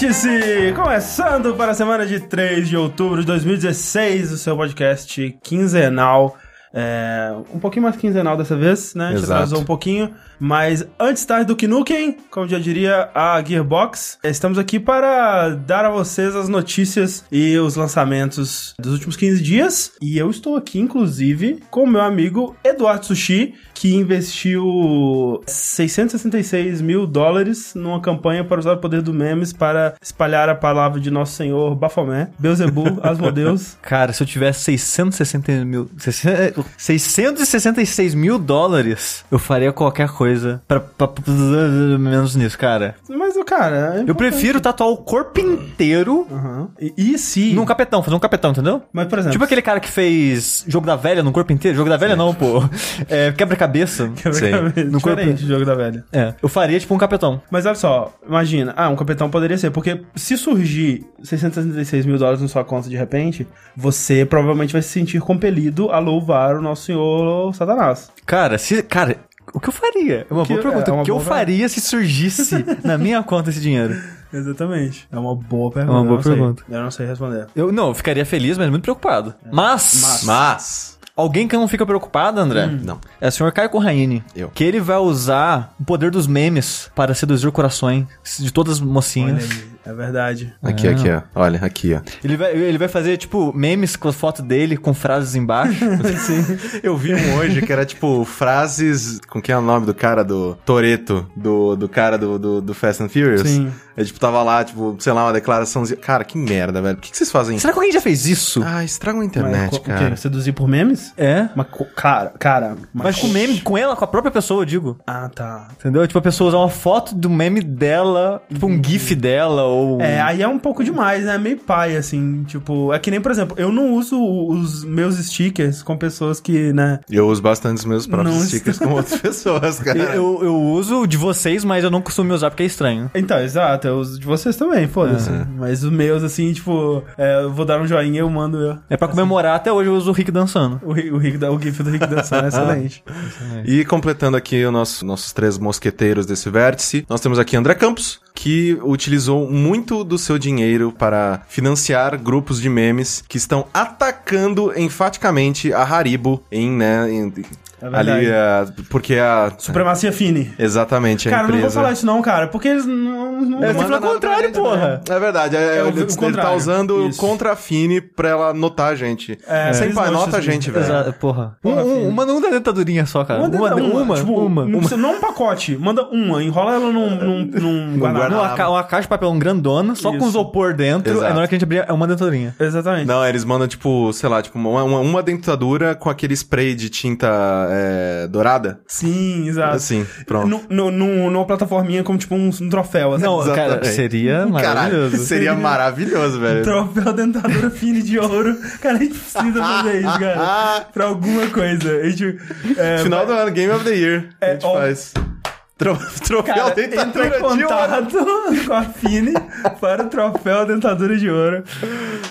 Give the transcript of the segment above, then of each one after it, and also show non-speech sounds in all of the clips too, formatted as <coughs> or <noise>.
Vértice! Começando para a semana de 3 de outubro de 2016, o seu podcast quinzenal. É, um pouquinho mais quinzenal dessa vez, né? A gente Exato. atrasou um pouquinho. Mas antes tarde do que nunca? Como já diria a Gearbox, estamos aqui para dar a vocês as notícias e os lançamentos dos últimos 15 dias. E eu estou aqui, inclusive, com o meu amigo Eduardo Sushi, que investiu 666 mil dólares numa campanha para usar o poder do memes para espalhar a palavra de nosso senhor Baphomet, Beelzebub, Asmodeus. <laughs> Cara, se eu tivesse 660 mil, 666 mil dólares, eu faria qualquer coisa pra, pra- pra- menos nisso, cara. Mas, o cara... é Eu prefiro tatuar o corpo inteiro Aham. E, e se... num capetão, fazer um capetão, entendeu? Mas, por exemplo... Tipo aquele cara que fez jogo da velha no corpo inteiro. Jogo da velha não, pô. É, quebra-cabeça. <laughs> Quebra-cabeça. No corpo- Diferente do jogo da velha. É, eu faria tipo um capetão. Mas olha só, imagina, ah, um capitão poderia ser, porque se surgir 666 mil dólares na sua conta de repente, você provavelmente vai se sentir compelido a louvar o nosso senhor Satanás. Cara, se. Cara, o que eu faria? É uma que- boa pergunta. é o que eu faria se surgisse na minha conta esse dinheiro? <laughs> Exatamente. É uma boa pergunta. É uma eu boa sei. pergunta. Eu não sei responder. Eu não, eu ficaria feliz, mas muito preocupado. Mas, Mas- Mas. alguém que não fica preocupado, André, Não. é o senhor Caio Corraine. Eu. Que ele vai usar o poder dos memes para seduzir corações de todas as Olha mocinhas. aí, é verdade. Aqui, aqui, ó. Olha, aqui, ó. Ele vai, ele vai fazer, tipo, memes com a foto dele, com frases embaixo. <laughs> Eu vi um hoje que era tipo frases. Com quem é o nome do cara do Toreto? Do, do cara do, do, do Fast and Furious? Sim. É tipo, tava lá, tipo, sei lá, uma declaraçãozinha. Cara, que merda, velho. Por que, que vocês fazem isso? Será que alguém já fez isso? Ah, estragam a Mas, internet, o cara. quê? Seduzir por memes? É. Mas, cara, cara... Mas com meme, com ela, com a própria pessoa, eu digo. Ah, tá. Entendeu? Tipo, a pessoa usar uma foto do meme dela, tipo um gif dela, ou... É, aí é um pouco demais, né? Meio pai, assim, tipo... É que nem, por exemplo, eu não uso os meus stickers com pessoas que, né... Eu uso bastante os meus próprios Não stickers com outras <laughs> pessoas, cara. Eu, eu uso de vocês, mas eu não costumo usar porque é estranho. Então, exato, eu uso de vocês também, foda-se. Mas os meus, assim, tipo, é, eu vou dar um joinha eu mando eu. É pra comemorar, até hoje eu uso o Rick dançando. O, o, Rick, o GIF do Rick dançando <laughs> é excelente. E completando aqui os nossos, nossos três mosqueteiros desse vértice, nós temos aqui André Campos, que utilizou muito do seu dinheiro para financiar grupos de memes que estão atacando enfaticamente a Haribo em, né, em- É verdade. ali, é, porque a... Supremacia Fini. Exatamente, a Cara, empresa... não vou falar isso não, cara, porque eles não... não É, não- você fala o contrário, porra. É verdade, é, É o- ele, o ele tá usando Isso. contra a Fini pra ela notar a gente. É, Sem pai, nota a gente, velho. Exato, porra. Porra, Um- um- uma não dá dentadurinha só, cara. Manda uma, uma, uma, tipo, uma, Não, uma. não um pacote, manda uma, enrola ela num, num, num <laughs> guardanapo. Uma, ca- uma caixa de papelão grandona, só com Isso. isopor dentro, Exato. aí na hora que a gente abrir é uma dentadurinha. Exatamente. Não, eles mandam, tipo, sei lá, tipo, uma, uma, uma dentadura com aquele spray de tinta é, dourada. Sim, exato. Assim, pronto. No, no, no- numa plataforminha como tipo um, um troféu, assim. Não, cara, Exatamente. seria Caralho, maravilhoso. seria maravilhoso, velho. Troféu dentadura <laughs> fina de ouro. Cara, a gente precisa fazer isso, cara. <laughs> Pra alguma coisa. A gente. É, Final do ano, Game of the Year. a gente ó. faz. Tro, troféu Cara, dentadura em de ouro. contato <laughs> com a Fini para o troféu dentadura de ouro.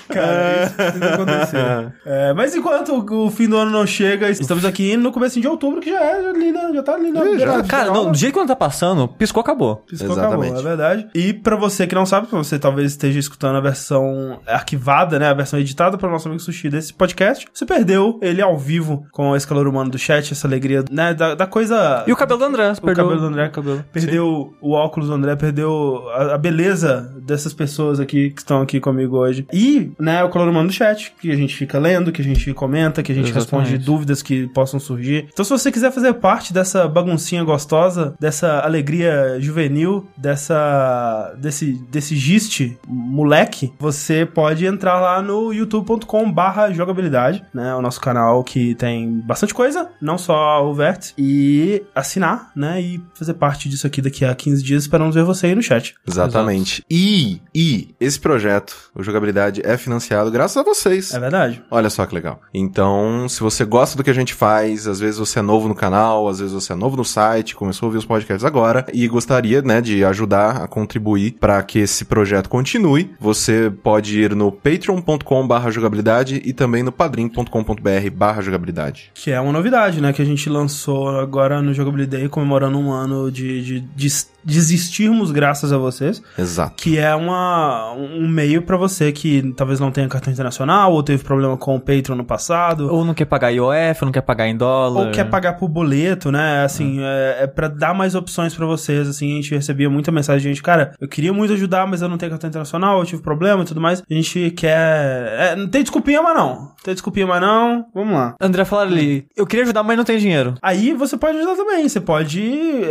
Cara, isso precisa acontecer. É, mas enquanto o o fim do ano não chega, estamos aqui no começo de outubro, que já é ali, né? Já tá ali na beira Cara, não, do jeito que não tá passando, piscou, acabou. Piscou, Exatamente. acabou, é verdade. E pra você que não sabe, pra você talvez esteja escutando a versão arquivada, né, a versão editada para nosso amigo Sushi desse podcast, você perdeu ele ao vivo com esse calor humano do chat, essa alegria, né, da, da coisa... E o cabelo do André, você O perdeu cabelo do André, cabelo. Perdeu o óculos do André, perdeu a, a beleza dessas pessoas aqui que estão aqui comigo hoje. E, né, o calor humano do chat, que a gente fica lendo, que a gente comenta, que a gente Exatamente. responde dúvidas que possam surgir. Então, se você quiser fazer parte dessa baguncinha gostosa, dessa alegria juvenil, dessa desse desse giste moleque, você pode entrar lá no youtube.com/barra jogabilidade, né, o nosso canal que tem bastante coisa, não só o Vértice, e assinar, né, e fazer parte disso aqui daqui a 15 dias. Esperamos ver você aí no chat. Exatamente. E, e, esse projeto, o Jogabilidade, é financiado graças a vocês. É verdade. Olha só que legal. Então, se você gosta do que a gente faz, às vezes você é novo no canal, às vezes você é novo no site, começou a ouvir os podcasts agora e gostaria, né, de ajudar a contribuir para que esse projeto continue, você pode ir no patreon.com/jogabilidade e também no padrim.com.br/jogabilidade. Que é uma novidade, né? Que a gente lançou agora no Jogabilidade comemorando um ano de, de, de desistirmos graças a vocês, Exato. que é uma, um meio pra você que talvez não tenha cartão internacional ou teve problema com o Patreon no passado. Ou não quer pagar IOF, ou não quer pagar em dólar. Ou quer pagar por boleto, né? Assim, é, é para dar mais opções pra vocês. Assim, a gente recebia muita mensagem de gente, cara, eu queria muito ajudar, mas eu não tenho cartão internacional, eu tive problema e tudo mais. A gente quer. É, não tem desculpinha, mas não. Não tem desculpinha, mas não. Vamos lá. André fala ali, eu queria ajudar, mas não tenho dinheiro. Aí você pode ajudar também. Você pode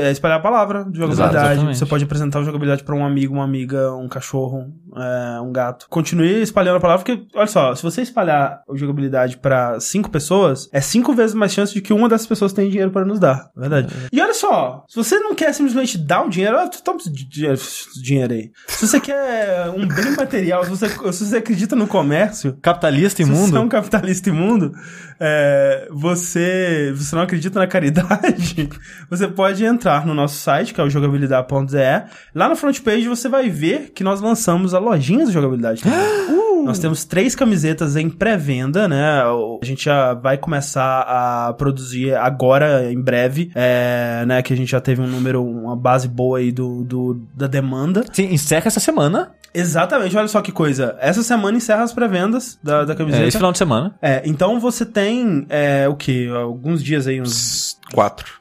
é, espalhar a palavra de jogabilidade. Exatamente. Você pode apresentar a jogabilidade pra um amigo, uma amiga, um cachorro, é, um gato. Continue espalhando a palavra, porque, olha só, se você espalhar a jogabilidade pra cinco pessoas, é cinco vezes mais chance de que uma dessas pessoas tenha dinheiro para nos dar. É verdade. E olha só, se você não quer simplesmente dar o dinheiro, ah, toma esse dinheiro, dinheiro aí. Se você quer um bem material, se você, se você acredita no comércio, Capitalista se imundo. você é um capitalista imundo, é, você, você não acredita na caridade, <laughs> você pode entrar no nosso site, que é o jogabilidade.de. Lá na front page você vai ver que nós lançamos a lojinha do jogabilidade. também. <gasps> Nós temos três camisetas em pré-venda, né? A gente já vai começar a produzir agora, em breve, é, né? Que a gente já teve um número, uma base boa aí do, do da demanda. Sim, encerra essa semana. Exatamente, olha só que coisa. Essa semana encerra as pré-vendas da, da camiseta. É, esse final de semana. É, então você tem, é, o que? Alguns dias aí, uns... Quatro.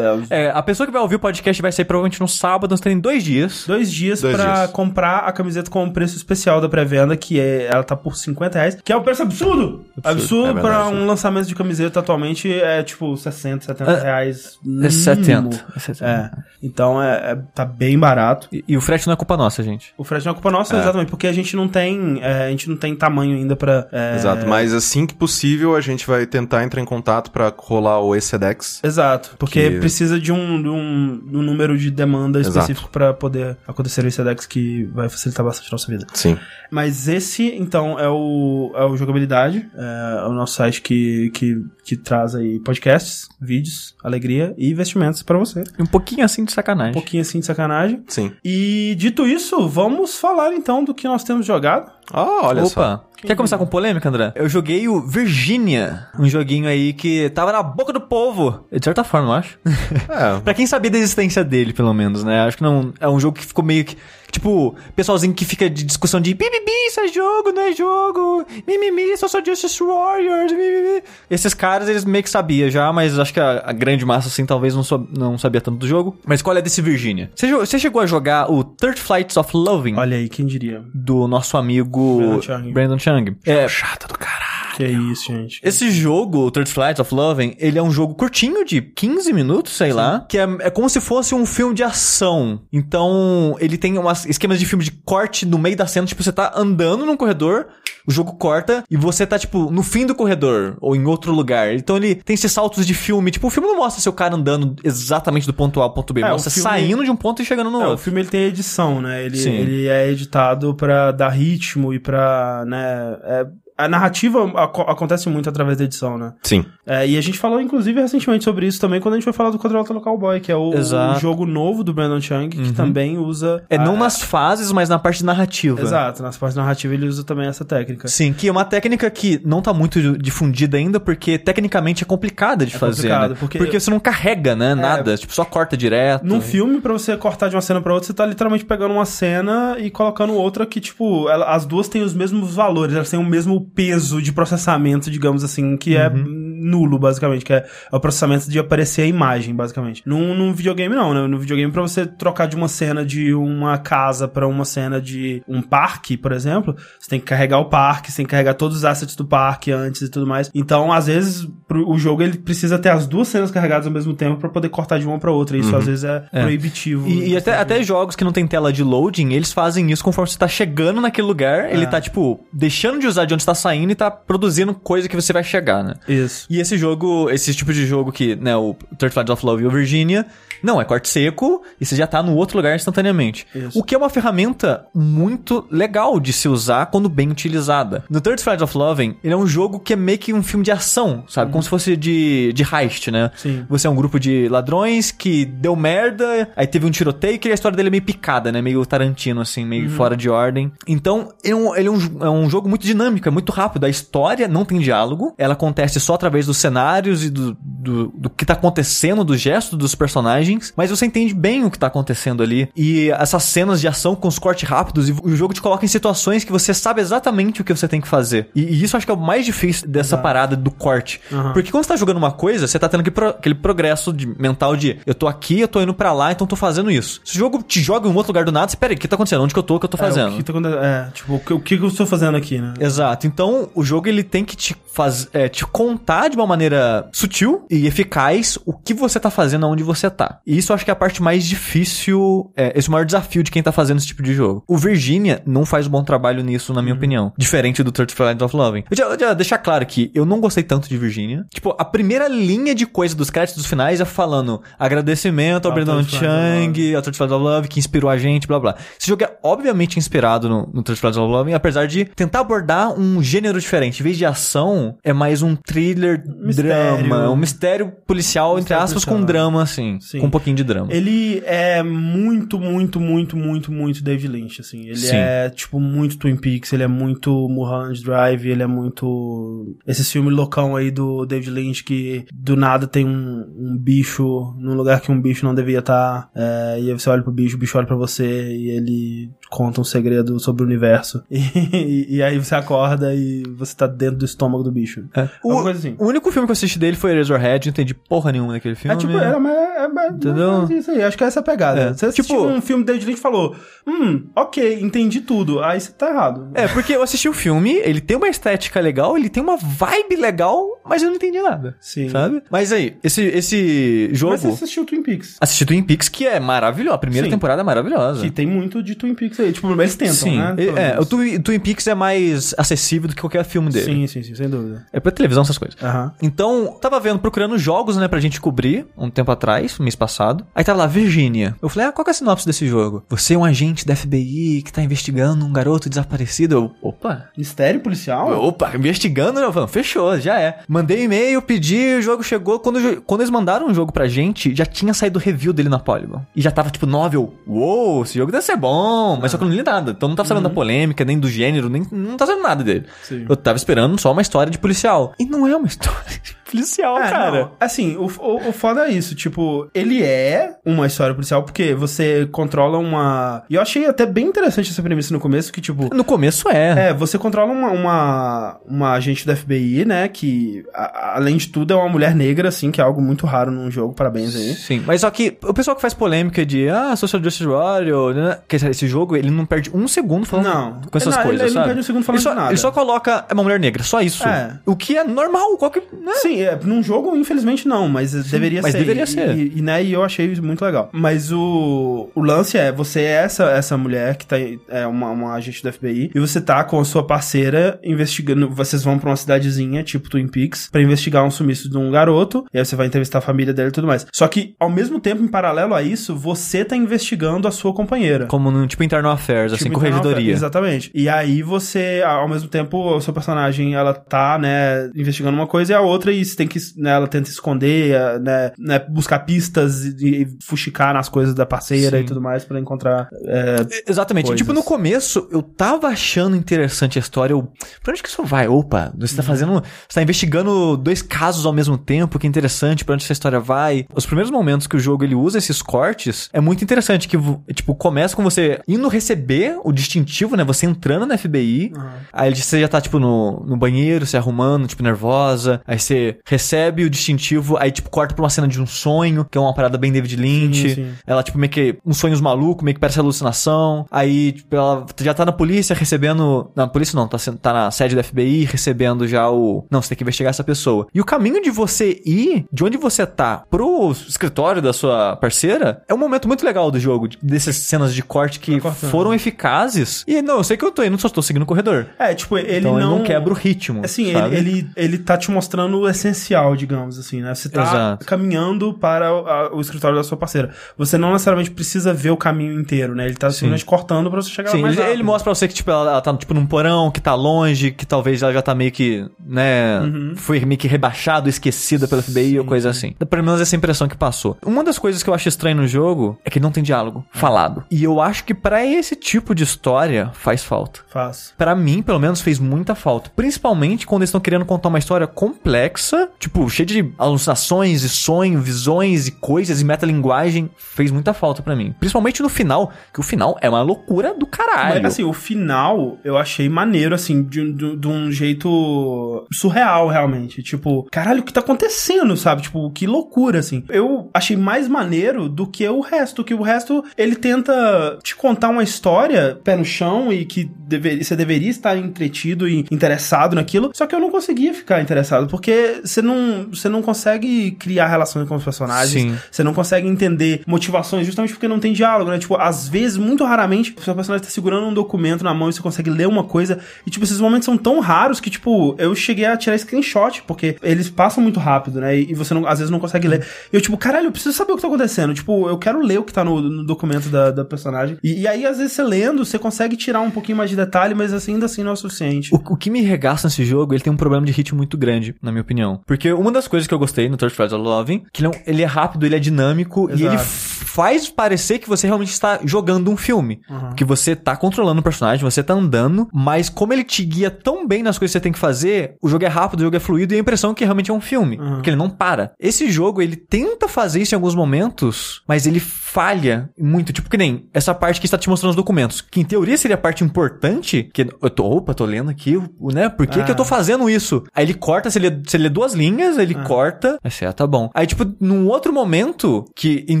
É, É, a pessoa que vai ouvir o podcast vai sair provavelmente no sábado, nós temos dois dias. dois dias Dois pra dias. comprar a camiseta com o preço especial da pré-venda, que é, ela tá por 50 reais, que é um preço absurdo! Absurdo, é pra verdade. um lançamento de camiseta atualmente é tipo 60, 70 É, reais. É mínimo. 70. É 70. É, então é, é- tá bem barato. E, e o frete não é culpa nossa, gente. O frete não é culpa nossa, exatamente, porque a gente não tem, é, a gente não tem tamanho ainda pra... é, Exato. Mas assim que possível, a gente vai tentar entrar em contato pra rolar o ECDEX. Exato, porque Que- precisa de um, de um, de um número de demanda Exato. específico pra poder acontecer o ICDEX que vai facilitar bastante a nossa vida. Sim. Mas esse, então, é o, é o Jogabilidade, é o nosso site que, que, que traz aí podcasts, vídeos, alegria e investimentos pra você. Um pouquinho assim de Um sacanagem. pouquinho assim de sacanagem. Sim. E dito isso, vamos falar então do que nós temos jogado. Ah, olha só. Opa. Quer começar com polêmica, André? Eu joguei o Virginia, um joguinho aí que tava na boca do povo. De certa forma, eu acho. <laughs> É. pra quem sabia da existência dele, pelo menos, né? Acho que não. É um jogo que ficou meio que. Tipo, pessoalzinho que fica de discussão de bibibi, isso é jogo, não é jogo. Mimimi, só sou Justice Warriors. Mimimi. Esses caras, eles meio que sabiam já, mas acho que a, a grande massa, assim, talvez não, sou- não sabia tanto do jogo. Mas qual é desse Virginia? Você, você chegou a jogar o Third Flights of Loving? Olha aí, quem diria? Do nosso amigo Brandon Chung. Brandon Chung. É, Chato do caralho. Que é isso, gente. esse jogo, o Third Flight of Loving, ele é um jogo curtinho de 15 minutos, sei lá, que é, é como se fosse um filme de ação. Então, ele tem umas esquemas de filme de corte no meio da cena, tipo, você tá andando num corredor, o jogo corta e você tá, tipo, no fim do corredor ou em outro lugar. Então ele tem esses saltos de filme. Tipo, o filme não mostra seu cara andando exatamente do ponto A ao ponto B. É, o mostra filme- saindo de um ponto e chegando no É, o outro. filme ele tem edição, né? Ele, Sim. ele é editado pra dar ritmo e pra, né... é- a narrativa aco- acontece muito através da edição, né? Sim. É, e a gente falou, inclusive, recentemente sobre isso também, quando a gente foi falar do Quadrilátero no Cowboy, que é o, o jogo novo do Brandon Chung, que também usa... É não a- nas fases, mas na parte de narrativa. Exato, nas partes narrativas ele usa também essa técnica. Sim, que é uma técnica que não tá muito difundida ainda, porque tecnicamente é complicada de É fazer. complicado, né? porque- porque... você não carrega, né? Nada. Tipo, só corta direto. Num filme, pra você cortar de uma cena pra outra, você tá literalmente pegando uma cena e colocando outra que, tipo, ela- as duas têm os mesmos valores, elas têm o mesmo peso de processamento, digamos assim, que é nulo, basicamente, que é, é o processamento de aparecer a imagem, basicamente. Num, num videogame, não, né? No videogame, pra você trocar de uma cena de uma casa pra uma cena de um parque, por exemplo, você tem que carregar o parque, você tem que carregar todos os assets do parque antes e tudo mais. Então, às vezes, pro- o jogo ele precisa ter as duas cenas carregadas ao mesmo tempo pra poder cortar de uma pra outra. Isso, às vezes, é, proibitivo. E, e até, até jogos que não tem tela de loading, eles fazem isso conforme você tá chegando naquele lugar, ele tá, tipo, deixando de usar de onde você tá saindo e tá produzindo coisa que você vai chegar, né? Isso. E esse jogo, esse tipo de jogo que, né, o Third Flight of Love e o Virginia, não, é corte seco e você já tá no outro lugar instantaneamente. Isso. O que é uma ferramenta muito legal de se usar quando bem utilizada. No Third Flight of Loving, ele é um jogo que é meio que um filme de ação, sabe? Como se fosse de, de heist, né? Sim. Você é um grupo de ladrões que deu merda, aí teve um tiroteio que a história dele é meio picada, né? Meio Tarantino, assim, meio fora de ordem. Então, ele, é um, ele é, um, é um jogo muito dinâmico, é muito rápido. A história não tem diálogo, ela acontece só através dos cenários e do, do, do que tá acontecendo, do gesto dos personagens. Imagens, mas você entende bem o que tá acontecendo ali. E essas cenas de ação com os cortes rápidos, e o jogo te coloca em situações que você sabe exatamente o que você tem que fazer. E, e isso acho que é o mais difícil dessa Exato. parada do corte. Aham. Porque quando você tá jogando uma coisa, você tá tendo aquele, pro- aquele progresso de- mental de eu tô aqui, eu tô indo pra lá, então tô fazendo isso. Se o jogo te joga em um outro lugar do nada, você, pera aí, o que tá acontecendo? Onde que eu tô, o que eu tô É, fazendo? o que tá acontecendo? É, tipo, o que, o que eu estou fazendo aqui, né? Exato. Então, o jogo ele tem que te faz, é, te contar de uma maneira sutil e eficaz o que você tá fazendo aonde você tá. E isso eu acho que é a parte mais difícil, é, esse é o maior desafio de quem tá fazendo esse tipo de jogo. O Virginia não faz um bom trabalho nisso, na minha opinião. Diferente do Third Flight of Loving. Eu já, eu já deixar claro que eu não gostei tanto de Virginia. Tipo, a primeira linha de coisa dos créditos finais é falando agradecimento ao of Chang, ao Third Flight of Love, que inspirou a gente, blá blá. Esse jogo é obviamente inspirado no, no Third Flight of Love, apesar de tentar abordar um gênero diferente. Em vez de ação, é mais um thriller Mistério. drama, um mistério policial, entre Mistério aspas, policial. com drama, assim. Sim. Com um pouquinho de drama. Ele é muito, muito, muito, muito, muito David Lynch, assim. Ele Sim. é, tipo, muito Twin Peaks, ele é muito Mulholland Drive, ele é muito... Esse filme loucão aí do David Lynch que do nada tem um, um bicho num lugar que um bicho não devia estar, é, e aí você olha pro bicho, o bicho olha pra você e ele conta um segredo sobre o universo. <laughs> E, e aí você acorda e você tá dentro do estômago do bicho. É. Alguma O, coisa assim. o único filme que eu assisti dele foi Eraserhead, não entendi porra nenhuma daquele filme. É tipo, era, mas é, mas- Entendeu? é isso aí, acho que é essa a pegada. É, Você assistiu tipo- um filme David Lynch e falou, hum, ok, entendi tudo. Aí você tá errado. É, porque eu assisti o filme, ele tem uma estética legal, ele tem uma vibe legal, mas eu não entendi nada. Sim. Sabe? Mas aí, esse, esse jogo. Mas você assistiu Twin Peaks. Assisti Twin Peaks, que é maravilhoso. A primeira Sim. temporada é maravilhosa. Que tem muito de Twin Peaks aí. Tipo, eles tentam, Sim. né? É, o Twin, Twin Peaks é mais acessível do que qualquer filme dele. Sim, sim, sim, sem dúvida. É pra televisão essas coisas. Aham. Então, tava vendo, procurando jogos, né, pra gente cobrir, um tempo atrás, mês passado. Aí tava lá, Virgínia. Eu falei, ah, qual que é a sinopse desse jogo? Você é um agente da FBI que tá investigando um garoto desaparecido. Eu, opa, Mistério policial? Opa, investigando, né? Eu falei, Fechou, já é. Mandei e-mail, pedi, o jogo chegou. Quando, quando eles mandaram o jogo pra gente, já tinha saído o review dele na Polygon. E já tava tipo 9, eu, uou, esse jogo deve ser bom. Mas só que eu não li nada. Então não tava sabendo da polêmica, nem do gênero, nem não tava sabendo nada dele. Sim. Eu tava esperando só uma história de policial. E não é uma <laughs> história de policial, É, cara. não. Assim, o, o, o foda é isso, tipo, ele é uma história policial porque você controla uma. E eu achei até bem interessante essa premissa no começo, que, tipo. No começo é. É, você controla uma, uma, uma agente da FBI, né? Que, a- além de tudo, é uma mulher negra, assim, que é algo muito raro num jogo, parabéns aí. Sim, mas só que o pessoal que faz polêmica de ah, Social Justice Warrior, né? que esse- esse jogo, ele não perde um segundo falando Não. com essas Não, ele- coisas, ele não sabe? perde um segundo falando ele só, de nada. Ele só coloca é uma mulher negra, só isso. É. O que é normal, qualquer... Né? Sim, é, num jogo, infelizmente, não, mas deveria mas ser. deveria E- ser. E, e, né, e eu achei isso muito legal. Mas o, o lance é, você é essa, essa mulher que tá, é uma, uma agente da FBI, e você tá com a sua parceira investigando, vocês vão pra uma cidadezinha, tipo Twin Peaks, pra investigar um sumiço de um garoto, e aí você vai entrevistar a família dele e tudo mais. Só que, ao mesmo tempo, em paralelo a isso, você tá investigando a sua companheira. Como no tipo Internal Affairs, assim, Tipo, corregedoria. então, Exatamente. E aí você, ao mesmo tempo, o seu personagem, ela tá, né, investigando uma coisa e a outra, e tem que, né, ela tenta esconder, eh, né, né buscar pistas e, e fuxicar nas coisas da parceira Sim. e tudo mais pra encontrar. é, Exatamente. coisas. Tipo, no começo, eu tava achando interessante a história. Eu, pra onde que isso vai? Opa, você tá fazendo. Você tá investigando dois casos ao mesmo tempo, que interessante, pra onde essa história vai. Os primeiros momentos que o jogo ele usa esses cortes é muito interessante. Que, tipo, começa com você indo receber o distintivo, né? Você entrando na FBI. Aí você já tá, tipo, no, no banheiro, se arrumando, tipo, nervosa. Aí você recebe o distintivo, aí, tipo, corta pra uma cena de um sonho, que é uma parada bem David Lynch. Sim, sim. Ela, tipo, meio que uns sonhos malucos, meio que parece alucinação. Aí, tipo, ela já tá na polícia recebendo. Na polícia não, tá, tá na sede da FBI recebendo já o. Não, você tem que investigar essa pessoa. E o caminho de você ir, de onde você tá, pro escritório da sua parceira, é um momento muito legal do jogo, de- dessas cenas de corte que Tá foram eficazes. E não, eu sei que eu tô indo, só tô seguindo o corredor. É, tipo, ele então não. ele não quebra o ritmo. Assim, ele, ele, ele tá te mostrando o essencial, digamos assim, né? Você tá Exato. caminhando para o, a- o escritório da sua parceira. Você não necessariamente precisa ver o caminho inteiro, né? Ele tá simplesmente cortando pra você chegar lá Sim, mais ele, rápido. ele mostra pra você que, tipo, ela, ela tá, tipo, num porão, que tá longe, que talvez ela já tá meio que, né, foi meio que rebaixado, esquecida pelo FBI ou coisa assim. Pelo menos essa impressão que passou. Uma das coisas que eu acho estranho no jogo é que não tem diálogo falado. E eu acho que pra esse tipo de história faz falta. Faz. Pra mim, pelo menos, fez muita falta. Principalmente quando eles estão querendo contar uma história complexa tipo, cheio de alucinações e sonhos, visões e coisas e metalinguagem. Fez muita falta pra mim. Principalmente no final, que o final é uma loucura do caralho. Mas assim, o final eu achei maneiro, assim, de, de, de um jeito surreal, realmente. Tipo, caralho, o que tá acontecendo, sabe? Tipo, que loucura, assim. Eu achei mais maneiro do que o resto, que o resto ele tenta te contar uma história pé no chão e que deve, você deveria estar entretido e interessado naquilo. Só que eu não conseguia ficar interessado, porque você não, você não consegue criar relações com os personagens, você não consegue entender motivações justamente porque não tem diálogo, né? Tipo, às vezes, muito raramente, o seu personagem tá segurando um documento na mão e você consegue ler uma coisa. E, tipo, esses momentos são tão raros que, tipo, eu cheguei a tirar screenshot, porque eles passam muito rápido, né? E, você não, às vezes não consegue ler. E eu, tipo, caralho, eu preciso saber o que tá acontecendo. Tipo, eu quero ler o que tá no, no documento da, da personagem. E, e aí, às vezes, você lendo, você consegue tirar um pouquinho mais de detalhe, mas assim, ainda assim não é o suficiente. O, o que me regaça nesse jogo, ele tem um problema de ritmo muito grande, na minha opinião. Porque uma das coisas que eu gostei no Third Flight of Loving, que ele é, um- ele é rápido, ele é dinâmico e ele Exato. faz parecer que você realmente está jogando um filme. Que você tá controlando o personagem, você tá andando, mas como ele te guia tão bem nas coisas que você tem que fazer, o jogo é rápido, o jogo é fluido e a impressão é que realmente é um filme. Que ele não para. Esse jogo, ele tenta fazer isso em alguns momentos, mas ele falha muito. Tipo que nem essa parte que está te mostrando os documentos. Que em teoria seria a parte importante, que eu tô, opa, tô lendo aqui, né? Por que, Ah. que eu tô fazendo isso? Aí ele corta, você lê, você lê duas linhas, ele corta. Aí você, ah, tá bom. Aí, tipo, num outro momento, que em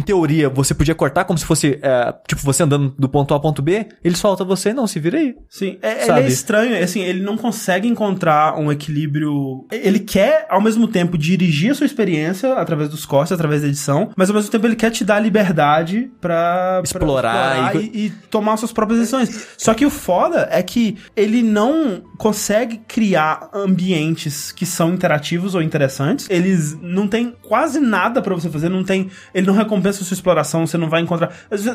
teoria você podia cortar como se fosse, é, tipo, você andando do ponto A ao ponto B, ele solta você, não, se vira aí. Sim, é, ele é estranho, assim, ele não consegue encontrar um equilíbrio. Ele quer, ao mesmo tempo, dirigir a sua experiência através dos cortes, através da edição, mas ao mesmo tempo ele quer te dar liberdade pra pra Explorar explorar e, e tomar suas próprias decisões. Só que o foda é que ele não consegue criar ambientes que são interativos ou interessantes. Eles não tem quase nada pra você fazer, não tem. Ele não recompensa a sua exploração, você não vai encontrar.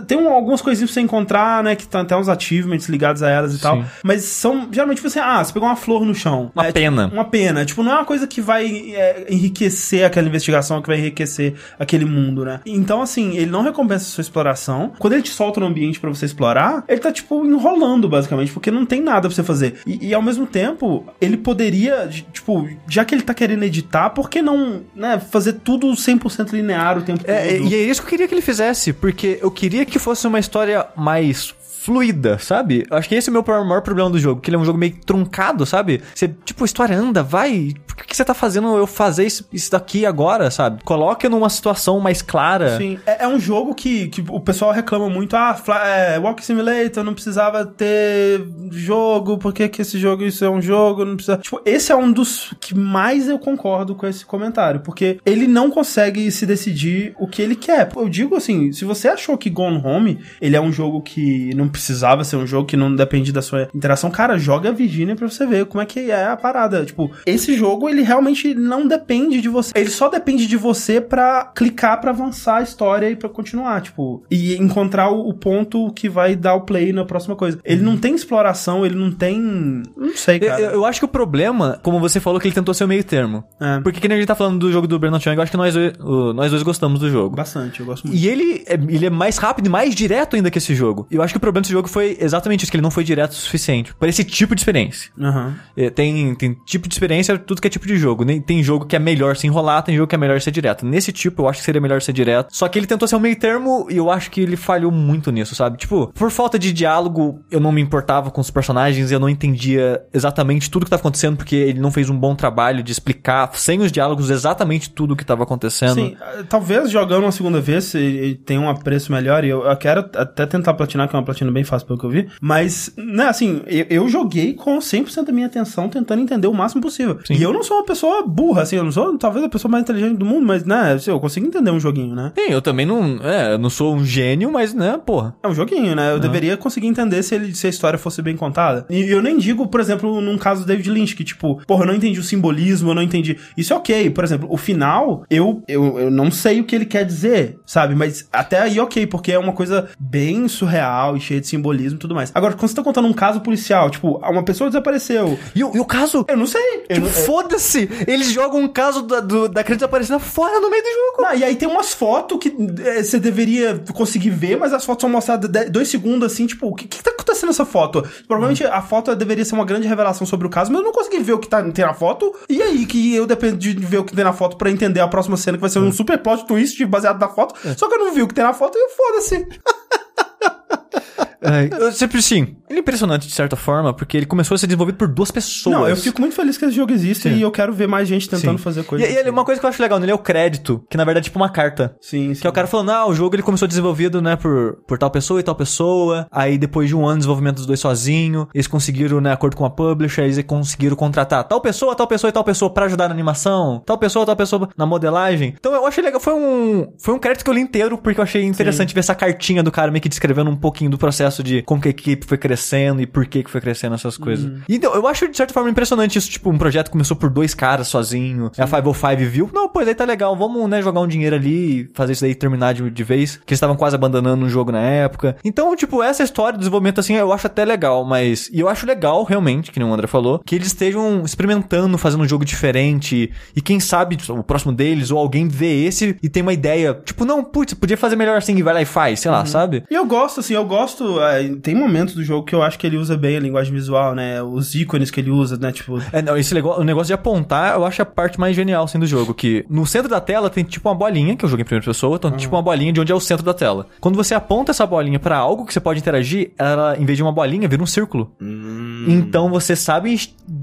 Tem um- algumas coisinhas pra você encontrar, né? Que tem até uns achievements ligados a elas e tal. Sim. Mas são geralmente tipo assim, ah, você pegou uma flor no chão. Uma É, pena. Tipo, uma pena. Tipo, não é uma coisa que vai é, enriquecer aquela investigação, que vai enriquecer aquele mundo, né? Então, assim, ele não recompensa a sua exploração. Quando ele te solta no ambiente pra você explorar, ele tá, tipo, enrolando, basicamente, porque não tem nada pra você fazer. E, e, ao mesmo tempo, ele poderia, de- tipo, já que ele tá querendo editar, por que não, né, fazer tudo 100% linear o tempo É, todo? e é isso que eu queria que ele fizesse, porque eu queria que fosse uma história mais fluida, sabe? Acho que esse é o meu maior problema do jogo, que ele é um jogo meio truncado, sabe? Você, tipo, a história anda, vai. Por que que você tá fazendo eu fazer isso, isso daqui agora, sabe? Coloca numa situação mais clara. Sim, é, é um jogo que, que o pessoal reclama muito. Ah, é, Walk Simulator não precisava ter jogo, por que, que esse jogo isso é um jogo? Não precisa. Tipo, esse é um dos que mais eu concordo com esse comentário, porque ele não consegue se decidir o que ele quer. Eu digo assim, se você achou que Gone Home ele é um jogo que não precisava ser um jogo que não depende da sua interação, cara, joga a Virginia pra você ver como é que é a parada. Tipo, esse jogo ele realmente não depende de você. Ele só depende de você pra clicar pra avançar a história e pra continuar, tipo, e encontrar o, ponto que vai dar o play na próxima coisa. Ele não tem exploração, ele não tem, não sei, Eu, cara. eu- eu acho que o problema, como você falou, que ele tentou ser o meio termo. É. Porque que nem a gente tá falando do jogo do Brandon Chung, eu acho que nós, dois- o- nós dois gostamos do jogo. Bastante, eu gosto muito. E ele é, ele é mais rápido e mais direto ainda que esse jogo. E eu acho que o problema desse jogo foi exatamente isso, que ele não foi direto o suficiente. Para esse tipo de experiência. É, Tem, tem tipo de experiência, tudo que é tipo de jogo. Tem jogo que é melhor se enrolar, tem jogo que é melhor ser direto. Nesse tipo, eu acho que seria melhor ser direto. Só que ele tentou ser um meio termo e eu acho que ele falhou muito nisso, sabe? Tipo, por falta de diálogo, eu não me importava com os personagens, eu não entendia exatamente tudo que tava acontecendo, porque ele não fez um bom trabalho de explicar, sem os diálogos, exatamente tudo o que tava acontecendo. Sim, eh, talvez jogando uma segunda vez tem um apreço melhor e eu, eu quero até tentar platinar, que é uma platina bem fácil pelo que eu vi. Mas, né, assim, eu, eu joguei com 100% da minha atenção tentando entender o máximo possível. Sim. E eu não sou uma pessoa burra, assim, eu não sou talvez a pessoa mais inteligente do mundo, mas, né, assim, eu consigo entender um joguinho, né? Sim, eu também não. É, eu não sou um gênio, mas, né, porra. É um joguinho, né? Eu deveria conseguir entender se, ele, se a história fosse bem contada. E eu nem digo, por exemplo, num caso do David Lynch, que tipo, porra, eu não entendi o simbolismo, eu não entendi. Isso é ok. Por exemplo, o final, eu, eu, eu não sei o que ele quer dizer, sabe? Mas até aí ok, porque é uma coisa bem surreal e cheia de simbolismo e tudo mais. Agora, quando você tá contando um caso policial, tipo, uma pessoa desapareceu. E, o- e o caso. Eu não sei. Tipo, não- foda-se! Eles jogam um caso da, do, da criança desaparecida fora no meio do jogo. Não, e aí tem umas fotos que é, você deveria conseguir ver, mas as fotos são mostradas de- dois segundos assim, tipo, o que, que tá acontecendo nessa foto? Provavelmente a foto deveria ser uma grande revelação sobre o caso, mas eu não consegui ver o que tá, tem na foto. E aí que eu dependo de ver o que tem na foto pra entender a próxima cena, que vai ser um super plot twist baseado na foto. Só que eu não vi o que tem na foto e foda-se. <laughs> Eu sempre sim. Ele é impressionante de certa forma, porque ele começou a ser desenvolvido por duas pessoas. Não, eu fico muito feliz que esse jogo existe Sim. e eu quero ver mais gente tentando Sim. fazer E, coisas. e ele- uma coisa que eu acho legal nele é o crédito, que na verdade é tipo uma carta. Sim, sim. Que é o cara falando, ah, o jogo ele começou desenvolvido, né, por, por tal pessoa e tal pessoa. Aí depois de um ano de desenvolvimento dos dois sozinho, eles conseguiram, né, acordo com a publisher, eles conseguiram contratar tal pessoa, tal pessoa e tal pessoa pra ajudar na animação, tal pessoa, tal pessoa na modelagem. Então eu achei legal, foi um, foi um crédito que eu li inteiro, porque eu achei interessante ver essa cartinha do cara meio que descrevendo um pouquinho do processo de como que a equipe foi crescendo e por que que foi crescendo essas coisas. Então, eu acho de certa forma impressionante isso, tipo, um projeto começou por dois caras sozinho, a 505 viu, não, pois aí tá legal, vamos, né, jogar um dinheiro ali, fazer isso daí terminar de, de vez, que eles estavam quase abandonando o jogo na época. Então, tipo, essa história do desenvolvimento, assim, eu acho até legal, mas, e eu acho legal, realmente, que nem o André falou, que eles estejam experimentando, fazendo um jogo diferente, e quem sabe, o próximo deles, ou alguém vê esse e tem uma ideia, tipo, não, putz, podia fazer melhor assim, e vai lá e faz, sei lá, sabe? E eu gosto, assim, eu gosto. É, tem momentos do jogo que eu acho que ele usa bem a linguagem visual, né? Os ícones que ele usa, né? Tipo. É, não, esse negócio, o negócio de apontar, eu acho a parte mais genial, assim, do jogo. Que no centro da tela tem tipo uma bolinha, que eu jogo em primeira pessoa, então tipo uma bolinha de onde é o centro da tela. Quando você aponta essa bolinha pra algo que você pode interagir, ela, em vez de uma bolinha, vira um círculo. Então você sabe,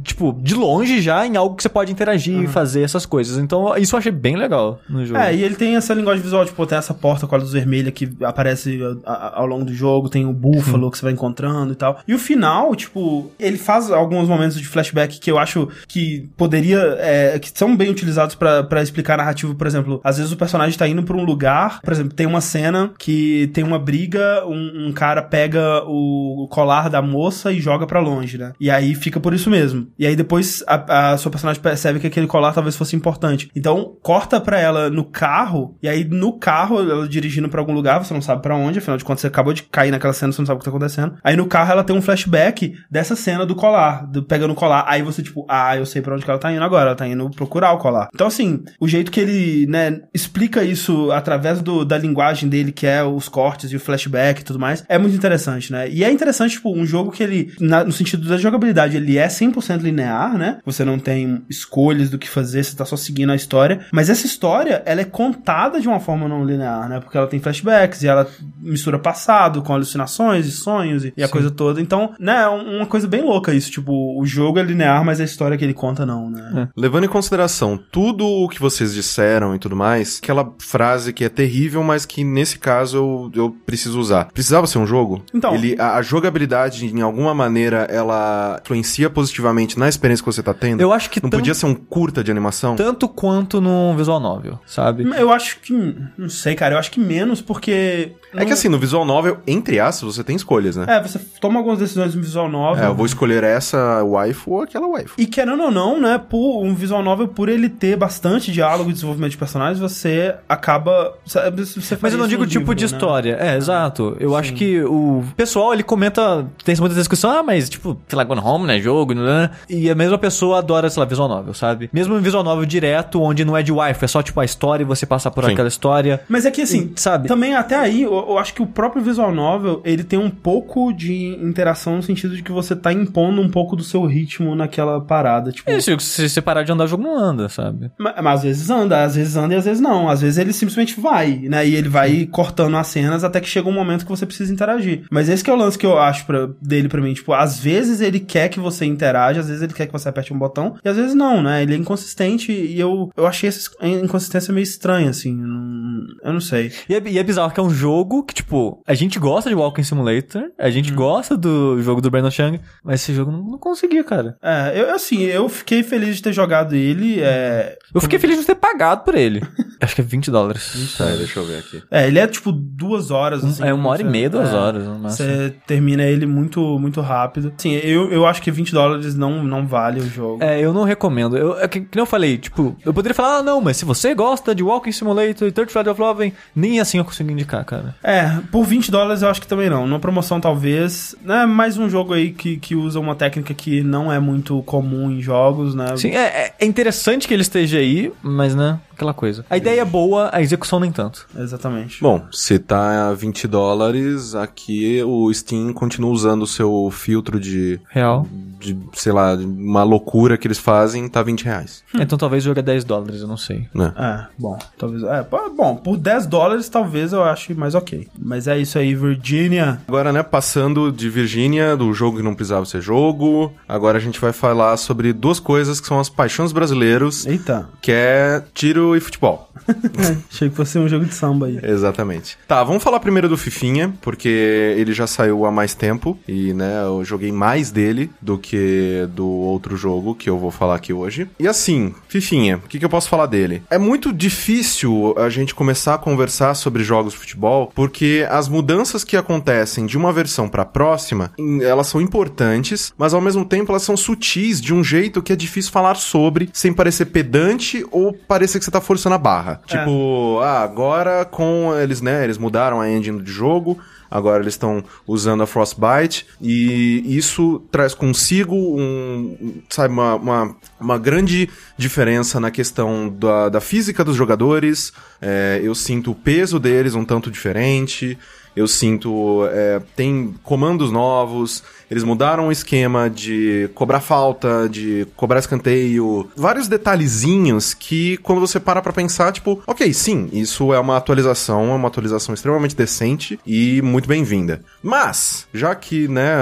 tipo, de longe já em algo que você pode interagir e fazer essas coisas. Então isso eu achei bem legal no jogo. É, e ele tem essa linguagem visual, tipo, tem essa porta com a luz vermelha que aparece ao longo do jogo, tem o búfalo que você vai encontrando e tal. E o final, tipo, ele faz alguns momentos de flashback que eu acho que poderia, é, que são bem utilizados pra pra explicar a narrativa, por exemplo, às vezes o personagem tá indo pra um lugar, por exemplo, tem uma cena que tem uma briga, um, um cara pega o colar da moça e joga pra longe, né? E aí fica por isso mesmo. E aí depois a, a sua personagem percebe que aquele colar talvez fosse importante. Então corta pra ela no carro, e aí no carro, ela dirigindo pra algum lugar, você não sabe pra onde, afinal de contas você acabou de cair naquela cena, você não sabe o que tá acontecendo. Aí no carro ela tem um flashback dessa cena do colar, do, pegando o colar. Aí você, tipo, ah, eu sei pra onde que ela tá indo agora, ela tá indo procurar o colar. Então, assim, o jeito que ele, né, explica isso através do, da linguagem dele, que é os cortes e o flashback e tudo mais, é muito interessante, né? E é interessante, tipo, um jogo que ele, na- no sentido da jogabilidade, ele é 100% linear, né? Você não tem escolhas do que fazer, você tá só seguindo a história. Mas essa história, ela é contada de uma forma não linear, né? Porque ela tem flashbacks e ela mistura passado com alucinações e sonhos e, e a coisa toda. Então, né, é um- uma coisa bem louca isso. Tipo, o jogo é linear, mas a história que ele conta não, né? Levando em consideração tudo o que vocês disseram e tudo mais, aquela frase que é terrível, mas que nesse caso eu, eu preciso usar. Precisava ser um jogo? Então- Ele, a, a jogabilidade, em alguma maneira, ela influencia positivamente na experiência que você tá tendo? Eu acho que Não tam- podia ser um curta de animação? tanto quanto no visual novel, sabe? Eu acho que. Não sei, cara. Eu acho que menos, porque. É que assim, no visual novel, entre aspas, você tem escolhas, né? É, você toma algumas decisões no visual novel. É, eu vou escolher essa waifu ou aquela waifu. E querendo ou não, né, por um visual novel, por ele ter bastante diálogo e desenvolvimento de personagens, você acaba. Você Mas eu não digo tipo livro, de né? história. É, exato. Eu acho que o pessoal, ele comenta, tem muita discussão, ah, mas tipo, sei lá, Gone Home, né, jogo, né? E a mesma pessoa adora, sei lá, visual novel, sabe? Mesmo um visual novel direto, onde não é de wife, é só tipo a história e você passa por Sim. aquela história. Mas é que assim, Sabe? também até aí, eu, eu acho que o próprio visual novel, ele tem um pouco de interação no sentido de que você tá impondo um pouco do seu ritmo naquela parada, tipo... Se, se você parar de andar, o jogo não anda, sabe? Mas, mas às vezes anda, às vezes anda e às vezes não. Às vezes ele simplesmente vai, né? E ele vai cortando as cenas até que chega um momento que você precisa interagir. Mas esse que é o lance que eu acho pra, dele pra mim. Tipo, às vezes ele quer que você interaja, às vezes ele quer que você aperte um botão, e às vezes não, né? Ele é inconsistente e eu, eu achei essa inconsistência meio estranha, assim. Eu não, eu não sei. E é, e é bizarro que é um jogo que, tipo, a gente gosta de Walking Simulator, a gente gosta do jogo do Brandon Chang, mas esse jogo não, não conseguia, cara. É, eu, assim, eu fiquei feliz de ter jogado ele. É, Eu fiquei feliz de ter pagado por ele. <laughs> Acho que é 20 dólares. Tá, deixa eu ver aqui. é ele é tipo duas horas. Assim, é uma hora e você- meia, duas é, horas. Você termina ele muito, muito rápido. Sim, eu, eu acho que 20 dólares não, não vale o jogo. É, eu não recomendo. Eu, é que, que nem eu falei, tipo, eu poderia falar, ah, não, mas se você gosta de Walking Simulator e Third Flight of Love, nem assim eu consigo indicar, cara. É, É, por 20 dólares eu acho que também não. Numa promoção talvez. É mais um jogo aí que, que usa uma técnica que não é muito comum em jogos, né? Sim, é, é interessante que ele esteja aí, mas né, aquela coisa. A ideia é boa, a execução nem tanto. Exatamente. Bom, se tá a 20 dólares, aqui o Steam continua usando o seu filtro de, Real. de, sei lá, de uma loucura que eles fazem, tá 20 reais. Então talvez o jogo é 10 dólares, eu não sei. Né? É, bom, talvez. É, bom, por 10 dólares talvez eu ache mais ok. Mas é isso aí, Virginia. Agora, né, passando de Virgínia, do jogo que não precisava ser jogo, agora a gente vai falar sobre duas coisas que são as paixões brasileiros, Eita. que é tiro e futebol. <laughs> Achei que fosse um jogo de samba aí. Exatamente. Tá, vamos falar primeiro do Fifinha, porque ele já saiu há mais tempo e, né, eu joguei mais dele do que do outro jogo que eu vou falar aqui hoje. E assim, Fifinha, o que, que eu posso falar dele? É muito difícil a gente começar a conversar sobre jogos de futebol, porque as mudanças que acontecem de uma versão pra próxima, em- elas são importantes, mas ao mesmo tempo elas são sutis de um jeito que é difícil falar sobre sem parecer pedante ou parecer que você tá forçando a barra. Tipo, ah, agora com eles, né, eles mudaram a engine de jogo, agora eles estão usando a Frostbite e isso traz consigo um, sabe, uma, uma, uma grande diferença na questão da, da física dos jogadores. É, eu sinto o peso deles um tanto diferente. Eu sinto. é, tem comandos novos. Eles mudaram o esquema de cobrar falta, de cobrar escanteio. Vários detalhezinhos que, quando você para pra pensar, tipo, ok, sim, isso é uma atualização, é uma atualização extremamente decente e muito bem-vinda. Mas, já que, né,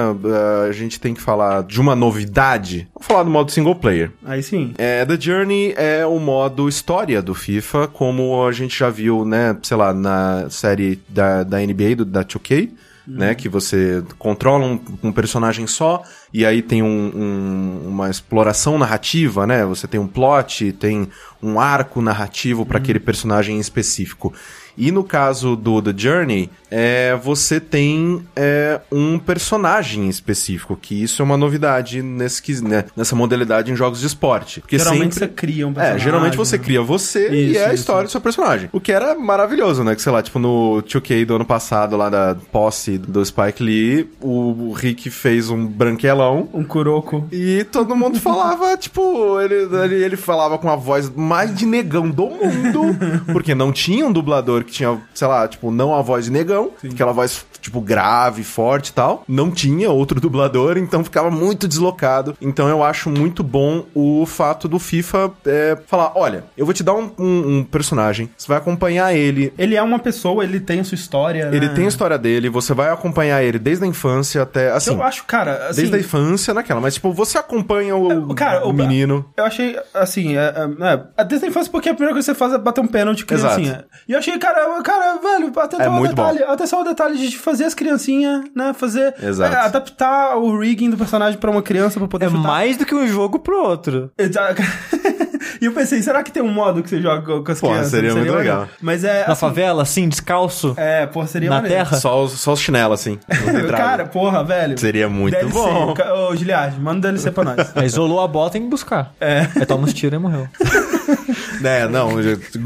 a gente tem que falar de uma novidade, vamos falar do modo single player. Aí sim. É, The Journey é o modo história do FIFA, como a gente já viu, né, sei lá, na série da, da NBA, do, da 2K, né, que você controla um, um personagem só, e aí tem um- um- uma exploração narrativa, né, você tem um plot, tem um arco narrativo para aquele personagem em específico. E no caso do The Journey, é, você tem é, um personagem específico, que isso é uma novidade nesse, né, nessa modalidade em jogos de esporte. Porque geralmente sempre... você cria um É, personagem. geralmente você né? cria você e Isso, é a isso. história do seu personagem. O que era maravilhoso, né? Que sei lá, tipo no 2K do ano passado, lá da posse do Spike Lee, o Rick fez um branquelão. Um Kuroko. E todo mundo falava, <laughs> tipo, ele, ele, ele falava com a voz mais de negão do mundo, <laughs> porque não tinha um dublador que tinha, sei lá, tipo, não a voz de negão, aquela voz, tipo, grave, forte e tal. Não tinha outro <laughs> dublador, então ficava muito deslocado. Então eu acho muito bom o fato do FIFA é, falar: olha, eu vou te dar um, um- um personagem, você vai acompanhar ele. Ele é uma pessoa, ele tem a sua história. Ele né? tem a história dele, você vai acompanhar ele desde a infância até. Assim, Eu acho, cara, assim, desde a infância naquela, mas tipo, você acompanha o, Cara, o o- menino. Eu achei, assim, é, é, é, desde a infância, porque a primeira coisa que você faz é bater um pênalti criancinha. E eu achei, cara, cara, velho, atenção É ao detalhe, atenção ao detalhe de fazer as criancinhas, né, fazer, Exato. é, adaptar o rigging do personagem pra uma criança pra poder É chutar. mais do que um jogo pro outro. Exato. <laughs> e eu pensei, será que tem um modo que você joga com as Pô, crianças? seria muito legal. Mas é, Na assim, favela, assim, descalço, é, pô, seria na maneiro. terra. Só os, só os chinelos, assim. não tem trava. Cara, porra, velho. Seria muito DLC. bom. Ô, Giliard, manda DLC pra nós. Aí <laughs> isolou a bola, tem que buscar. É. Aí toma uns tiros e morreu. <laughs> <laughs> É, não,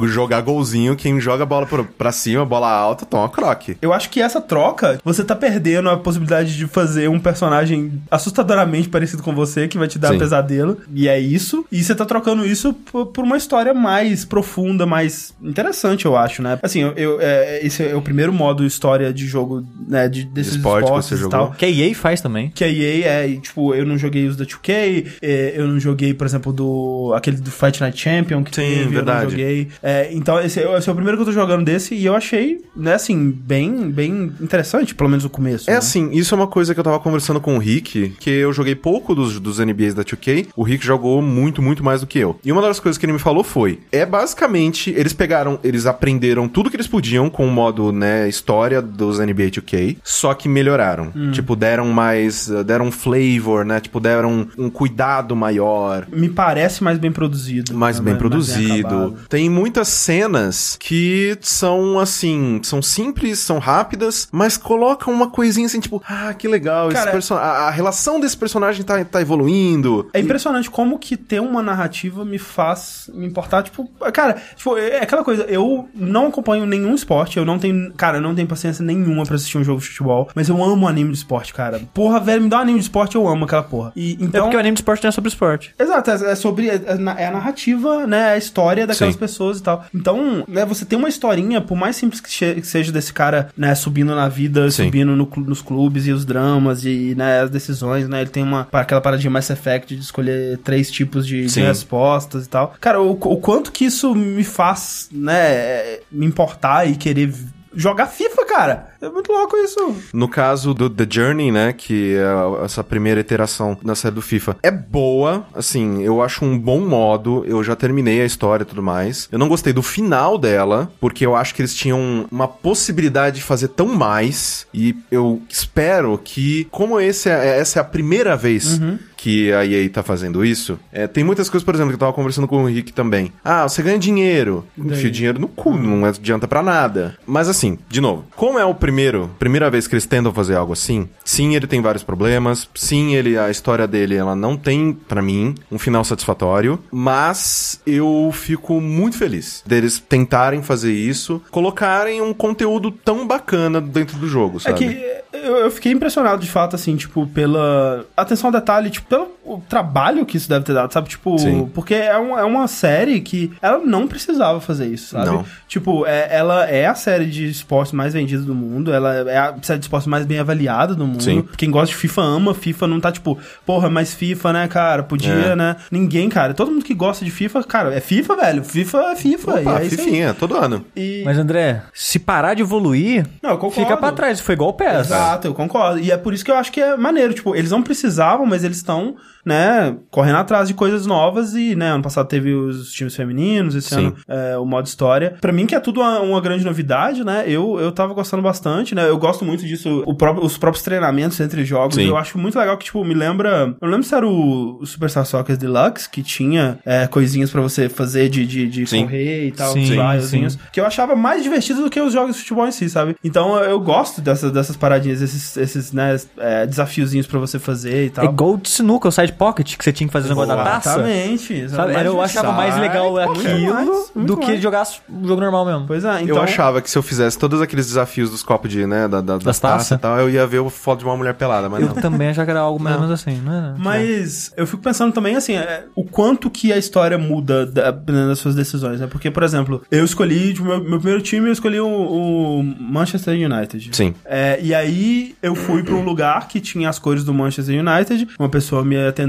jogar golzinho, quem joga a bola pra, cima, bola alta, toma croque. Eu acho que essa troca, você tá perdendo a possibilidade de fazer um personagem assustadoramente parecido com você, que vai te dar Sim. pesadelo. E é isso. E você tá trocando isso por, por uma história mais profunda, mais interessante, eu acho, né? Assim, eu, eu- é, esse é o primeiro modo história de jogo, né? De, desses esporte que esportes você e jogou? tal. Que a EA faz também. Que a EA é, e, tipo, eu não joguei os da 2K, é, eu não joguei, por exemplo, do aquele do Fight Night Champion que Sim, teve, eu não verdade. joguei. É, então, esse, é- esse é o primeiro que eu tô jogando desse e eu achei, né, assim, bem, bem interessante, pelo menos o começo. É né? assim, isso é uma coisa que eu tava conversando com o Rick, que eu joguei pouco dos, dos NBAs da 2K, o Rick jogou muito, muito mais do que eu. E uma das coisas que ele me falou foi, é basicamente, eles pegaram, eles aprenderam tudo que eles podiam com o modo, né, história dos NBA 2K, achei, só que melhoraram. Tipo, deram mais, deram um flavor, né? Tipo, deram um cuidado maior, Me parece mais bem produzido. mais né? bem acabado. produzido. Tem muitas cenas que são assim, são simples, são rápidas, mas colocam uma coisinha assim, tipo, ah, que legal, esse Cara, perso- a, a relação desse personagem tá, tá evoluindo. É impressionante como que ter uma narrativa me faz me importar, tipo, cara, tipo, é aquela coisa, eu não acompanho nenhum esporte, eu não tenho, cara, eu não tenho paciência nenhuma pra assistir um jogo de futebol, mas eu amo anime de esporte, cara. Porra, velho, me dá um anime de esporte, eu amo aquela porra. E É então porque o anime de esporte não é sobre esporte. Exato, é é sobre é, é é a narrativa, né, a história daquelas Sim. pessoas e tal. Então, né, você tem uma historinha, por mais simples que, seja desse cara, né, subindo na vida, Sim. subindo no nos clubes e os dramas e, né, as decisões, né, ele tem uma, aquela paradinha Mass Effect de escolher três tipos de, de respostas e tal. Cara, o, o quanto que isso me faz, né, me importar e querer jogar FIFA, cara. É muito louco isso. No caso do The Journey, né, que é essa primeira iteração da série do FIFA, é boa, assim, eu acho um bom modo, eu já terminei a história e tudo mais. Eu não gostei do final dela, porque eu acho que eles tinham uma possibilidade de fazer tão mais, e eu espero que, como esse é, essa é a primeira vez que a EA tá fazendo isso, é, tem muitas coisas, por exemplo, que eu tava conversando com o Rick também. Ah, você ganha dinheiro. Enfia o dinheiro no cu, não adianta pra nada. Mas assim, de novo, como é o primeiro, primeira vez que eles tentam fazer algo assim, sim, ele tem vários problemas, sim, ele a história dele, ela não tem pra mim um final satisfatório, mas eu fico muito feliz deles tentarem fazer isso, colocarem um conteúdo tão bacana dentro do jogo, É sabe? que eu, eu fiquei impressionado, de fato, assim, tipo, pela atenção ao detalhe, tipo, pelo trabalho que isso deve ter dado, sabe? Tipo, Sim. porque é, um- é uma série que ela não precisava fazer isso, sabe? Não. Tipo, é- ela é a série de esportes mais vendida do mundo, ela é a série de esportes mais bem avaliada do mundo. Sim. Quem gosta de FIFA ama FIFA, não tá tipo, porra, mas FIFA, né, cara? Podia, É. né? Ninguém, cara. Todo mundo que gosta de FIFA, cara, é FIFA, velho. FIFA é FIFA. Opa, e é fifinha, todo ano. E... Mas, André, se parar de evoluir, Não, fica pra trás. Foi igual o PES. Exato, eu concordo. E é por isso que eu acho que é maneiro. Tipo, eles não precisavam, mas eles estão, né, correndo atrás de coisas novas. E, né, ano passado teve os times femininos, esse Sim. ano é, o modo história. Pra mim, que é tudo uma, uma grande novidade, né? Eu, eu tava gostando bastante, né? Eu gosto muito disso, o próprio- os próprios treinamentos entre jogos. Sim. Eu acho muito legal que, tipo, me lembra. Eu lembro se era o, o Superstar Soccer Deluxe, que tinha é, coisinhas pra você fazer de, de, de Sim. correr e tal, Sim, uns sim. raiozinhos, que eu achava mais divertido do que os jogos de futebol em si, sabe? Então eu gosto dessas, dessas paradinhas, esses, esses né, é, desafiozinhos pra você fazer e tal. É igual de sinuca, o pocket, que você tinha que fazer o negócio da taça. Exatamente. Sabe? Era- eu achava mais legal aquilo mais, do que mais. jogar o jogo normal mesmo. Pois é, então... eu achava que se eu fizesse todos aqueles desafios dos copos de, né, da, da, das Das taças taças? e tal, eu ia ver o foto de uma mulher pelada, mas Eu não. também achava que era algo mais ou menos assim, era? Mas eu fico pensando também, assim, é, o quanto que a história muda da- dependendo das suas decisões, né? Porque, por exemplo, eu escolhi, tipo, meu, meu primeiro time, eu escolhi o, o Manchester United. Sim. É, e aí eu fui pra um lugar que tinha as cores do Manchester United, uma pessoa me atendeu,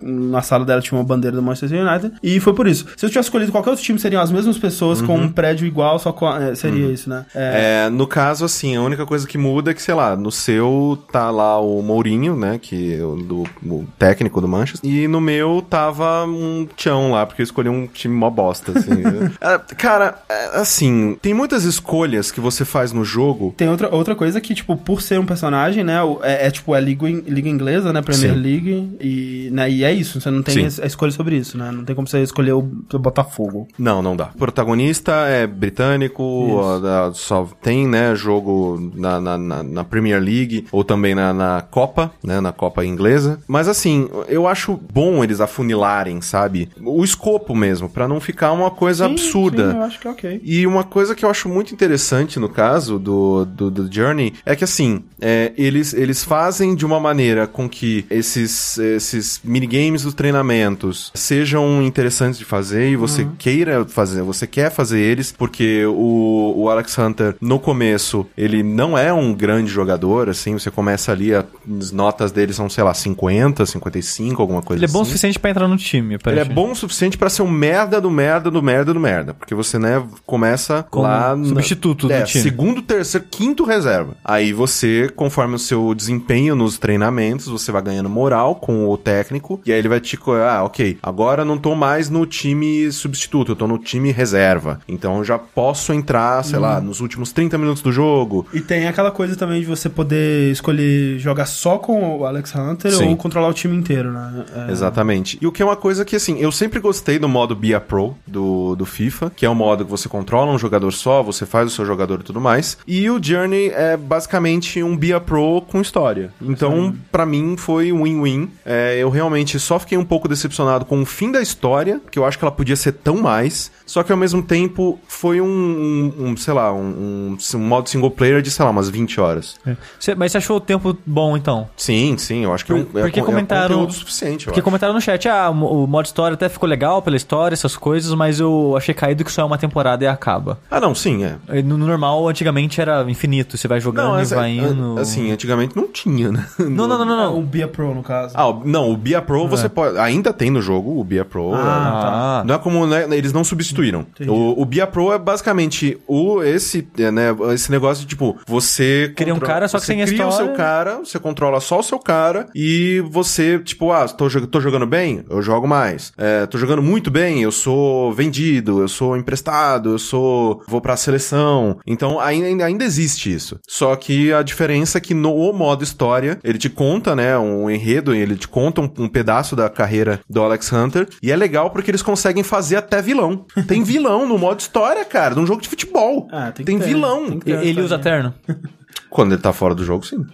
na sala dela tinha uma bandeira do Manchester United, e foi por isso. Se eu tivesse escolhido qualquer outro time, seriam as mesmas pessoas com um prédio igual, só com... a- é, seria isso, né? É, É, no caso, assim, a única coisa que muda é que, sei lá, no seu tá lá o Mourinho, né, que é o, do, o técnico do Manchester, e no meu tava um tchão lá, porque eu escolhi um time mó bosta, assim. <laughs> É, cara, é, assim, tem muitas escolhas que você faz no jogo Tem outra, outra coisa que, tipo, por ser um personagem, né? É, é, tipo, é liga, liga inglesa, né? Premier Sim. League. E, né, e é isso. Você não tem Sim. a escolha sobre isso, né? Não tem como você escolher o, o Botafogo. Não, não dá. O protagonista é britânico, ó, da- só tem, né, jogo na, na, na- Premier League ou também na, na Copa, né, na Copa inglesa. Mas assim, eu acho bom eles afunilarem, sabe? O escopo mesmo, pra não ficar uma coisa Sim, absurda. sim, eu acho que é ok. E uma coisa que eu acho muito interessante no caso do, do, do Journey é que, assim, é, eles, eles fazem de uma maneira com que esses, esses minigames dos treinamentos sejam interessantes de fazer e você queira fazer, você quer fazer eles, porque o, o Alex Hunter, no começo, ele não é um grande jogador, assim, você começa ali, a- as notas dele são, sei lá, 50, 55, alguma coisa Ele é bom o assim. suficiente pra entrar no time, Ele é bom o suficiente pra ser um merda do merda do merda do merda. Porque você, né, começa Como lá... na- substituto do é, time. segundo, terceiro, quinto reserva. Aí você, conforme o seu desempenho nos treinamentos, você vai ganhando moral com o técnico, e aí ele vai te, ah, ok, agora não tô mais no time substituto, eu tô no time reserva. Então eu já posso entrar, sei lá, nos últimos 30 minutos do jogo. E tem aquela coisa também de você poder escolher jogar só com o Alex Hunter Sim. ou controlar o time inteiro, né? É, Exatamente. E o que é uma coisa que, assim, eu sempre gostei do modo Be a Pro do, do FIFA, que é um modo que você controla um jogador só, você faz o seu jogador e tudo mais. E o Journey é basicamente um Be a Pro com história. Então, pra mim, foi um win-win. É, eu realmente só fiquei um pouco decepcionado com o fim da história, que eu acho que ela podia ser tão mais. Só que ao mesmo tempo foi um, um, um, sei lá, um, um, um modo single player de, sei lá, umas 20 horas. Cê- mas você achou o tempo bom, então? Sim, sim, eu acho que é um, Por- é, porque é comentaram- conteúdo suficiente, eu Porque acho. comentaram no chat, ah, o modo história até ficou legal pela história, essas coisas, mas eu achei caído que só é uma temporada e acaba. Ah, não, sim, é. E No no normal, antigamente era infinito, você vai jogando e essa- vai indo. Assim, antigamente não tinha, né? Não, não, não, não. é, não. o Bia Pro, no caso. Ah, o- não, o Bia Pro você pode. Ainda tem no jogo o Bia Pro. Ah, é- Não é como. né, eles não substituíram. O, o Bia Pro é basicamente o, esse, é, né, esse negócio de tipo, você. Cria um controla- cara, só que você sem a cria o seu cara, você controla só o seu cara e você, tipo, ah, tô, tô jogando bem? Eu jogo mais. É, tô jogando muito bem, eu sou vendido, eu sou emprestado, eu sou. vou pra seleção. Então ainda, ainda existe isso. Só que a diferença é que no modo história, ele te conta, né, um enredo, ele te conta um, um pedaço da carreira do Alex Hunter. E é legal porque eles conseguem fazer até vilão. <laughs> Tem vilão no modo história, cara, de um jogo de futebol. Ah, tem tem ter, vilão. tem E- ter. Ele usa terno? <laughs> Quando ele tá fora do jogo, sim.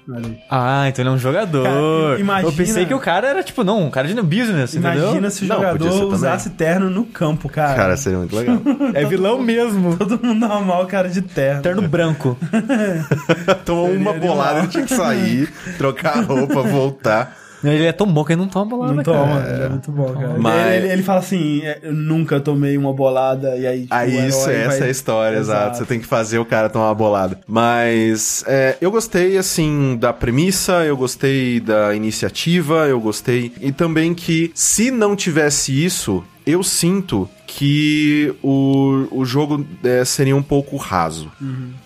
Ah, então ele é um jogador. Cara, imagina- Eu pensei que o cara era tipo, não, um cara de business, Imagina entendeu? se o Não, jogador também. usasse terno no campo, cara. Cara, seria muito legal. <laughs> É vilão mesmo. Todo mundo normal, cara de terno. Terno branco. Tomou uma Seria bolada, animal. ele tinha que sair, trocar a roupa, voltar. Ele é tão bom que ele não toma bolada, Não cara. toma, ele é muito bom, cara. Mas- Ele, ele- ele fala assim, é, eu nunca tomei uma bolada, e aí... tipo, Aí isso, herói essa vai- é a história, exato. Você tem que fazer o cara tomar uma bolada. Mas é, eu gostei, assim, da premissa, eu gostei da iniciativa, eu gostei. E também que, se não tivesse isso, eu sinto que o, o jogo é, seria um pouco raso.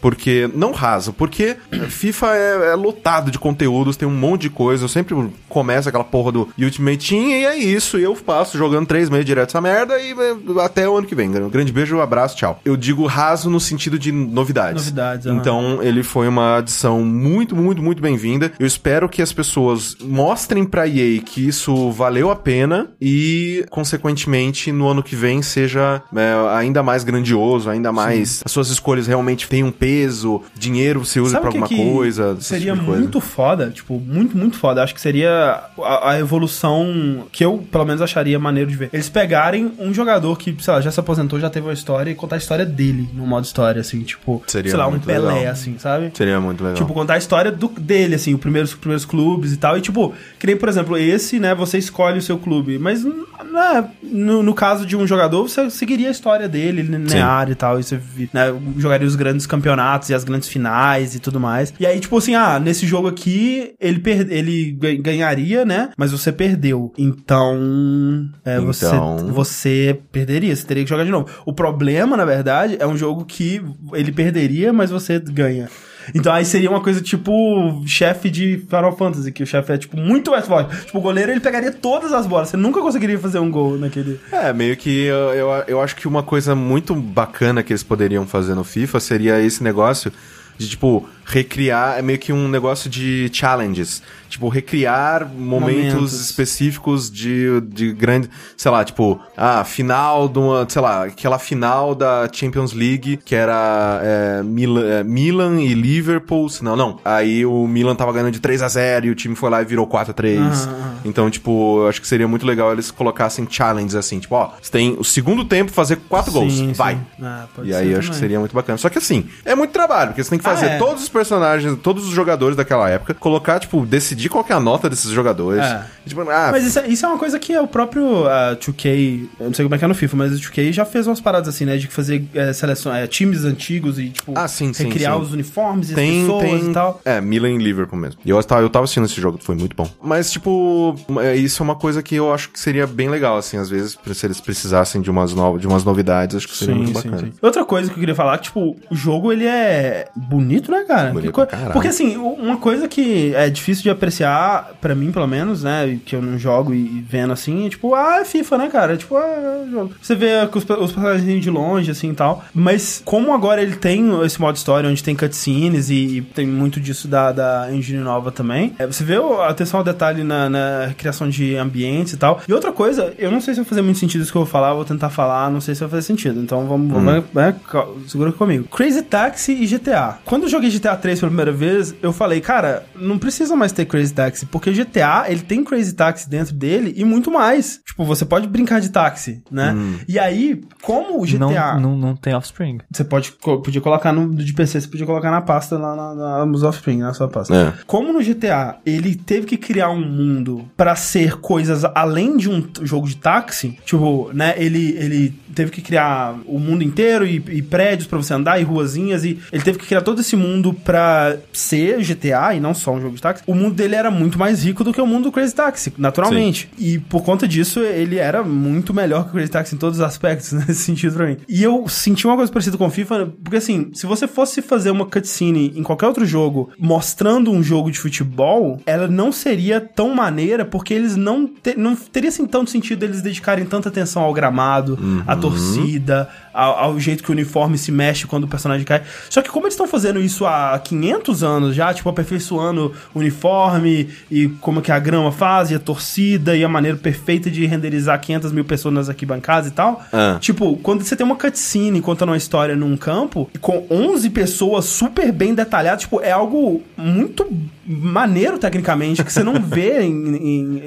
Porque. Não raso, porque FIFA é, é lotado de conteúdos, tem um monte de coisa. Eu sempre começo aquela porra do Ultimate Team e é isso. E eu passo jogando três meses direto essa merda e é, até o ano que vem. Um grande beijo, abraço, tchau. Eu digo raso no sentido de novidades. Novidades. Então ele foi uma adição muito, muito, muito bem-vinda. Eu espero que as pessoas mostrem pra EA que isso valeu a pena e, consequentemente, no ano que vem seja é, ainda mais grandioso, ainda mais. As suas escolhas realmente tenham peso, dinheiro você usa que alguma que coisa. esse Seria tipo coisa. muito foda, tipo, muito, muito foda. Acho que seria a, a evolução que eu, pelo menos, acharia maneiro de ver. Eles pegarem um jogador que, sei lá, já se aposentou, já teve uma história e contar a história dele no modo história, assim, tipo, Seria sei lá, um Pelé, legal. assim, sabe? Seria muito legal. Tipo, contar a história do, dele, assim, os primeiros, os primeiros clubes e tal. E, tipo, que nem, por exemplo, esse, né, você escolhe o seu clube. Mas, né, no, no caso de um jogador, você seguiria a história dele, linear e tal. E você né, jogaria os grandes campeonatos e as grandes finais e tudo mais. E aí, tipo assim, ah, nesse jogo aqui, ele, per ele ga- ganharia, né? Mas você perdeu. Então, é, Você, Então- você perderia, você teria que jogar de novo. O problema, na verdade, é um jogo que ele perderia, mas você ganha. Então aí seria uma coisa tipo chefe de Final Fantasy, que o chefe é tipo muito mais forte. Tipo, o goleiro ele pegaria todas as bolas, você nunca conseguiria fazer um gol naquele. É, meio que eu, eu, eu acho que uma coisa muito bacana que eles poderiam fazer no FIFA seria esse negócio de, tipo, recriar, é meio que um negócio de challenges. Tipo, recriar momentos, Momentos. específicos de, de grande, sei lá, tipo, ah, final de uma, sei lá, aquela final da Champions League, que era é, Milan, é, Milan e Liverpool, não, não, aí o Milan tava ganhando de 3 a 0 e o time foi lá e virou 4 a 3 Ah, Então, tipo, eu acho que seria muito legal eles colocassem challenges assim, tipo, ó, você tem o segundo tempo fazer quatro gols, Sim, vai. Ah, pode E aí eu acho que também. seria muito bacana. Só que assim, é muito trabalho, porque você tem que Ah, fazer é. todos os personagens, todos os jogadores daquela época, colocar, tipo, decidir qual que é a nota desses jogadores. É. Tipo, ah, Mas isso é, isso é uma coisa que é o próprio ah, 2K, eu não sei como é que é no FIFA, mas o 2K já fez umas paradas assim, né? De fazer é, seleção, é, times antigos e, tipo, Ah, sim, sim, recriar sim. os uniformes e tem, as pessoas tem. e tal. É, Milan e Liverpool mesmo. E eu tava, eu tava assistindo esse jogo, foi muito bom. Mas, tipo, é, isso é uma coisa que eu acho que seria bem legal, assim, às vezes, se eles precisassem de umas, no... de umas novidades, acho que seria muito bacana. Outra coisa que eu queria falar, tipo, o jogo ele é bonito, né, cara? Cara. Bonito co-. Porque assim, uma coisa que é difícil de apreciar, pra mim pelo menos, né, que eu não jogo e vendo assim, é tipo, ah, é FIFA, né, cara? É tipo, ah, é jogo. Você vê os, os personagens de longe, assim e tal. Mas como agora ele tem esse modo história onde tem cutscenes e, e tem muito disso da, da engine nova também, é, você vê a atenção ao detalhe na, na criação de ambientes e tal. E outra coisa, eu não sei se vai fazer muito sentido isso que eu vou falar, vou tentar falar, não sei se vai fazer sentido. Então vamos, vamos vai, vai, segura comigo. Crazy Taxi e GTA. Quando eu joguei GTA 3 pela primeira vez, eu falei, cara, não precisa mais ter Crazy Taxi, porque GTA, ele tem Crazy Taxi dentro dele e muito mais. Tipo, você pode brincar de táxi, né? E aí, como o GTA... Não, não, não tem Offspring. Você pode, podia colocar no de PC, você podia colocar na pasta lá na, na, nos Offspring, na sua pasta. É. Como no GTA ele teve que criar um mundo pra ser coisas além de um jogo de táxi, tipo, né, ele, ele teve que criar o mundo inteiro e, e prédios pra você andar e ruazinhas e ele teve que criar todo esse mundo pra ser GTA e não só um jogo de táxi. O mundo dele era muito mais rico do que o mundo do Crazy Taxi, naturalmente. E por conta disso, ele era muito melhor que o Crazy Taxi em todos os aspectos, <laughs> nesse sentido pra mim. E eu senti uma coisa parecida com o FIFA, porque assim, se você fosse fazer uma cutscene em qualquer outro jogo mostrando um jogo de futebol, ela não seria tão maneira, porque eles não, te- não teria assim tanto sentido eles dedicarem tanta atenção ao gramado, à torcida, ao, ao jeito que o uniforme se mexe quando o personagem cai. Só que como eles estão fazendo isso há 500 anos já, tipo, aperfeiçoando o uniforme e como que a grama faz, e a torcida, e a maneira perfeita de renderizar 500 mil pessoas nas arquibancadas e tal. Ah. Tipo, quando você tem uma cutscene contando uma história num campo, com 11 pessoas super bem detalhadas, tipo, é algo muito maneiro tecnicamente, que você não vê <laughs> em,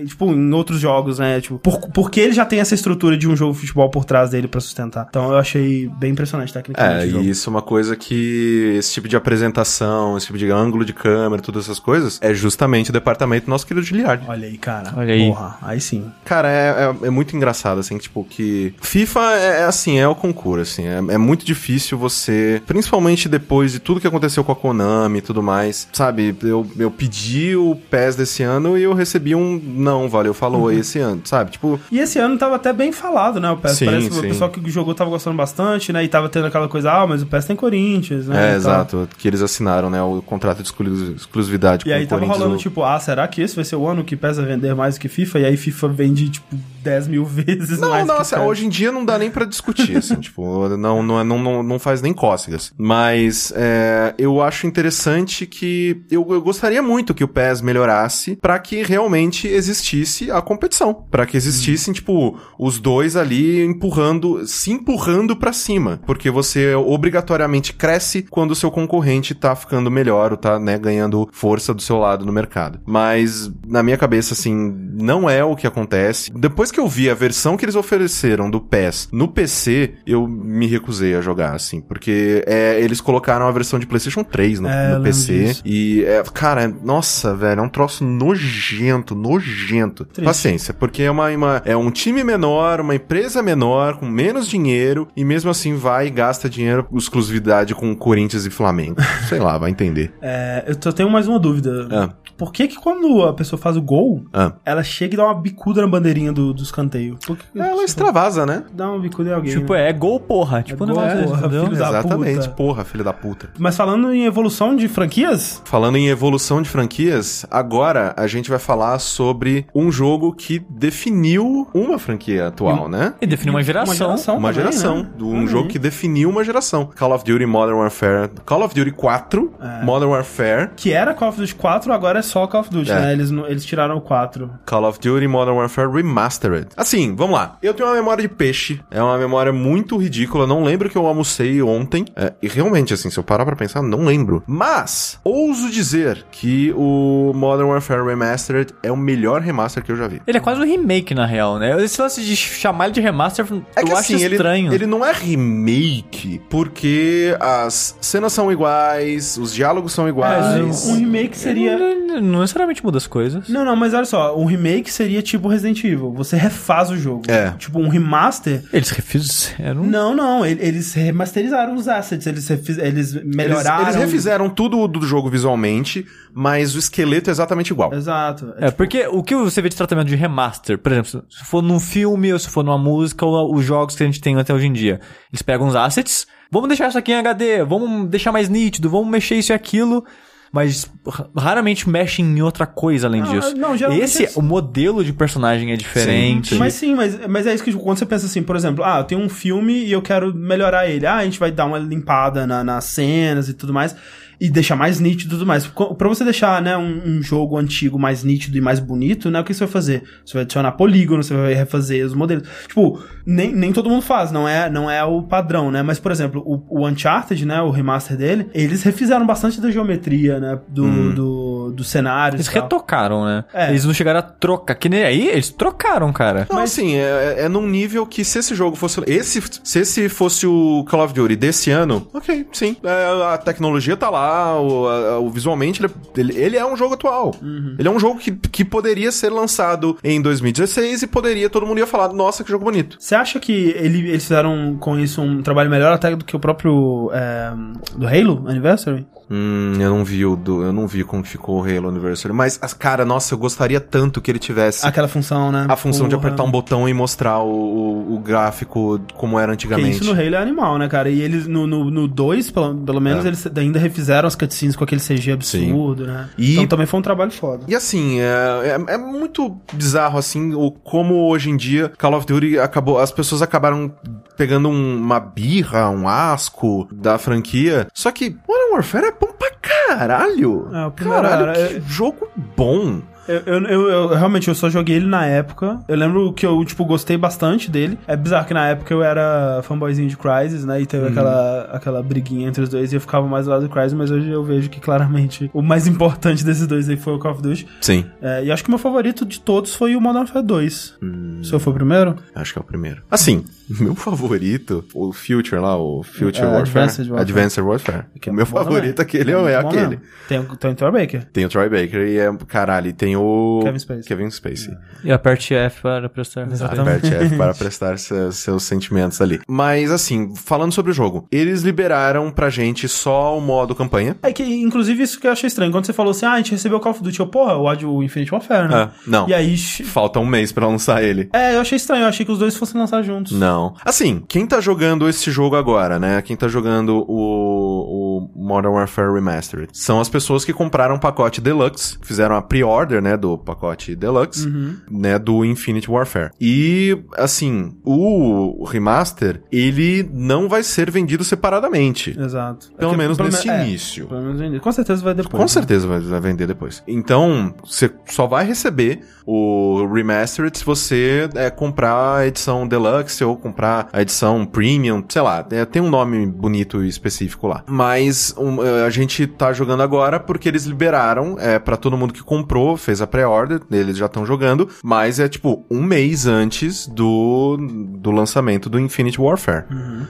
em- tipo, em outros jogos, né? Tipo, por- porque ele já tem essa estrutura de um jogo de futebol por trás dele pra sustentar. Então eu achei bem impressionante tecnicamente É, e isso é uma coisa que esse tipo de apresentação, esse tipo de ângulo de câmera, todas essas coisas, é justamente o departamento do nosso querido Giliard. Olha aí, cara. Olha aí. Porra, aí sim. Cara, é, é, é muito engraçado, assim, tipo, que FIFA é, é assim, é o concurso, assim, é, é muito difícil você, principalmente depois de tudo que aconteceu com a Konami e tudo mais, sabe, eu, eu pedi o PES desse ano e eu recebi um não, valeu, falou aí esse ano, sabe, tipo, E esse ano tava até bem falado, né? O PES Sim, parece que o pessoal que jogou tava gostando bastante, né? E tava tendo aquela coisa, ah, mas o PES tem Corinthians, né? é, e exato, que eles assinaram, né, o contrato de exclu- exclusividade E com aí o tava Corinthians. rolando, o- tipo, ah, será que esse vai ser o ano que PES vai vender mais do que FIFA? E aí FIFA vende, tipo, 10 mil <laughs> vezes Não, mais não, PES. hoje em dia não dá nem pra discutir, assim, <laughs> tipo, não, não, é- não, não, não faz nem cócegas. Mas é, eu acho interessante que eu, eu gostaria muito que o PES melhorasse pra que realmente existisse a competição. Pra que existissem, tipo, os dois ali empurrando, se empurrando pra cima. Porque você obrigatoriamente cresce quando o seu concorrente tá ficando melhor ou tá, né, ganhando força do seu lado no mercado. Mas, na minha cabeça, assim, não é o que acontece. Depois que eu vi a versão que eles ofereceram do PES no PC, eu me recusei a jogar, assim, porque é, eles colocaram a versão de PlayStation 3 no, É, no PC. disso. E, é, cara, nossa, velho, é um troço nojento, nojento. Triste. Paciência, porque é, uma, uma- é um time menor, uma empresa menor, com menos dinheiro, e mesmo assim vai e gasta dinheiro com exclusividade com Corinthians e Flamengo. <laughs> Sei lá, vai entender. É, eu só tenho mais uma dúvida. Ah. Por que que quando a pessoa faz o gol, Ah. ela chega e dá uma bicuda na bandeirinha do, do escanteio? A Ela extravasa, né? Dá uma bicuda em alguém. Tipo, né? é gol, porra. Tipo, um gol, negócio desse, porra, filho da Exatamente. puta. Porra, filho da puta. Mas falando em evolução de franquias, Falando em evolução de franquias, agora a gente vai falar sobre um jogo que definiu uma franquia atual, né? E define uma geração. uma geração. Uma também, geração. né? Um Olha jogo que definiu uma geração. Call of Duty Modern Warfare. Call of Duty 4, É. Modern Warfare. Que era Call of Duty 4, agora é só Call of Duty, É. né? Eles, eles tiraram o 4. Call of Duty Modern Warfare Remastered. Assim, vamos lá. Eu tenho uma memória de peixe. É uma memória muito ridícula. Não lembro que eu almocei ontem. É, e realmente, assim, se eu parar pra pensar, não lembro. Mas, ouso dizer que o Modern Warfare Remastered é o melhor remaster que eu já vi. Ele é quase um remake, na real, né? Esse lance de chamar ele de remaster, É que eu assim, acho ele, estranho. ele não é remake, porque as cenas são iguais, os diálogos são iguais. Mas um remake seria. Não, não necessariamente muda as coisas. Não, não, mas olha só, um remake seria tipo Resident Evil. Você refaz o jogo. É. Tipo, um remaster. Eles refizeram. Não, não, ele- eles remasterizaram os assets, eles, refiz- eles Eles, melhoraram. eles refizeram tudo do jogo visualmente, mas o esqueleto é exatamente igual. Exato. É, porque o que você vê de tratamento de remaster, por exemplo, se for num filme, ou se for numa música, ou os jogos que a gente tem até hoje em dia. Eles pegam os assets, vamos deixar isso aqui em HD, vamos deixar mais nítido, vamos mexer isso e aquilo, mas ra- raramente mexem em outra coisa além Não, disso. não, geralmente Esse, eles- o modelo de personagem é diferente. Mas sim, mas, mas é isso que quando você pensa assim, por exemplo, ah, eu tenho um filme e eu quero melhorar ele. Ah, a gente vai dar uma limpada na- nas cenas e tudo mais. E deixar mais nítido e tudo mais. Pra você deixar, né, um, um jogo antigo mais nítido e mais bonito, né, o que você vai fazer? Você vai adicionar polígono, você vai refazer os modelos. Tipo, nem, nem todo mundo faz, não é, não é o padrão, né? Mas, por exemplo, o, o Uncharted, né, o remaster dele, eles refizeram bastante da geometria, né, do, do, do cenário. Eles e tal. retocaram, né? É. Eles não chegaram a trocar. Que nem aí, eles trocaram, cara. Não, assim, é, é num nível que se esse jogo fosse. Esse, se esse fosse o Call of Duty desse ano, ok, sim. É, a tecnologia tá lá, o, a- o- visualmente ele, ele, ele é um jogo atual. Ele é um jogo que, que poderia ser lançado em 2016 e poderia, todo mundo ia falar, nossa, que jogo bonito. Você acha que ele- eles fizeram com isso um trabalho melhor até do que o próprio é, do Halo Anniversary? Hum, eu não vi o do, eu não vi como ficou o Halo Anniversary, mas as- cara, nossa, eu gostaria tanto que ele tivesse Aquela função, né? a função de Porra. apertar um botão e mostrar o, o, gráfico como era Porque antigamente. isso no Halo é animal, né, cara? E eles, no 2, no dois, pelo, pelo menos, É. eles ainda refizeram as cutscenes com aquele CG absurdo, né? E- Então também foi um trabalho foda. E assim, é, é, é muito bizarro, assim, o, como hoje em dia Call of Duty acabou. As pessoas acabaram pegando um- uma birra, um asco da franquia. Só que Modern Warfare é bom pra caralho. É, o primeiro caralho, era- que jogo bom. Eu, eu, eu- eu- realmente eu só joguei ele na época. Eu lembro que eu, tipo, gostei bastante dele. É bizarro que na época eu era fanboyzinho de Crysis, né? E teve aquela, aquela briguinha entre os dois e eu ficava mais do lado do Crysis, mas hoje eu vejo que claramente o mais importante desses dois aí foi o Call of Duty. Sim, É, e acho que o meu favorito de todos foi o Modern Warfare 2. O seu foi o primeiro? acho que é o primeiro. Assim, <laughs> meu favorito, o Future lá, o Future É, Warfare. Advanced Warfare. Advanced Warfare. Que é o meu favorito também. aquele é, é bom aquele. Tem, o- tem o Troy Baker. Tem o Troy Baker e é, caralho, e tem o... Kevin Spacey. Kevin Spacey. E aperte F para prestar. Exatamente. Aperte F para prestar seus, seus sentimentos ali. Mas, assim, falando sobre o jogo, eles liberaram pra gente só o modo campanha. É que, inclusive, isso que eu achei estranho. Quando você falou assim, ah, a gente recebeu o Call of Duty, eu, porra, o ódio o Infinite Warfare, né? Ah, não. E aí... Falta um mês pra lançar ele. É, eu achei estranho. Eu achei que os dois fossem lançar juntos. Não. Assim, quem tá jogando esse jogo agora, né? Quem tá jogando o, o Modern Warfare Remastered são as pessoas que compraram o pacote Deluxe, fizeram a pre-order, né, do pacote Deluxe, né, do Infinite Warfare. E, assim, o remaster, ele não vai ser vendido separadamente. Exato. Pelo É que- menos nesse é, início. pelo menos. Com certeza vai depois. Com né? certeza vai, vai vender depois. Então, você só vai receber o Remastered se você é, comprar a edição Deluxe ou comprar a edição Premium, sei lá, é, tem um nome bonito e específico lá. Mas um, é, a gente tá jogando agora porque eles liberaram é, para todo mundo que comprou, fez a pré-order, eles já estão jogando, mas é tipo um mês antes do, do lançamento do Infinite Warfare.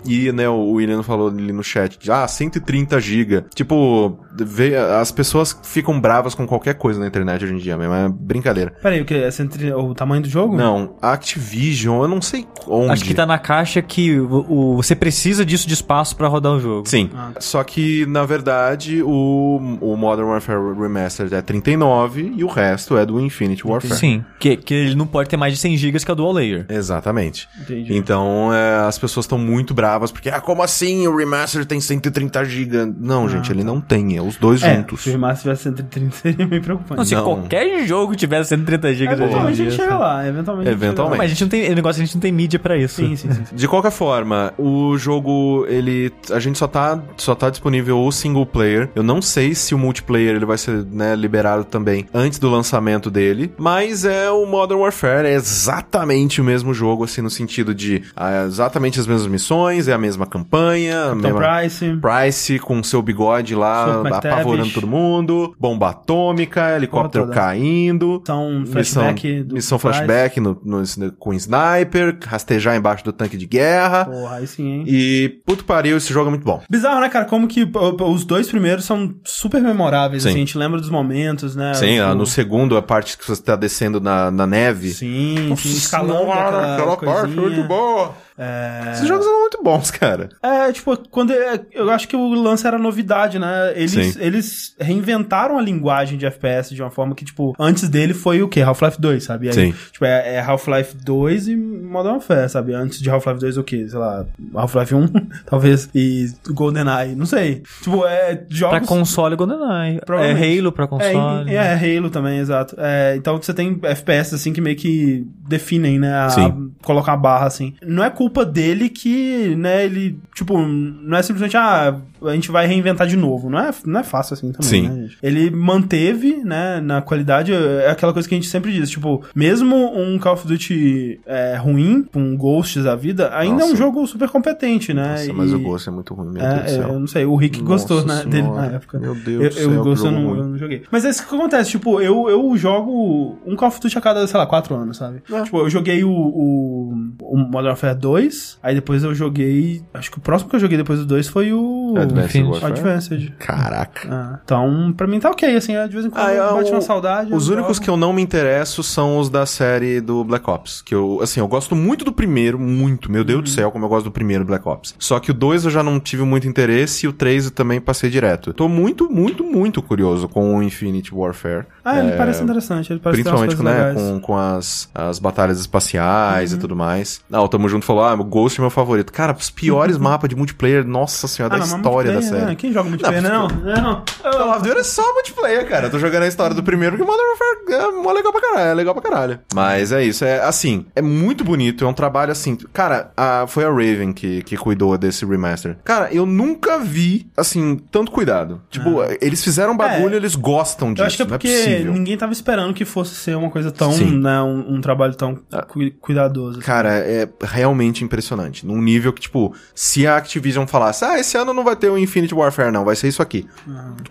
E, né, o William falou ali no chat, ah, 130 GB. Tipo, vê, as pessoas ficam bravas com qualquer coisa na internet hoje em dia mesmo, é brincadeira. Peraí, o que? É o tamanho do jogo? Não, a Activision, eu não sei onde. Acho que tá na caixa que o, o- você precisa disso de espaço pra rodar o jogo. Sim. Só que, na verdade, o, o Modern Warfare Remastered é 39 e o resto é do Infinite Warfare. Sim. Que, que ele não pode ter mais de 100 GB que é o Dual Layer. Exatamente. Entendi. Então, é, as pessoas estão muito bravas porque, ah, como assim o Remastered tem 130 GB? Não, gente, ele não tem, é os dois É, juntos. se o remaster tivesse 130 <laughs> seria meio preocupante. Não, se Não. qualquer jogo tivesse 130 GB hoje em Eventualmente a gente chega lá, eventualmente. Eventualmente. Mas a gente não tem. O negócio é que a gente não tem mídia pra isso. Sim, sim, sim. sim. De qualquer forma, o jogo, ele. A gente só tá, só tá disponível o single player. Eu não sei se o multiplayer ele vai ser né, liberado também antes do lançamento dele. Mas é o Modern Warfare, é exatamente o mesmo jogo, assim, no sentido de ah, exatamente as mesmas missões, é a mesma campanha, mesma. Price. Price com seu bigode lá, apavorando todo mundo, bomba atômica, helicóptero caindo. São flashback. Missão, missão flashback no, no- com sniper, rastejar embaixo do tanque de guerra. Porra, aí sim, hein? E, puto pariu, esse jogo é muito bom. Bizarro, né, cara? Como que os dois primeiros são super memoráveis, Sim. assim, a gente lembra dos momentos, né? Sim, O- ah, no segundo, a parte que você tá descendo na, na neve. Sim, sim, Nossa escalando senhora, aquela, aquela parte muito boa. É... Esses jogos são muito bons, cara. É, tipo, quando é, eu acho que o lance era novidade, né? Eles, Sim. eles reinventaram a linguagem de FPS de uma forma que, tipo, antes dele foi o quê? Half-Life 2, sabe? Aí, Sim. Tipo, é, é Half-Life 2 e Modern Warfare, sabe? Antes de Half-Life 2 o quê? Sei lá, Half-Life 1, <laughs> talvez, e GoldenEye, não sei. Tipo, é jogos... Pra console GoldenEye. É. Halo pra console. É, é, Halo também, exato. É, então você tem FPS assim que meio que definem, né? A, Sim. colocar a barra assim. Não é culpa dele que, né, ele, tipo, não é simplesmente, ah, a gente vai reinventar de novo. Não é, não é fácil assim também, Sim. né, gente? Ele manteve, né, na qualidade, é aquela coisa que a gente sempre diz, tipo, mesmo um Call of Duty é, ruim, com Ghosts da vida, ainda é um Nossa. jogo super competente, né? Nossa, mas E- o gosto é muito ruim, meu é, Deus do é, céu. eu não sei, o Rick gostou, Nossa né, dele na época. Meu Deus eu, do eu, Ghost que eu não, eu não joguei. Mas é isso que acontece, tipo, eu, eu jogo um Call of Duty a cada, sei lá, quatro anos, sabe? É. Tipo, eu joguei o, o, o Modern Warfare 2, aí depois eu joguei, acho que o próximo que eu joguei depois do 2 foi o... Advanced o? Advanced. Caraca. Ah, então, pra mim tá ok, assim, de vez em quando Ah, é, bate uma saudade. Os eu únicos jogo. que eu não me interesso são os da série do Black Ops. Que eu, assim, eu gosto muito do primeiro, muito. Meu Deus do Uhum. céu, como eu gosto do primeiro Black Ops. Só que o 2 eu já não tive muito interesse e o 3 eu também passei direto. Eu tô muito, muito, muito curioso com o Infinity Warfare. Ah, ele parece interessante, ele parece Principalmente com, né. Uhum. com, com as, as batalhas espaciais e tudo mais. Ah, o Tamo Junto falou, ah, o Ghost é meu favorito. Cara, os piores <laughs> mapas de multiplayer, nossa senhora, Ah, da não, história da série. né? Quem joga multiplayer, não? Não, não. Of Duty é só multiplayer, cara. Eu tô jogando a história do primeiro porque Modern Warfare é legal pra caralho. É legal pra caralho. Mas é isso. É assim, é muito bonito. É um trabalho assim. Cara, a- foi a Raven que, que cuidou desse remaster. Cara, eu nunca vi, assim, tanto cuidado. Tipo, eles fizeram bagulho É. eles gostam disso. Eu acho que é não é porque possível. ninguém tava esperando que fosse ser uma coisa tão, Sim. né, um, um trabalho tão cu- cuidadoso. assim. Cara, é realmente impressionante. Num nível que, tipo, se a Activision falasse, ah, esse ano não vai ter o Infinite Warfare, não, vai ser isso aqui.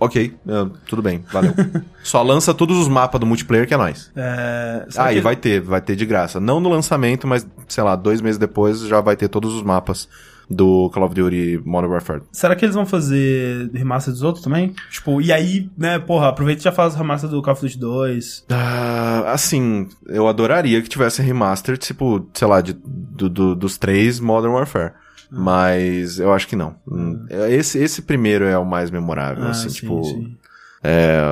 Ok, é, tudo bem, valeu. <laughs> Só lança todos os mapas do multiplayer que é nóis. É, será Ah, que e vai ter, vai ter de graça. Não no lançamento, mas, sei lá, dois meses depois já vai ter todos os mapas do Call of Duty Modern Warfare. Será que eles vão fazer remaster dos outros também? Tipo, e aí, né, porra, aproveita e já faz o remaster do Call of Duty 2. Ah, assim, eu adoraria que tivesse remaster, tipo, sei lá, de, do, do- dos três Modern Warfare. Mas eu acho que não. Hum, Esse, esse primeiro é o mais memorável, Ah, assim, sim, tipo. sim. É,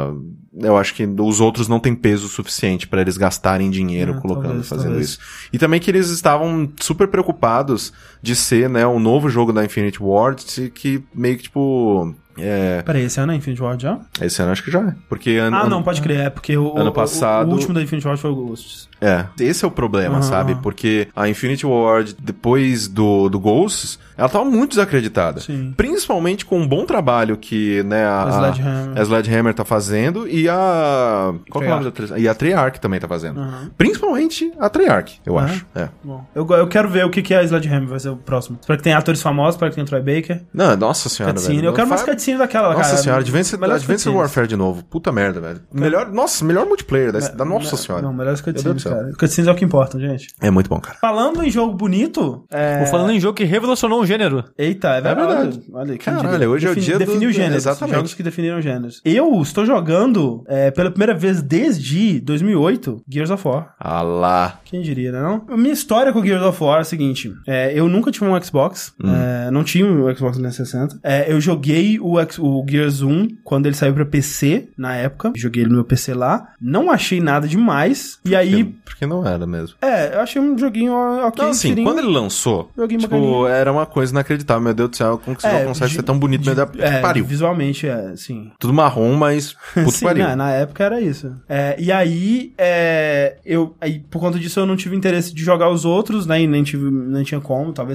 eu acho que os outros não têm peso suficiente pra eles gastarem dinheiro Ah, colocando, talvez, fazendo talvez. isso. E também que eles estavam super preocupados de ser, né, um novo jogo da Infinity Ward que meio que, tipo, é, Peraí, esse ano é Infinity Ward já? esse ano acho que já é. Porque ano, Ah, ano- não, pode crer, é porque o, ano o- passado- o, último da Infinity Ward foi o Ghosts. É, esse é o problema, Aham, sabe? Porque a Infinity Ward, depois do, do Ghosts, ela tava muito desacreditada. Sim. Principalmente com um bom trabalho que, né, a, A Sledgehammer. a Sledgehammer tá fazendo e a... Qual é o nome da Treyarch? E a Treyarch também tá fazendo. Aham. Principalmente a Treyarch, eu Aham. acho. É. Bom, eu, eu quero ver o que, que é a Sledgehammer, vai ser o próximo. Espero que tenha atores famosos, espero que tenha Troy Baker. Não, nossa senhora, Cutscene. velho. Eu quero mais cutscene daquela, Nossa cara. senhora, Advanced, Advanced. Warfare de novo. Puta merda, velho. Melhor, nossa, melhor multiplayer da, da nossa senhora. Não, melhores cutscenes, cara. Cutscenes é o que importa, gente. É muito bom, cara. Falando em jogo bonito, é... Tô falando em jogo que revolucionou um gênero. Eita, é verdade. verdade. Olha, Caralho, hoje é o dia do- Definiu gêneros. Exatamente. Jogos que definiram gêneros. Eu estou jogando, é, pela primeira vez desde 2008, Gears of War. Ah lá. Quem diria, né não? A minha história com Gears of War é a seguinte. é, eu nunca tive um Xbox. Hum. é, não tinha o Xbox 360. É, eu joguei o, o Gears 1 quando ele saiu pra PC, na época. Joguei ele no meu PC lá. Não achei nada demais. E aí... Porque não era mesmo. É, eu achei um joguinho ok. Então, assim, tirinho. quando ele lançou, tipo, bacaninha. era uma coisa inacreditável. Meu Deus do céu, como que esse É, consegue de- ser tão bonito? Meu Deus, que É, pariu. visualmente, é, sim. Tudo marrom, mas <laughs> puto Sim, pariu. né, na época era isso. É, e aí, é, eu, aí, por conta disso, eu não tive interesse de jogar os outros, né? E nem, tive, nem tinha como. Talvez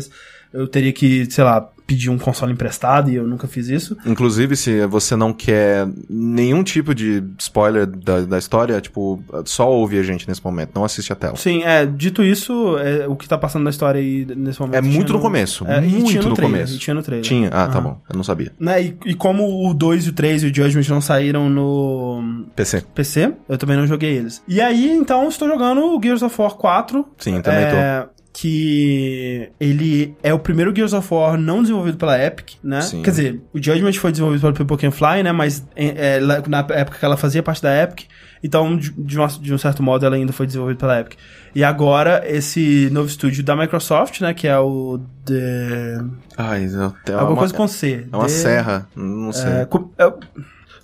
eu teria que, sei lá, pedir um console emprestado e eu nunca fiz isso. Inclusive, se você não quer nenhum tipo de spoiler da, da história, tipo, só ouve a gente nesse momento, não assiste a tela. Sim, é, dito isso, é, o que tá passando na história aí nesse momento. É muito tinha no começo, é, muito tinha no, no trailer, começo. E tinha no trailer. Tinha? Ah, tá Aham. bom. Eu não sabia. Né, e, e como o 2 e o 3 e o Judgment não saíram no PC. PC, eu também não joguei eles. E aí, então, estou jogando o Gears of War 4. Sim, também é, que ele é o primeiro Gears of War não desenvolvido pela Epic, né? Sim. Quer dizer, o Judgment foi desenvolvido pelo People Can Fly, né? Mas é, é, na época que ela fazia parte da Epic, então de, de um, de um certo modo ela ainda foi desenvolvida pela Epic. E agora esse novo estúdio da Microsoft, né? Que é o The... Ai, é alguma uma, coisa com C. é uma The- serra, não sei. É, co- é,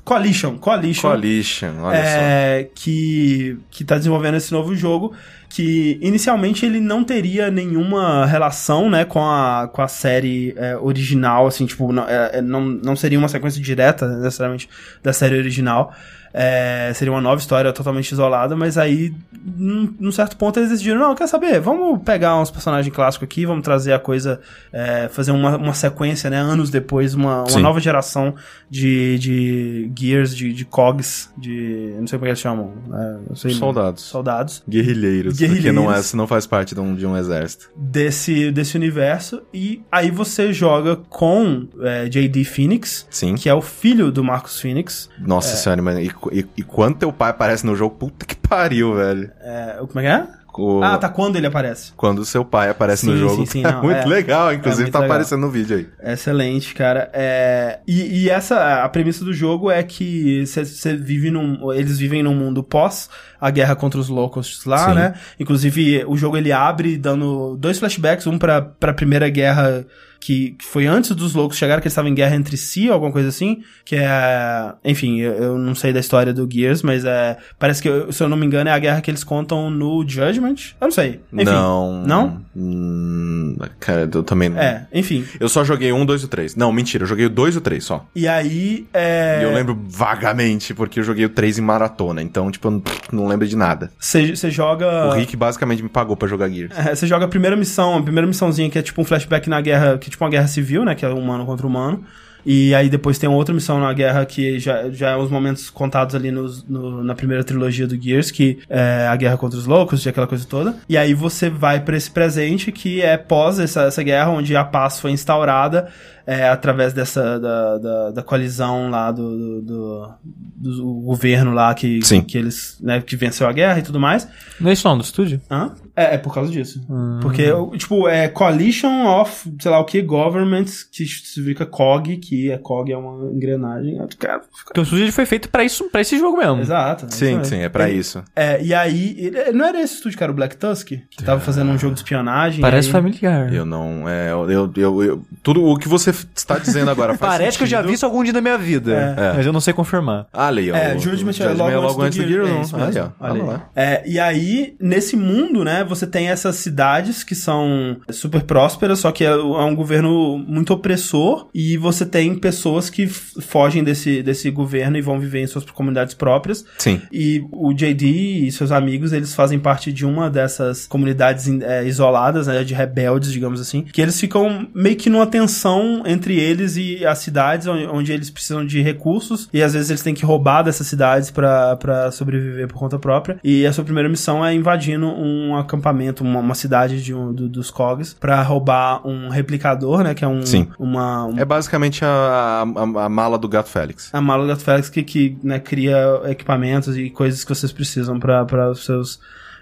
Coalition, Coalition. Coalition, olha é, que, que tá desenvolvendo esse novo jogo, que inicialmente ele não teria nenhuma relação, né, com a, com a série é, original, assim, tipo, não, é, é, não, não seria uma sequência direta, necessariamente, da série original. É, seria uma nova história totalmente isolada, mas aí, num, num certo ponto, eles decidiram, não, quer saber, vamos pegar uns personagens clássicos aqui, vamos trazer a coisa, é, fazer uma, uma sequência, né, anos depois, uma, uma nova geração de, de Gears, de, de COGs, de, não sei como é que eles chamam, é, sei, Soldados. soldados, Guerrilheiros, porque Guerrilheiros. não, é, não faz parte de um, de um exército. desse, desse universo, e aí você joga com é, J.D. Phoenix, Sim. que é o filho do Marcus Phoenix, Nossa senhora, mano. E, e, e quando teu pai aparece no jogo, puta que pariu, velho. é, como é que é? O- Ah, tá, quando ele aparece. Quando seu pai aparece no Sim, jogo, sim, sim, tá <laughs> não, muito é. legal. Inclusive, muito tá legal. aparecendo no vídeo aí. Excelente, cara. É, e, e essa, a premissa do jogo é que você vive num. Eles vivem num mundo pós a guerra contra os locusts lá, Sim. né? Inclusive, o jogo ele abre dando dois flashbacks, um pra, pra primeira guerra que, que foi antes dos loucos chegarem, que eles estavam em guerra entre si, alguma coisa assim, que é... Enfim, eu, eu não sei da história do Gears, mas é... Parece que, se eu não me engano, é a guerra que eles contam no Judgment. Eu não sei. Enfim. não. Não? Hum, cara, eu também não. É, enfim. Eu só joguei um, dois e três. Não, mentira, eu joguei o dois e o três só. E aí, é... E eu lembro vagamente, porque eu joguei o três em maratona. Então, tipo, eu não, não lembro de nada. Você joga... O Rick basicamente me pagou pra jogar Gears. <laughs> É, você joga a primeira missão, a primeira missãozinha que é tipo um flashback na guerra, que é tipo uma guerra civil, né? Que é humano contra humano. E aí depois tem outra missão na guerra que já, já é os momentos contados ali nos- no- na primeira trilogia do Gears, que é a guerra contra os loucos, aquela coisa toda. E aí você vai pra esse presente que é pós essa, essa guerra, onde a paz foi instaurada é, através dessa da, da, da coalizão lá do, do, do- do governo lá que, Sim. que eles, né, que venceu a guerra e tudo mais. Não é isso não, do estúdio? Hã? É, é por causa disso. Porque, tipo, é Coalition of, sei lá o que, Governments, que significa COG, que é COG é uma engrenagem. É, Cara, Porque o estúdio foi feito pra isso, para esse jogo mesmo. exato. é Sim, sim, é pra Ele- isso. É, e aí, ele- não era esse estúdio que era o Black Tusk? Que tava fazendo um jogo de espionagem. Parece aí- familiar. Eu não. É, eu, eu, eu- eu- tudo o que você está dizendo agora faz Parece que eu já sentido. vi isso algum dia na minha vida. É. Mas eu não sei confirmar. Ah, ali, ó. É, o- Judgment o é logo, é logo antes do é não. isso Aí, mesmo. ó. Olha lá. É, e aí, nesse mundo, né, você tem essas cidades que são super prósperas, só que é, é um governo muito opressor, e você tem pessoas que fogem desse, desse governo e vão viver em suas comunidades próprias. Sim. E o JD e seus amigos, eles fazem parte de uma dessas comunidades é, isoladas, né, de rebeldes, digamos assim, que eles ficam meio que numa tensão entre eles e as cidades, onde, eles precisam de recursos, e às vezes eles têm que roubar dessas cidades pra pra sobreviver por conta própria. E a sua primeira missão é invadindo um acampamento, uma, uma cidade de um, do- dos COGs, pra roubar um replicador, né, que é um, Sim. uma, um É basicamente a, a, a mala do Gato Félix. a mala do Gato Félix que, que né, cria equipamentos e coisas que vocês precisam para os seus.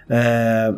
É,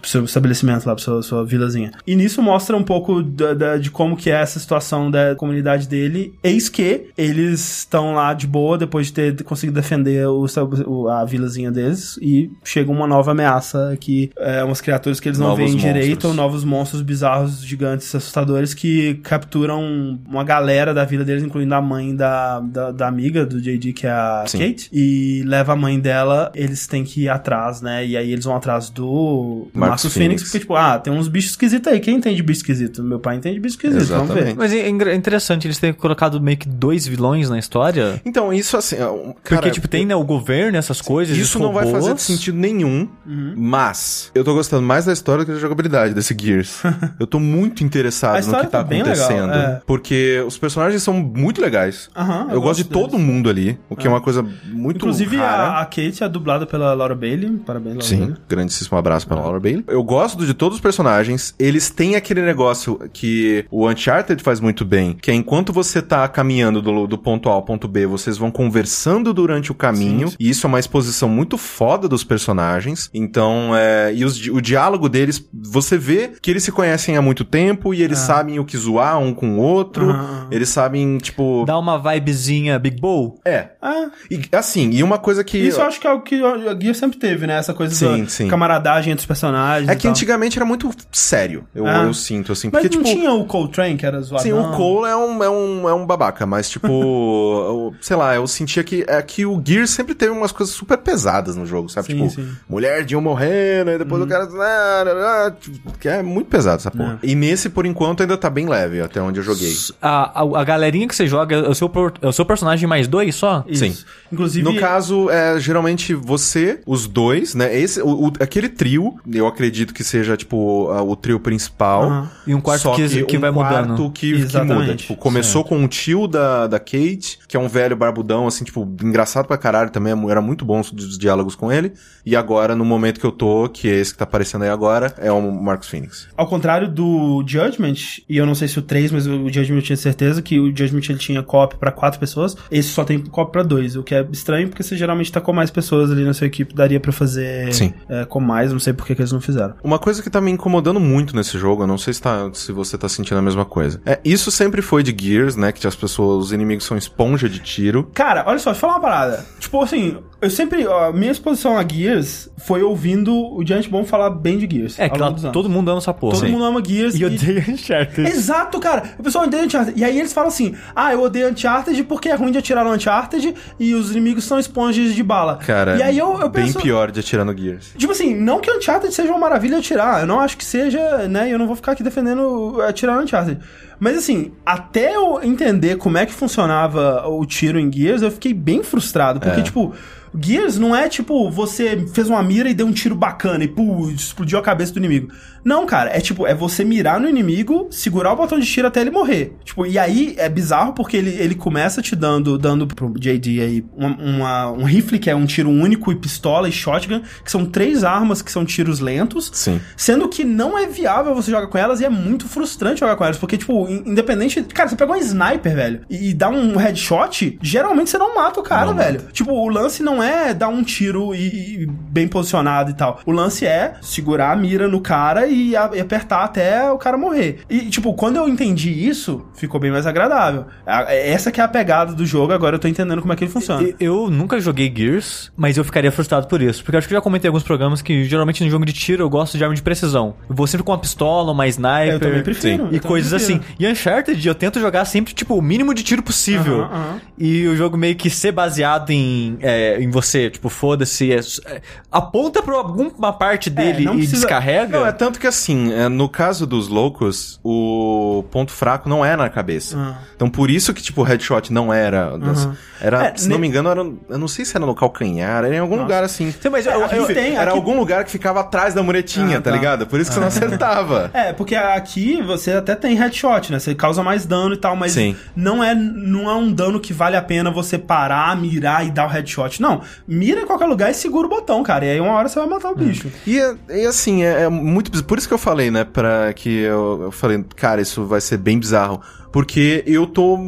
pro seu estabelecimento lá, pra sua, sua vilazinha. E nisso mostra um pouco da- da- de como que é essa situação da comunidade dele. Eis que eles estão lá de boa depois de ter conseguido defender o, a vilazinha deles e chega uma nova ameaça que é umas criaturas que eles não Novos veem direito, ou novos monstros bizarros, gigantes, assustadores que capturam uma galera da vila deles, incluindo a mãe da, da, da amiga do JD, que é a Sim. Kate, e leva a mãe dela, eles têm que ir atrás, né? E aí eles vão atrás do Marcus Marcus Phoenix, Phoenix. porque, tipo, ah, tem uns bichos esquisitos aí. Quem entende bicho esquisito? Meu pai entende bicho esquisito, vamos ver. Exatamente. Mas é engra- interessante eles terem colocado meio que dois vilões na história. Então, isso assim. Porque, cara, tipo, tem né, o governo, essas coisas. Isso não vai robôs. fazer sentido nenhum, Uhum. mas eu tô gostando mais da história do que da jogabilidade desse Gears. <laughs> eu tô muito interessado no que tá, tá bem legal, acontecendo. é. Porque os personagens são muito legais. Aham, eu, gosto de deles. todo mundo ali, o que é, uma coisa muito Inclusive, rara. a, a Kate é dublada pela Laura Bailey. Parabéns, Laura Sim. Bailey. Grandíssimo abraço pra Laura Bailey. Eu gosto de todos os personagens. Eles têm aquele negócio que o Uncharted faz muito bem, que é enquanto você tá caminhando do, do ponto A ao ponto B, vocês vão conversando durante o caminho. Sim. E isso é uma exposição muito foda dos personagens. Então, é. E os o diálogo deles, você vê que eles se conhecem há muito tempo e eles Ah. sabem o que zoar um com o outro. Aham. Eles sabem, tipo. Dá uma vibezinha Big Bowl. É. Ah, E, assim, e uma coisa que. isso eu acho que é o que a Gear sempre teve, né? Essa coisa Sim, sim. camaradagem entre os personagens. É e que tal. antigamente era muito sério, eu, Ah. eu sinto, assim. Mas Porque, não tipo. tinha o Coltrane, que era zoadão? Sim, o Cole é um, é um, é um babaca, mas tipo, <laughs> eu- sei lá, eu sentia que, é que o Gear sempre teve umas coisas super pesadas no jogo, sabe? Sim, tipo, sim. Uhum. mulher de um morrendo, e depois o cara. ah, ah, tipo, que é muito pesado essa porra. E nesse, por enquanto, ainda tá bem leve, até onde eu joguei. A, a, a galerinha que você joga é o seu, é o seu personagem mais dois só? Isso. Sim. Inclusive... No caso, é geralmente você, os dois, né? Esse, o, o- aquele trio, eu acredito que seja, tipo, a- o trio principal. Aham. E um quarto Só que- que vai quarto mudando. Que, que Exatamente. muda. Tipo, começou com o tio da, da Kate, que é um velho barbudão, assim, tipo, engraçado pra caralho também. Era muito bom os, os diálogos com ele. E agora, no momento que eu tô, que é esse que tá aparecendo aí agora, é o Marcos Phoenix. Ao contrário do Judgment, e eu não sei se o 3, mas o Judgment eu tinha certeza que o Judgment ele tinha cop pra quatro pessoas, esse só tem cop pra dois, o que é estranho porque você geralmente tá com mais pessoas ali na sua equipe, daria pra fazer Sim. É, com mais, não sei por que, que eles não fizeram. Uma coisa que tá me incomodando muito nesse jogo, eu não sei se, tá, se você tá sentindo a mesma coisa. É, isso sempre foi de Gears, né? Que as pessoas, os inimigos são esponja de tiro. Cara, olha só, deixa eu falar uma parada. Tipo assim, eu sempre. ó, minha exposição a Gears foi ouvindo o Giant Bomb falar bem de Gears. É, anos. todo mundo ama essa porra. Todo mundo ama Gears. E odeia <laughs> Uncharted. Exato, cara. O pessoal odeia Uncharted. E aí eles falam assim: ah, eu odeio Uncharted porque é ruim de atirar no Uncharted e os inimigos são esponjas de bala. Cara, e aí eu, eu bem penso. pior de atirar no Gears. Tipo assim, não que Uncharted seja uma maravilha atirar. Eu não acho que seja, né? Eu não vou ficar aqui defendendo atirar no Uncharted. Mas assim, até eu entender como é que funcionava o tiro em Gears, eu fiquei bem frustrado. Porque, É. tipo, Gears não é tipo, você fez uma mira e deu um tiro bacana e pô, explodiu a cabeça do inimigo. Não, cara, é tipo, é você mirar no inimigo, segurar o botão de tiro até ele morrer. Tipo, e aí é bizarro porque ele, ele começa te dando, dando pro JD aí uma, uma- um rifle que é um tiro único e pistola e shotgun, que são três armas que são tiros lentos. Sim. Sendo que não é viável você jogar com elas e é muito frustrante jogar com elas. Porque, tipo, in- independente. Cara, você pega um sniper, velho, e, e dá um headshot, geralmente você não mata o cara, Não velho. Tipo, o lance não é dar um tiro e, e bem posicionado e tal. O lance é segurar a mira no cara e, apertar até o cara morrer. E, tipo, quando eu entendi isso, ficou bem mais agradável. A- Essa que é a pegada do jogo, agora eu tô entendendo como é que ele funciona. E- Eu nunca joguei Gears, mas eu ficaria frustrado por isso. Porque eu acho que eu já comentei alguns programas que geralmente no jogo de tiro eu gosto de arma de precisão. Eu vou sempre com uma pistola, uma sniper. Eu também prefiro, Sim. eu E coisas prefiro. assim. E Uncharted eu tento jogar sempre, tipo, o mínimo de tiro possível. Aham, aham. E o jogo meio que ser baseado em, é, em você, tipo, foda-se. é- é- aponta pra alguma parte dele não e precisa- descarrega. Não, é tanto que assim, é, no caso dos loucos, o ponto fraco não é na cabeça. Ah. Então por isso que, tipo, o headshot não era. das- Era, É, se não ne- me engano, era. Eu não sei se era no calcanhar, era em algum lugar assim. Sim, mas eu- Aqui eu- tem, era aqui- algum lugar que ficava atrás da muretinha, Ah, tá, tá. ligado? Por isso que você não acertava. <laughs> É, porque aqui você até tem headshot, né? Você causa mais dano e tal, mas Sim. não é não é um dano que vale a pena você parar, mirar e dar o headshot. Não, mira em qualquer lugar e segura o botão, cara. E aí uma hora você vai matar o bicho. E, e assim, é, é muito bizarro. Por isso que eu falei, né, pra que eu, eu falei, cara, isso vai ser bem bizarro. Porque eu tô,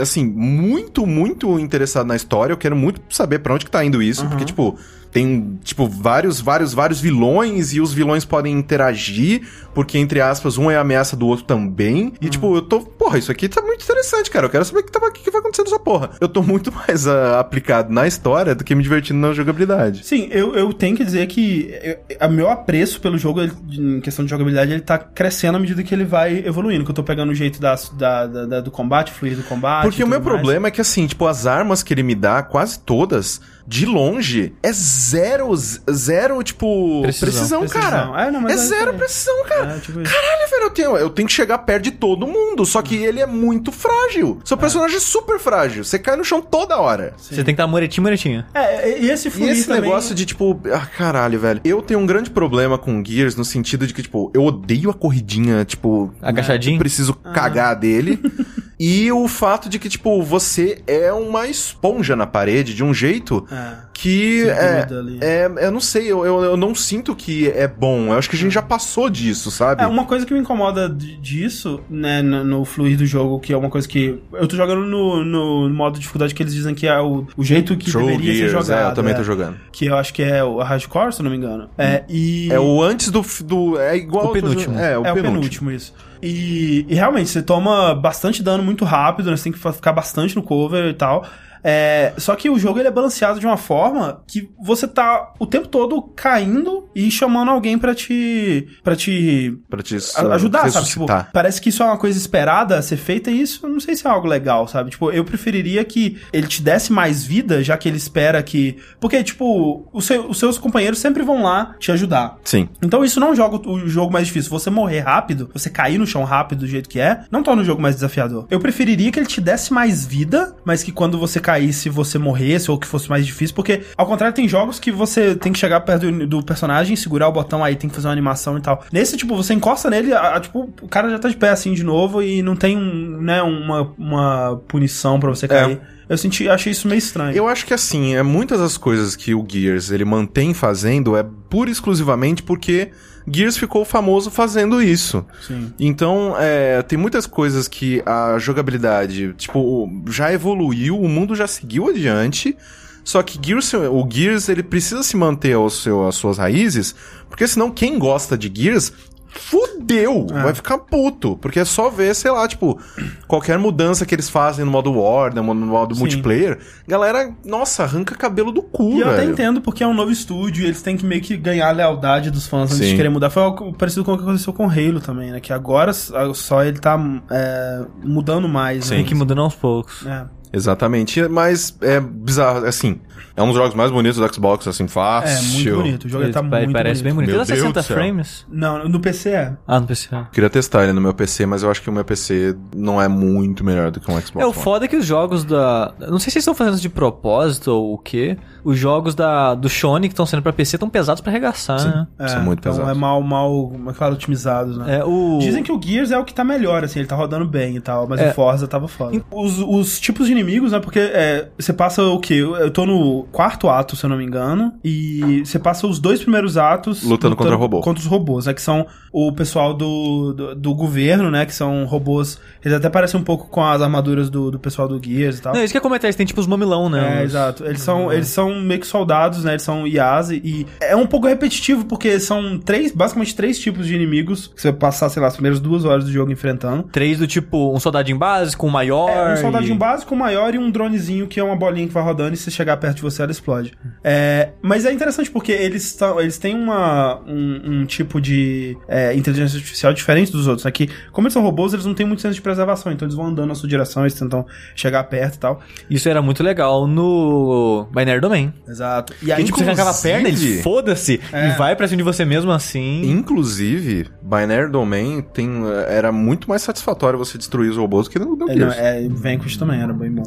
assim, muito, muito interessado na história. Eu quero muito saber pra onde que tá indo isso. Porque, tipo, tem, tipo, vários, vários, vários vilões e os vilões podem interagir. Porque, entre aspas, um é ameaça do outro também. E, tipo, eu tô, porra, isso aqui tá muito interessante, cara. Eu quero saber o que, tá, o que que vai acontecer nessa porra. Eu tô muito <laughs> mais ah, aplicado na história do que me divertindo na jogabilidade. Sim, eu, eu tenho que dizer que o meu apreço pelo jogo, ele- em questão de jogabilidade, ele tá crescendo à medida que ele vai evoluindo. Que eu tô pegando o jeito da, da- da- do combate, fluir do combate. Porque o meu mais. problema é que, assim, tipo, as armas que ele me dá, quase todas, de longe, é zero, zero, tipo, Precisão. precisão, Precisão. cara. É, não, mas é é zero diferente. precisão, cara. É, tipo. Caralho, velho, eu tenho, eu tenho que chegar perto de todo mundo, só que ele é muito frágil. Seu personagem é super frágil, você cai no chão toda hora. Você tem que estar muretinho, muretinho. É, e esse E esse também... negócio de, tipo, ah, caralho, velho. Eu tenho um grande problema com Gears no sentido de que, tipo, eu odeio a corridinha, tipo. Agachadinho? Eu preciso cagar dele. <laughs> E o fato de que, tipo, você é uma esponja na parede de um jeito É. que é, é. Eu não sei, eu, eu, eu não sinto que é bom. Eu acho que a gente já passou disso, sabe? É, uma coisa que me incomoda disso, né, no, no fluir do jogo, que é uma coisa que. Eu tô jogando no, no modo de dificuldade que eles dizem que é o, o jeito que True deveria Gears, ser jogado. é, eu também é. tô jogando. Que eu acho que é o hardcore, se eu não me engano. É, e. É o antes do. do é igual. O penúltimo. É, o é o penúltimo. penúltimo, isso. E, e realmente, você toma bastante dano muito rápido, né? Você tem que ficar bastante no cover e tal. É, só que o jogo ele é balanceado de uma forma que você tá o tempo todo caindo e chamando alguém pra te. para te Pra te a- ajudar, sabe? Tipo, parece que isso é uma coisa esperada a ser feita e isso não sei se é algo legal, sabe? Tipo, eu preferiria que ele te desse mais vida, já que ele espera que. Porque, tipo, o seu- os seus companheiros sempre vão lá te ajudar. Sim. Então isso não joga o jogo mais difícil. Você morrer rápido, você cair no chão rápido do jeito que é, não torna o jogo mais desafiador. Eu preferiria que ele te desse mais vida, mas que quando você caísse, você morresse ou que fosse mais difícil, porque ao contrário tem jogos que você tem que chegar perto do, do personagem, segurar o botão aí, tem que fazer uma animação e tal. Nesse, tipo, você encosta nele, a- a- tipo, o cara já tá de pé assim de novo e não tem um, né, uma, uma punição pra você cair. Eu senti, achei isso meio estranho. Eu acho que assim, é muitas das coisas que o Gears ele mantém fazendo é pura e exclusivamente porque Gears ficou famoso fazendo isso. Sim. Então, é, tem muitas coisas que a jogabilidade, tipo, já evoluiu, o mundo já seguiu adiante. Só que Gears, o Gears ele precisa se manter ao seu, às suas raízes, porque senão quem gosta de Gears fudeu, É. vai ficar puto, porque é só ver, sei lá, tipo, qualquer mudança que eles fazem no modo War, no modo, no modo Sim. multiplayer, galera, nossa, arranca cabelo do cu, E eu até velho. entendo porque é um novo estúdio e eles têm que meio que ganhar a lealdade dos fãs antes Sim. de querer mudar. Foi algo parecido com o que aconteceu com o Halo também, né? Que agora só ele tá é, mudando mais. Sim. né? Tem que mudando aos poucos. É. Exatamente, mas é bizarro, assim, é um dos jogos mais bonitos do Xbox, assim, É, fácil. muito bonito. O jogo Ele tá muito parece bem bonito. Meu Ele dá Deus 60 do céu. frames? Não, no PC é. Ah, no PC. Queria testar ele no meu PC, mas eu acho que o meu PC não é muito melhor do que um Xbox É, o One. foda é que os jogos da. Não sei se eles estão fazendo isso de propósito ou o quê. Os jogos da, do Sony que estão sendo pra PC estão pesados pra arregaçar, né? É, São muito então pesados. é mal, mal, como é otimizados, né? É, o... Dizem que o Gears é o que tá melhor, assim, ele tá rodando bem e tal, mas É. o Forza tava foda. Os, os tipos de inimigos, né, porque é, você passa o quê? Eu tô no quarto ato, se eu não me engano, e você passa os dois primeiros atos... Lutando contra robô. Contra os robôs, né, que são o pessoal do, do, do governo, né, que são robôs, eles até parecem um pouco com as armaduras do, do pessoal do Gears e tal. Não, isso que é comentar, eles têm tipo os mamilão, né? É, Os- exato. Eles são, eles são meio que soldados, né? Eles são IAs e, e é um pouco repetitivo porque são três, basicamente três tipos de inimigos que você vai passar, sei lá, as primeiras duas horas do jogo enfrentando. Três do tipo um soldadinho básico, um maior. É, um soldadinho e... básico, um maior e um dronezinho que é uma bolinha que vai rodando e se chegar perto de você ela explode. É, mas é interessante porque eles, eles têm uma, um, um tipo de é, inteligência artificial diferente dos outros, né? Que, como eles são robôs, eles não têm muito senso de preservação, então eles vão andando na sua direção, eles tentam chegar perto e tal. Isso era muito legal no Binary Domain. Exato. E E aí, aí, tipo, você arrancava a perna, ele Inclusive- foda-se É. e vai pra cima de você mesmo assim. Inclusive, Binary Domain tem, era muito mais satisfatório você destruir os robôs que no, no É, não, Gears. é, Vanquish também era bem bom.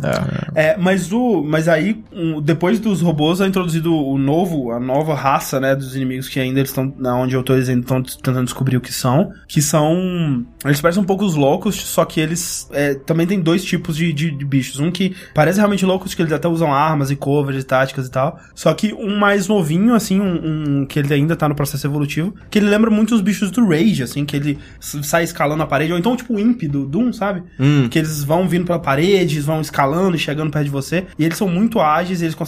É, mas o, mas aí um, depois dos robôs é introduzido o novo, a nova raça, né, dos inimigos que ainda eles estão na onde eu tô eles ainda estão tentando descobrir o que são, que são eles parecem um pouco os loucos, só que eles é, também tem dois tipos de, de, de bichos, um que parece realmente loucos que eles até usam armas e covers e táticas e tal, só que um mais novinho assim, um, um que ele ainda tá no processo evolutivo, que ele lembra muito os bichos do Rage, assim, que ele sai escalando a parede, ou então tipo o Imp do Doom, sabe? Hum. Que eles vão vindo pela parede, vão escalando e chegando perto de você. E eles são muito ágeis, eles conseguem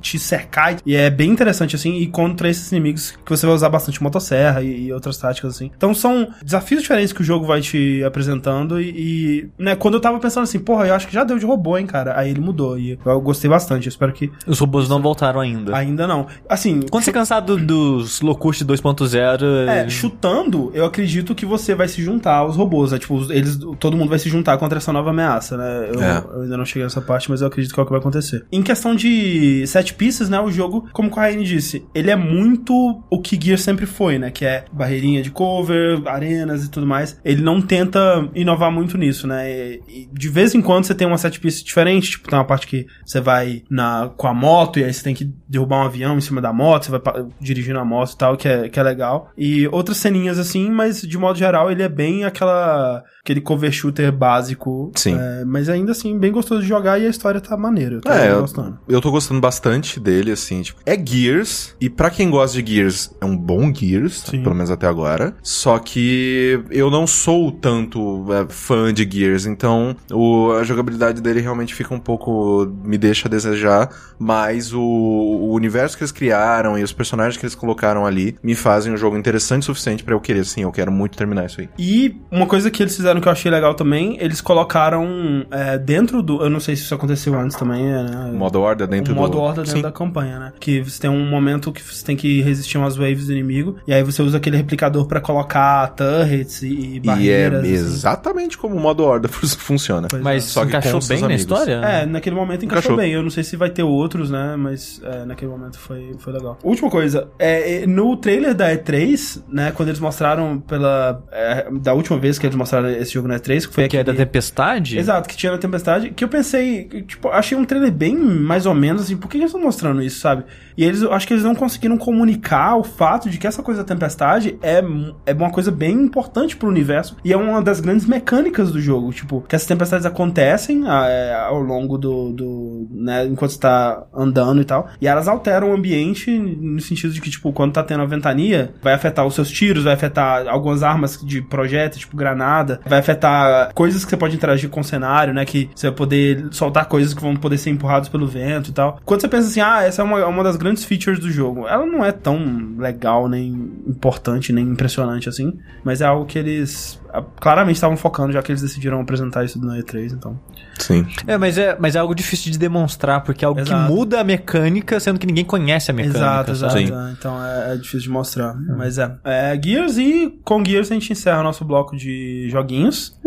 te cercar. E é bem interessante, assim. E contra esses inimigos que você vai usar bastante motosserra e, e outras táticas, assim. Então são desafios diferentes que o jogo vai te apresentando. E, e, né, quando eu tava pensando assim, porra, eu acho que já deu de robô, hein, cara. Aí ele mudou. E eu gostei bastante. Eu espero que Os robôs não voltaram ainda. ainda não. Assim, Quando você cansar do- dos Locust 2.0. É, chutando, eu acredito que você vai se juntar aos robôs, né? Tipo, eles, todo mundo vai se juntar contra essa nova ameaça, né? Eu, É. eu ainda não cheguei nessa parte, mas eu acredito que é o que vai acontecer. Em questão de set pieces, né? O jogo, como o Raine disse, ele é muito o que Gear sempre foi, né? Que é barreirinha de cover, arenas e tudo mais. Ele não tenta inovar muito nisso, né? E, e de vez em quando você tem uma set piece diferente, tipo, tem uma parte que você vai na, com a moto e aí você tem que derrubar um avião em cima da moto, você vai dirigindo a moto e tal, que é, que é legal. E outras ceninhas assim, mas de modo geral ele é bem aquela aquele cover shooter básico. Sim. É, mas ainda assim, bem gostoso de jogar e a história tá maneira. Eu tô É, eu, gostando. eu tô gostando bastante dele, assim, tipo, é Gears, e pra quem gosta de Gears, é um bom Gears, Sim. pelo menos até agora. Só que eu não sou tanto é, fã de Gears, então o, a jogabilidade dele realmente fica um pouco. me deixa a desejar, mas o, o universo que eles criaram e os personagens que eles colocaram ali me fazem um jogo interessante o suficiente pra eu querer, sim, eu quero muito terminar isso aí. E uma coisa que eles fizeram que eu achei legal também, eles colocaram é, dentro do. Eu não sei se isso aconteceu antes também, né? O modo horda dentro o modo do. horda dentro Sim. da campanha, né? Que você tem um momento que você tem que resistir umas waves do inimigo, e aí você usa aquele replicador pra colocar turrets e, e E é barreiras. assim. exatamente como o modo horda <laughs> funciona. Pois Mas Só que com encaixou bem na história? É, naquele momento encaixou, Encaixou. bem. Eu não sei se vai ter outros, né? Mas é, naquele momento foi, foi legal. Última coisa, é, é, no trailer da E3, né? Quando eles mostraram pela. é, da última vez que eles mostraram esse jogo na E3, que foi Que é da aquele- Tempestade? Exato, que tinha na Tempestade, que eu pensei, tipo, achei um trailer bem mais ou menos assim, por que eles estão mostrando isso, sabe? E eles, acho que eles não conseguiram comunicar o fato de que essa coisa da Tempestade é, é uma coisa bem importante pro universo e é uma das grandes mecânicas do jogo, tipo, que essas tempestades acontecem ah, é, ao longo do, do né, enquanto você tá andando e tal, e elas alteram o ambiente no sentido de que, tipo, quando tá tendo a ventania, vai afetar os seus tiros, vai afetar algumas armas de projétil, tipo granada, vai afetar coisas que você pode interagir com o cenário, né? Que você vai poder soltar coisas que vão poder ser empurradas pelo vento e tal. Quando você pensa assim, ah, essa é uma, uma das grandes features do jogo, ela não é tão legal, nem importante, nem impressionante assim, mas é algo que eles claramente estavam focando, já que eles decidiram apresentar isso no E3, então. Sim. É, mas é, mas é algo difícil de demonstrar, porque é algo Exato. que muda a mecânica, sendo que ninguém conhece a mecânica. Exato, exato. sabe? Sim. é, Então é, é difícil de mostrar. Mas é. é. Gears e com Gears a gente encerra o nosso bloco de joguinhos.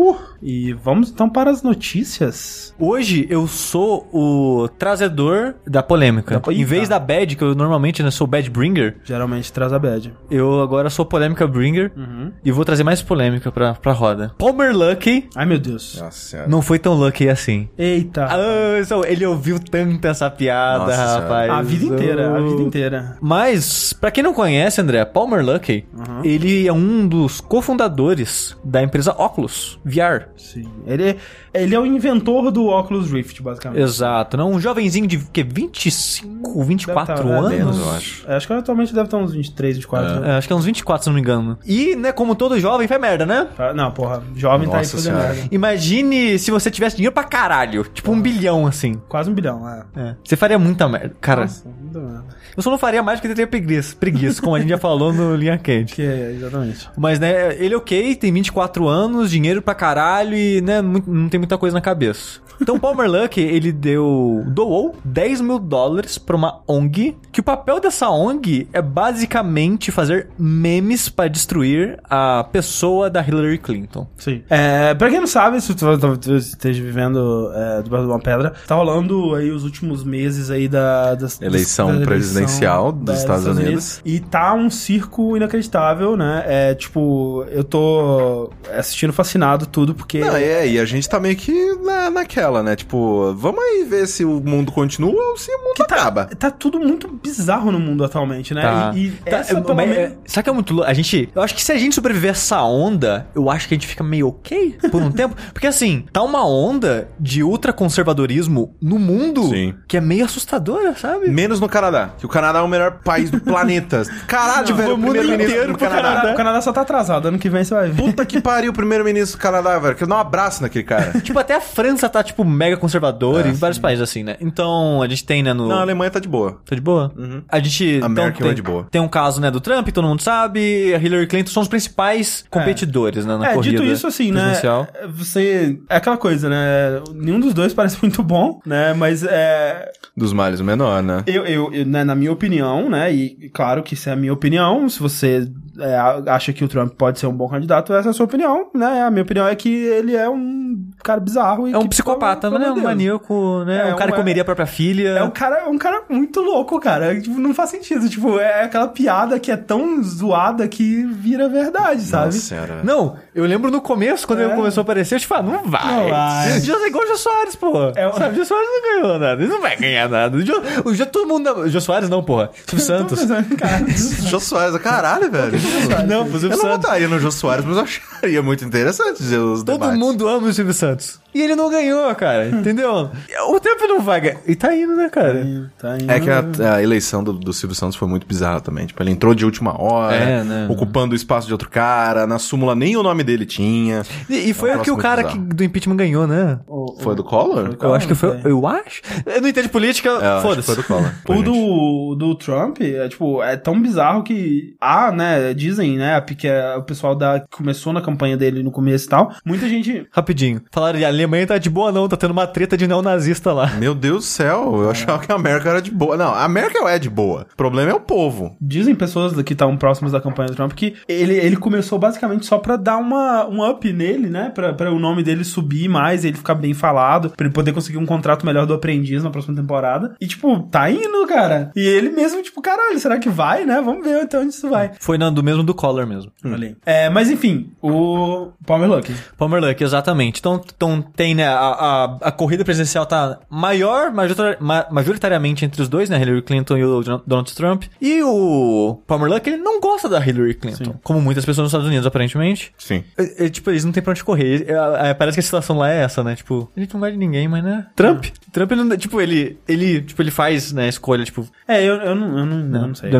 E vamos então para as notícias. Hoje eu sou o trazedor da polêmica. Da Em vez da bad, que eu normalmente né, sou bad bringer, Geralmente traz a bad. eu agora sou polêmica bringer Uhum. e vou trazer mais polêmica pra, pra roda. Palmer Lucky Ai meu Deus. Nossa senhora. não foi tão lucky assim. Eita. Ah, ele ouviu tanto essa piada, Nossa senhora. rapaz. a vida inteira, a vida inteira. Mas, pra quem não conhece, André, Palmer Luckey, Uhum. ele é um dos cofundadores da empresa Oculus VR. Sim. Ele, ele é o inventor do Oculus Rift, basicamente. Exato, não? Um jovenzinho de que, 25, 24 Deve tá, é, anos? menos, eu acho. É, acho que atualmente deve estar uns 23, 24. né? É, acho que é uns 24, se não me engano. E, né, como todo jovem, faz merda, né? Não, porra, jovem tá aí Nossa fazendo merda. Imagine se você tivesse dinheiro pra caralho. Tipo um bilhão, assim. Quase um bilhão, é. É. Você faria muita merda. Cara, Nossa, muito merda. Eu só não faria mais porque teria preguiça, preguiça como a gente já falou no Linha Quente. <laughs> Que é, exatamente. Mas, né, ele é ok, tem 24 anos, dinheiro pra caralho e, né, não tem muita coisa na cabeça. Então, o Palmer Luck, <laughs> ele deu, doou 10 mil dólares pra uma ONG, que o papel dessa ONG é basicamente fazer memes pra destruir a pessoa da Hillary Clinton. Sim. É, pra quem não sabe, se tu talvez esteja vivendo é, debaixo de uma pedra, tá rolando aí os últimos meses aí da, das, Eleição da presidencial dos Estados Unidos. E tá um circo inacreditável, né? É tipo, eu tô assistindo fascinado tudo, porque. Não, é, e a gente tá meio que na, naquela, né? Tipo, vamos aí ver se o mundo continua ou se o mundo acaba. Tá tudo muito bizarro no mundo atualmente, né? Tá. E, e Tá, essa, eu- pelo mas, menos- é, sabe que é muito louco? A gente. Eu acho que se a gente sobreviver a essa onda, eu acho que a gente fica meio ok por um <laughs> tempo. Porque assim, tá uma onda de ultraconservadorismo no mundo Sim. que é meio assustadora, sabe? Menos no Canadá, que o Canadá é o melhor país do planeta. <laughs> Caralho, Não, velho, o mundo inteiro do pro Canadá. Canadá. O Canadá só tá atrasado, ano que vem você vai ver. Puta que pariu, o primeiro-ministro do Canadá, velho. Quero dar um abraço naquele cara. <laughs> Tipo, até a França tá, tipo, mega conservadora É, e vários países assim, né? Então, a gente tem, né, no... Não, a Alemanha tá de boa. Tá de boa? A gente. American tem, é de boa. Tem um caso, né, do Trump, todo mundo sabe. A Hillary Clinton são os principais competidores, né, na É, corrida. dito isso assim, né? Você. É aquela coisa, né? Nenhum dos dois parece <laughs> muito bom, né? Mas é. Dos males o menor, né? Eu, eu, eu, né, na minha opinião, né? E claro que isso é a minha opinião. Se você é, acha que o Trump pode ser um bom candidato, essa é a sua opinião, né? A minha opinião é que ele é um cara bizarro. E É um que, psicopata, né? Um maníaco, né? É, um cara que um- comeria a própria filha. É um cara, é um cara muito louco, cara. Tipo, não faz sentido. Tipo, é aquela piada que é tão zoada que vira verdade, sabe? Nossa senhora. Não, Eu lembro no começo, quando É. ele começou a aparecer, eu tipo, ah, não vai. Não vai. Já é igual o Jô Soares, porra. É o- Sabe, o Jô Soares não ganhou nada. Ele não vai ganhar nada. O Jô, o Jô todo mundo... O Jô Soares não, porra. Silvio <laughs> Santos. <laughs> Cara, Jô Soares, caralho, velho. Não, pro Eu Silvio não Santos. votaria no Jô Soares, mas eu acharia muito interessante dizer os Todo debates. mundo ama o Silvio Santos. E ele não ganhou, cara. Entendeu? O tempo não vai ganhar. E tá indo, né, cara? tá indo. É que a, a eleição do, do Silvio Santos foi muito bizarra também. Tipo, ele entrou de última hora, É, né? ocupando o espaço de outro cara, na súmula nem o nome dele tinha. E, e foi É o que o cara que, do impeachment ganhou, né? Foi do Collor? Eu acho que foi. não. Eu acho? Eu não entendo de política, É, eu foda-se. foi do Collor. O do, do Trump é tipo, é tão bizarro que há, né, dizem, né, porque o pessoal da que começou na campanha dele no começo e tal, muita gente Rapidinho. Falaram, a Alemanha tá de boa não, tá tendo uma treta de neonazista lá. Meu Deus do céu, eu achava que a América era de boa. Não, a América é de boa. O problema é o povo. dizem pessoas que estão próximas da campanha do Trump que ele, ele começou basicamente só pra dar uma, um up nele, né, pra, pra o nome dele subir mais, ele ficar bem falado, pra ele poder conseguir um contrato melhor do aprendiz na próxima temporada. E tipo, tá indo, cara. E ele mesmo, tipo, caralho, será que vai, né? Vamos ver então onde isso vai. Foi na- do mesmo do Collor mesmo. Aí. É, mas enfim, o Palmer Luck. Palmer Luck, exatamente. Então, então tem, né, a, a, a corrida presidencial tá maior, majoritar- ma- majoritariamente entre os dois, né, Hillary Clinton e o Don- Donald Trump. E o Palmer Luck, ele não gosta da Hillary Clinton, como muitas pessoas nos Estados Unidos, aparentemente. Sim. É, é, tipo, eles não tem pra onde correr. É, é, parece que a situação lá é essa, né? Tipo, a gente não gosta de ninguém, mas né? Trump. Trump, ele não, tipo, ele, ele, tipo, ele faz, né, escolha, tipo, É, eu, eu, não, eu, não, eu não sei.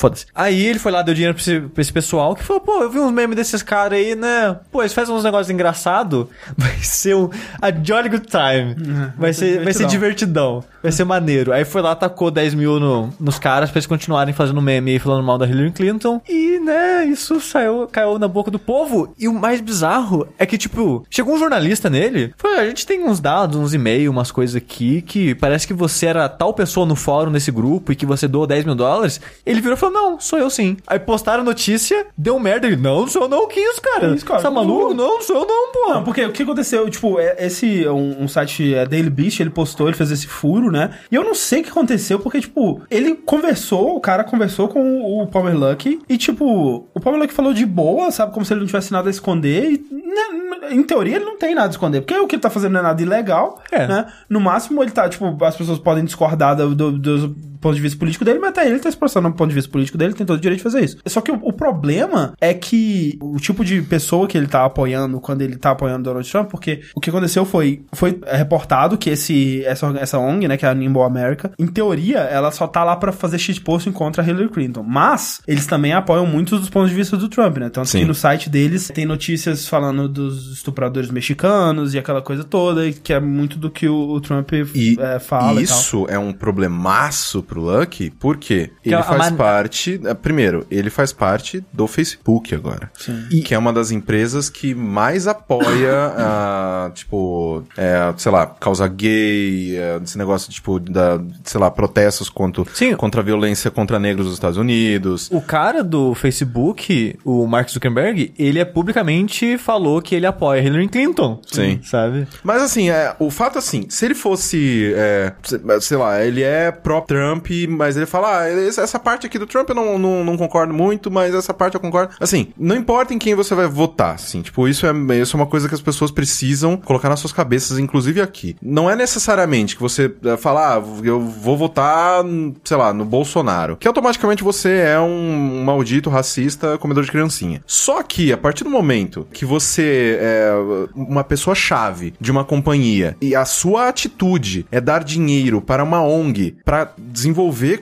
Foda-se. Aí ele foi lá, deu dinheiro pra esse, pra esse pessoal que falou, pô, eu vi uns memes desses caras aí, né? Pô, eles fazem uns negócios engraçados. <laughs> Vai ser um, a Jolly Good Time. vai, ser, vai ser divertidão. Vai ser maneiro. Aí foi lá, tacou 10 mil no, nos caras pra eles continuarem fazendo meme e falando mal da Hillary Clinton. E, né, isso saiu, caiu na boca do povo. E o mais bizarro é que, tipo, chegou um jornalista nele. Falou, a gente tem uns dados, uns e-mails, umas coisas aqui que parece que você era tal pessoa no fórum nesse grupo e que você doou 10 mil dólares. Ele virou e falou, não, sou eu sim. Aí postaram notícia, deu merda. Ele, não, sou eu não, que isso, cara? Que isso, cara? Você tá maluco? Não, sou eu não, pô. Não, porque o que aconteceu, tipo, é- esse, um, um site, é Daily Beast, ele postou, ele fez esse furo, né? E eu não sei o que aconteceu, porque, tipo, ele conversou, o cara conversou com o Palmer Luck, e, tipo, o Palmer Luck falou de boa, sabe? Como se ele não tivesse nada a esconder, e, né, em teoria, ele não tem nada a esconder, porque o que ele tá fazendo não é nada ilegal, É. né? No máximo, ele tá, tipo, as pessoas podem discordar do, do, do ponto de vista político dele, mas até ele tá expressando o ponto de vista político dele, tem todo o direito de fazer isso. Só que o, o problema é que o tipo de pessoa que ele tá apoiando quando ele tá apoiando Donald Trump, porque o que aconteceu foi, foi reportado que esse, essa, essa ONG, né, que é a Nimble America, em teoria, ela só tá lá pra fazer shitposting contra Hillary Clinton. Mas, eles também apoiam muitos dos pontos de vista do Trump, né? Tanto Sim. que no site deles tem notícias falando dos estupradores mexicanos e aquela coisa toda, e que é muito do que o, o Trump E é, fala e, tal. isso é um problemaço pro Lucky, porque Que ele a- a faz man- parte. eh, Primeiro, ele faz parte do Facebook agora. Sim. E que é uma das empresas que mais apoia, <coughs> ah, tipo, é, sei lá, causa gay, é, esse negócio, tipo, da, sei lá, protestos contra, Sim. contra a violência contra negros nos Estados Unidos. O cara do Facebook, o Mark Zuckerberg, ele é publicamente falou que ele apoia Hillary Clinton. Sim. Sabe? Mas assim, é, o fato assim, se ele fosse, é, se- sei lá, ele é pró-Trump, mas ele fala, ah, essa parte aqui do Trump eu não, não, não concordo muito, mas essa parte eu concordo. Assim, não importa em quem você vai votar, assim, tipo, isso é, isso é uma coisa que as pessoas precisam colocar nas suas cabeças, inclusive aqui. Não é necessariamente que você é, fala, ah, eu vou votar, sei lá, no Bolsonaro, que automaticamente você é um maldito racista comedor de criancinha. Só que, a partir do momento que você é uma pessoa-chave de uma companhia e a sua atitude é dar dinheiro para uma ONG para desenvolver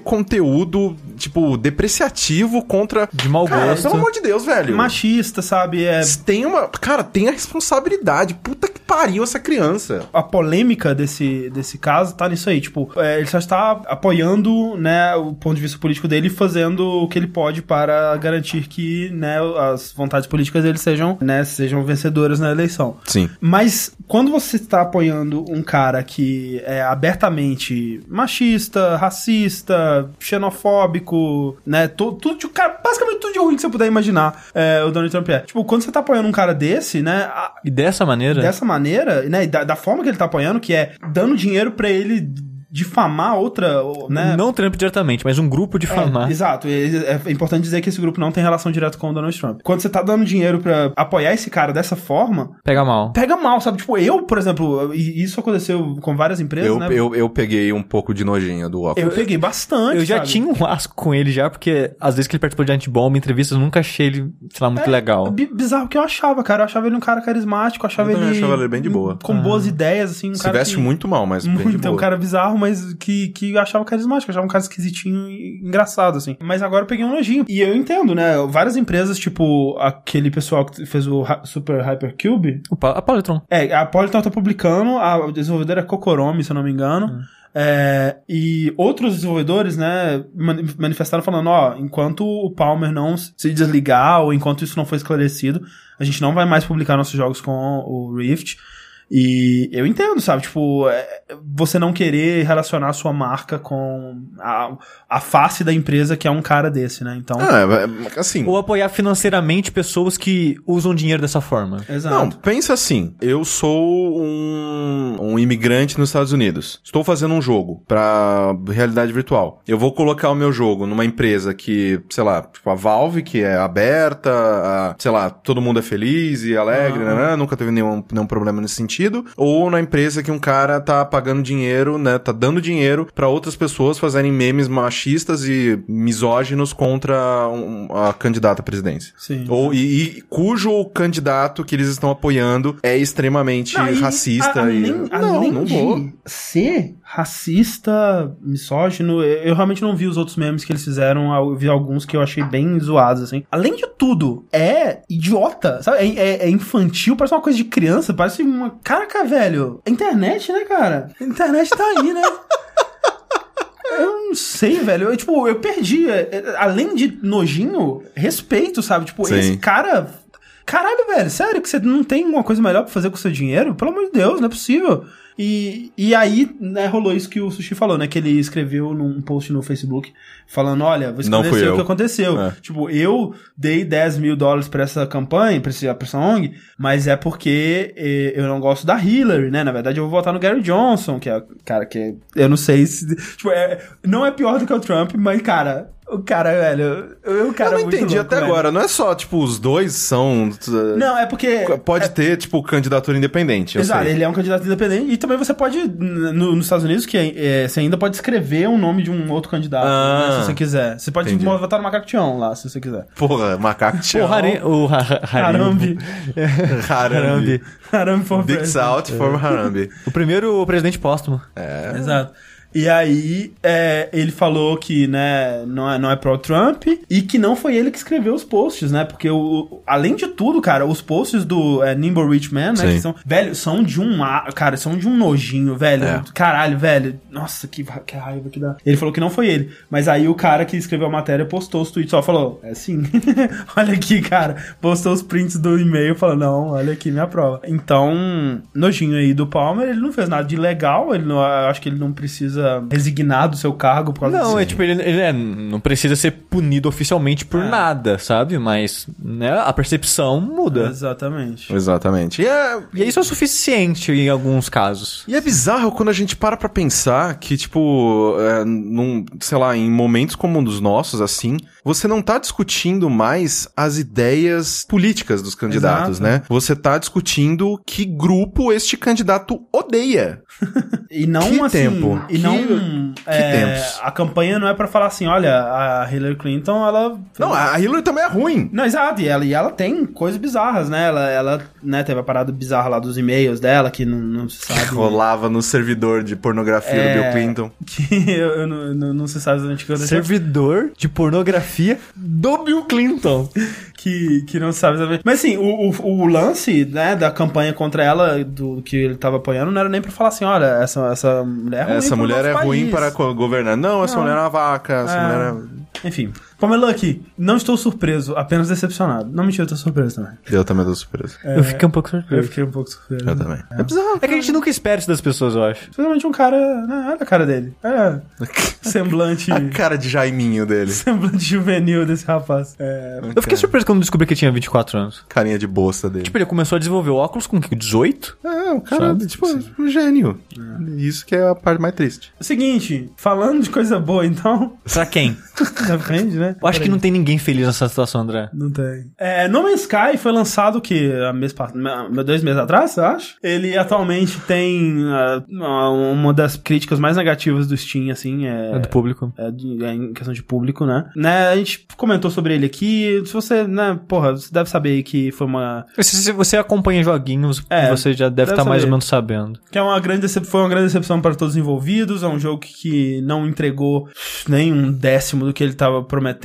conteúdo, tipo, depreciativo contra. De mau Cara, gosto. pelo amor de Deus, velho. Machista, sabe? É, Tem uma. Cara, tem a responsabilidade. Puta que pariu essa criança. a polêmica desse, desse caso tá nisso aí. Tipo, é, ele só está apoiando, né, o ponto de vista político dele e fazendo o que ele pode para garantir que, né, as vontades políticas dele sejam, né, sejam vencedoras na eleição. Sim. Mas quando você está apoiando um cara que é abertamente machista, racista, xenofóbico, né? tu- Tudo de cara, basicamente tudo de ruim que você puder imaginar, é, o Donald Trump é. Tipo, quando você tá apoiando um cara desse, né? a- E dessa maneira. dessa maneira, né? e Da, da forma que ele tá apoiando, que é dando dinheiro pra ele difamar outra, né? Não Trump diretamente, mas um grupo É, difamar. exato. É, é importante dizer que esse grupo não tem relação direta com o Donald Trump. Quando você tá dando dinheiro pra apoiar esse cara dessa forma, Pega mal. pega mal, sabe? Tipo, eu, por exemplo, e isso aconteceu com várias empresas, Eu, né? eu, eu peguei um pouco de nojinha do óculos. Eu peguei bastante. Eu já sabe? tinha um asco com ele já, porque às vezes que ele participou de Antibomb, em entrevistas, eu nunca achei ele, sei lá, muito legal. Bi- Bizarro que eu achava, cara. Eu achava ele um cara carismático, eu achava Eu também ele. achava ele bem de boa. Com boas ideias, assim. Um Se cara veste que... muito mal, mas bem de Muito, boa. um cara bizarro, mas que, que eu achava carismático, eu achava um cara esquisitinho e engraçado, assim. Mas agora eu peguei um nojinho. E eu entendo, né? Várias empresas, tipo aquele pessoal que fez o Super Hypercube. O Pa- a Polytron. É, a Polyton tá publicando, a desenvolvedora é Kokoromi, se eu não me engano. É, e outros desenvolvedores, né, mani- manifestaram falando, ó, enquanto o Palmer não se desligar, ou enquanto isso não for esclarecido, a gente não vai mais publicar nossos jogos com o Rift. E eu entendo, sabe? Tipo, é, você não querer relacionar a sua marca com a, a face da empresa que é um cara desse, né? Então. Ah, é, assim. Ou apoiar financeiramente pessoas que usam dinheiro dessa forma. Exato. Não, pensa assim. Eu sou um, um imigrante nos Estados Unidos. Estou fazendo um jogo pra realidade virtual. Eu vou colocar o meu jogo numa empresa que, sei lá, tipo a Valve, que é aberta, a- sei lá, todo mundo é feliz e alegre, Aham. né? Nunca teve nenhum, nenhum problema nesse sentido. Ou na empresa que um cara tá pagando dinheiro, né? Tá dando dinheiro pra outras pessoas fazerem memes machistas e misóginos contra um- a candidata à presidência. Sim. Ou, e, e cujo candidato que eles estão apoiando é extremamente Não, e racista a- e. além, não, além não de vou. ser racista, misógino, eu realmente não vi os outros memes que eles fizeram, eu vi alguns que eu achei bem zoados, assim. Além de tudo, é idiota, sabe? É, é- é infantil, parece uma coisa de criança, parece uma... Caraca, velho, a internet, né, cara? A internet tá aí, né? <laughs> Eu não sei, velho. Eu, tipo, eu perdi. é, é, Além de nojinho, respeito, sabe? Tipo, Sim. esse cara. Caralho, velho, sério que você não tem uma coisa melhor pra fazer com o seu dinheiro? Pelo amor de Deus, não é possível. E, e aí, né, rolou isso que o Sushi falou, né? Que ele escreveu num post no Facebook falando: olha, fui esclarecer o que aconteceu. É. Tipo, eu dei 10 mil dólares pra essa campanha, pra, esse, pra essa ONG, mas é porque eh, eu não gosto da Hillary, né? Na verdade, eu vou votar no Gary Johnson, que é, cara, que é- eu não sei se. Tipo, é, não é pior do que o Trump, mas, cara, o cara, velho. O cara Eu não é entendi louco, até velho. agora. Não é só, tipo, os dois são. uh, Não, é porque. Pode ter, tipo, candidatura independente. Eu Exato, sei. ele é um candidato independente. E também você pode, no- nos Estados Unidos, que é, é, você ainda pode escrever o nome de um outro candidato, Ah, né, se você quiser. Você pode entendi. votar no Macaco Tião lá, se você quiser. Porra, macaco O. Hare, o ha- ha- <laughs> Harambe. Harambe. Harambe for Big president. South for Harambe. O primeiro presidente póstumo. É. Exato. E aí, é, ele falou que, né, não é, não é pró-Trump e que não foi ele que escreveu os posts, né? Porque, o, além de tudo, cara, os posts do é, Nimble Rich Man, né? Sim. Que são, velho, são de um, cara, são de um nojinho, velho. É. Caralho, velho. Nossa, que, que raiva que dá. Ele falou que não foi ele. Mas aí o cara que escreveu a matéria postou os tweets, só falou, é sim. <laughs> olha aqui, cara. Postou os prints do e-mail, falou, não, olha aqui minha prova. Então, nojinho aí do Palmer, ele não fez nada de legal, ele não, acho que ele não precisa resignar do seu cargo por causa Não, disso. é tipo, ele, ele é- não precisa ser punido oficialmente por É. nada, sabe? Mas né, a percepção muda. Exatamente. Exatamente. E é, E isso é o suficiente em alguns casos. E é bizarro quando a gente para pra pensar que, tipo, é, num, sei lá, em momentos como um dos nossos, assim, você não tá discutindo mais as ideias políticas dos candidatos, Exato. né? Você tá discutindo que grupo este candidato odeia. <laughs> E não Que assim. tempo. E Que- não. é, tempos. A campanha não é pra falar assim, olha, a Hillary Clinton, ela. Não, a Hillary também é ruim. Não, exato, e ela, e ela tem coisas bizarras, né? Ela, ela né, teve a parada bizarra lá dos e-mails dela, que não, não se sabe. <laughs> Rolava no servidor de pornografia É. do Bill Clinton. <laughs> Que eu, eu não, não, não se sabe exatamente o que aconteceu. Servidor de pornografia do Bill Clinton. <laughs> que, que não sabe exatamente. Mas assim, o, o, o lance, né, da campanha contra ela, do que ele tava apoiando, não era nem pra falar assim, olha, essa, essa mulher é ruim Essa mulher é ruim país. para co- governar. Não, essa Não. mulher é uma vaca, essa É. mulher é... Enfim, Pamela aqui, não estou surpreso, apenas decepcionado. Não mentira, eu tô surpreso também. Eu também tô surpreso. Eu fiquei um pouco Eu surpreso. fiquei um pouco surpreso. Eu também. É bizarro. É que a gente nunca espera isso das pessoas, eu acho. Especialmente um cara. Né, olha a cara dele. É. <laughs> Semblante. A cara de Jaiminho dele. <laughs> semblante juvenil desse rapaz. É. Eu fiquei surpreso quando descobri que ele tinha 24 anos. Carinha de bosta dele. Tipo, ele começou a desenvolver óculos com que, 18? É, o cara, Sabe? tipo, um gênio. Isso que é a parte mais triste. Seguinte, falando de coisa boa, então. Pra quem? <laughs> Depende, né? Eu acho que não tem ninguém feliz nessa situação, André. Não tem. É, no Man's Sky foi lançado o quê? Há mês, dois meses atrás, eu acho? Ele atualmente tem ah, uma das críticas mais negativas do Steam, assim, é... É do público. é de- é em questão de público, né? né? A gente comentou sobre ele aqui. Se você, né, porra, você deve saber que foi uma. Se se você acompanha joguinhos, É, você já deve estar mais saber. ou menos sabendo. Que é uma grande foi uma grande decepção para todos os envolvidos. É um jogo que não entregou nem um décimo do que ele estava prometendo,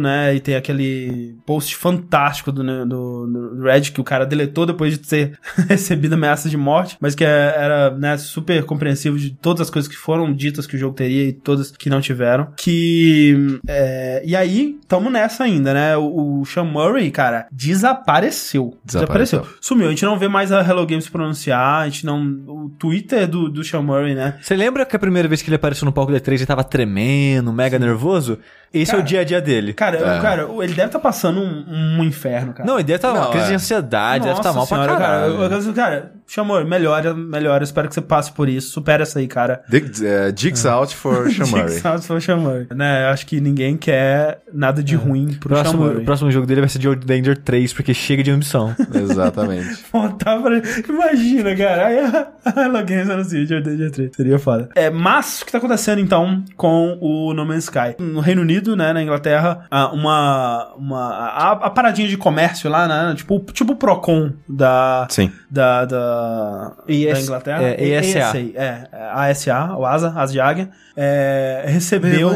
né? E tem aquele post fantástico do, né, do, do Red que o cara deletou depois de ter <laughs> recebido ameaças de morte, mas que é- era né, super compreensivo de todas as coisas que foram ditas que o jogo teria e todas que não tiveram. Que. é, e aí, tamo nessa ainda, né? O, o Sean Murray, cara, desapareceu. Desapareceu. Sumiu. A gente não vê mais a Hello Games pronunciar, a gente não. O Twitter do, do Sean Murray, né? Você lembra que a primeira vez que ele apareceu no palco da E3 ele tava tremendo, mega nervoso? Esse é Cara, o dia a dia dele. Cara, É. cara, ele deve estar passando um, um inferno, cara. Não, ele deve estar uma Não, crise é. de ansiedade, deve estar Nossa mal senhora, pra caralho. Cara, eu, eu, cara, chamou, melhora, melhora. Espero que você passe por isso. Supera essa aí, cara. Dig, é, Jigs out for <laughs> Murray. Salve pro Sean Murray. Né, acho que ninguém quer nada de ruim pro próximo, o próximo jogo dele vai ser de Old Danger 3, porque chega de ambição. <laughs> Exatamente. <laughs> Montar pra... Imagina, cara. Aí a a Hello Games anuncia de Danger 3. Seria foda. É, mas o que tá acontecendo então com o No Man's Sky? No Reino Unido, né, na Inglaterra, ah, uma. uma a, a paradinha de comércio lá, né? Tipo, tipo o Procon da. Sim. Da, da, ES da Inglaterra. é, ESA. É, a ASA, o ASA, Asa de Águia, é, recebeu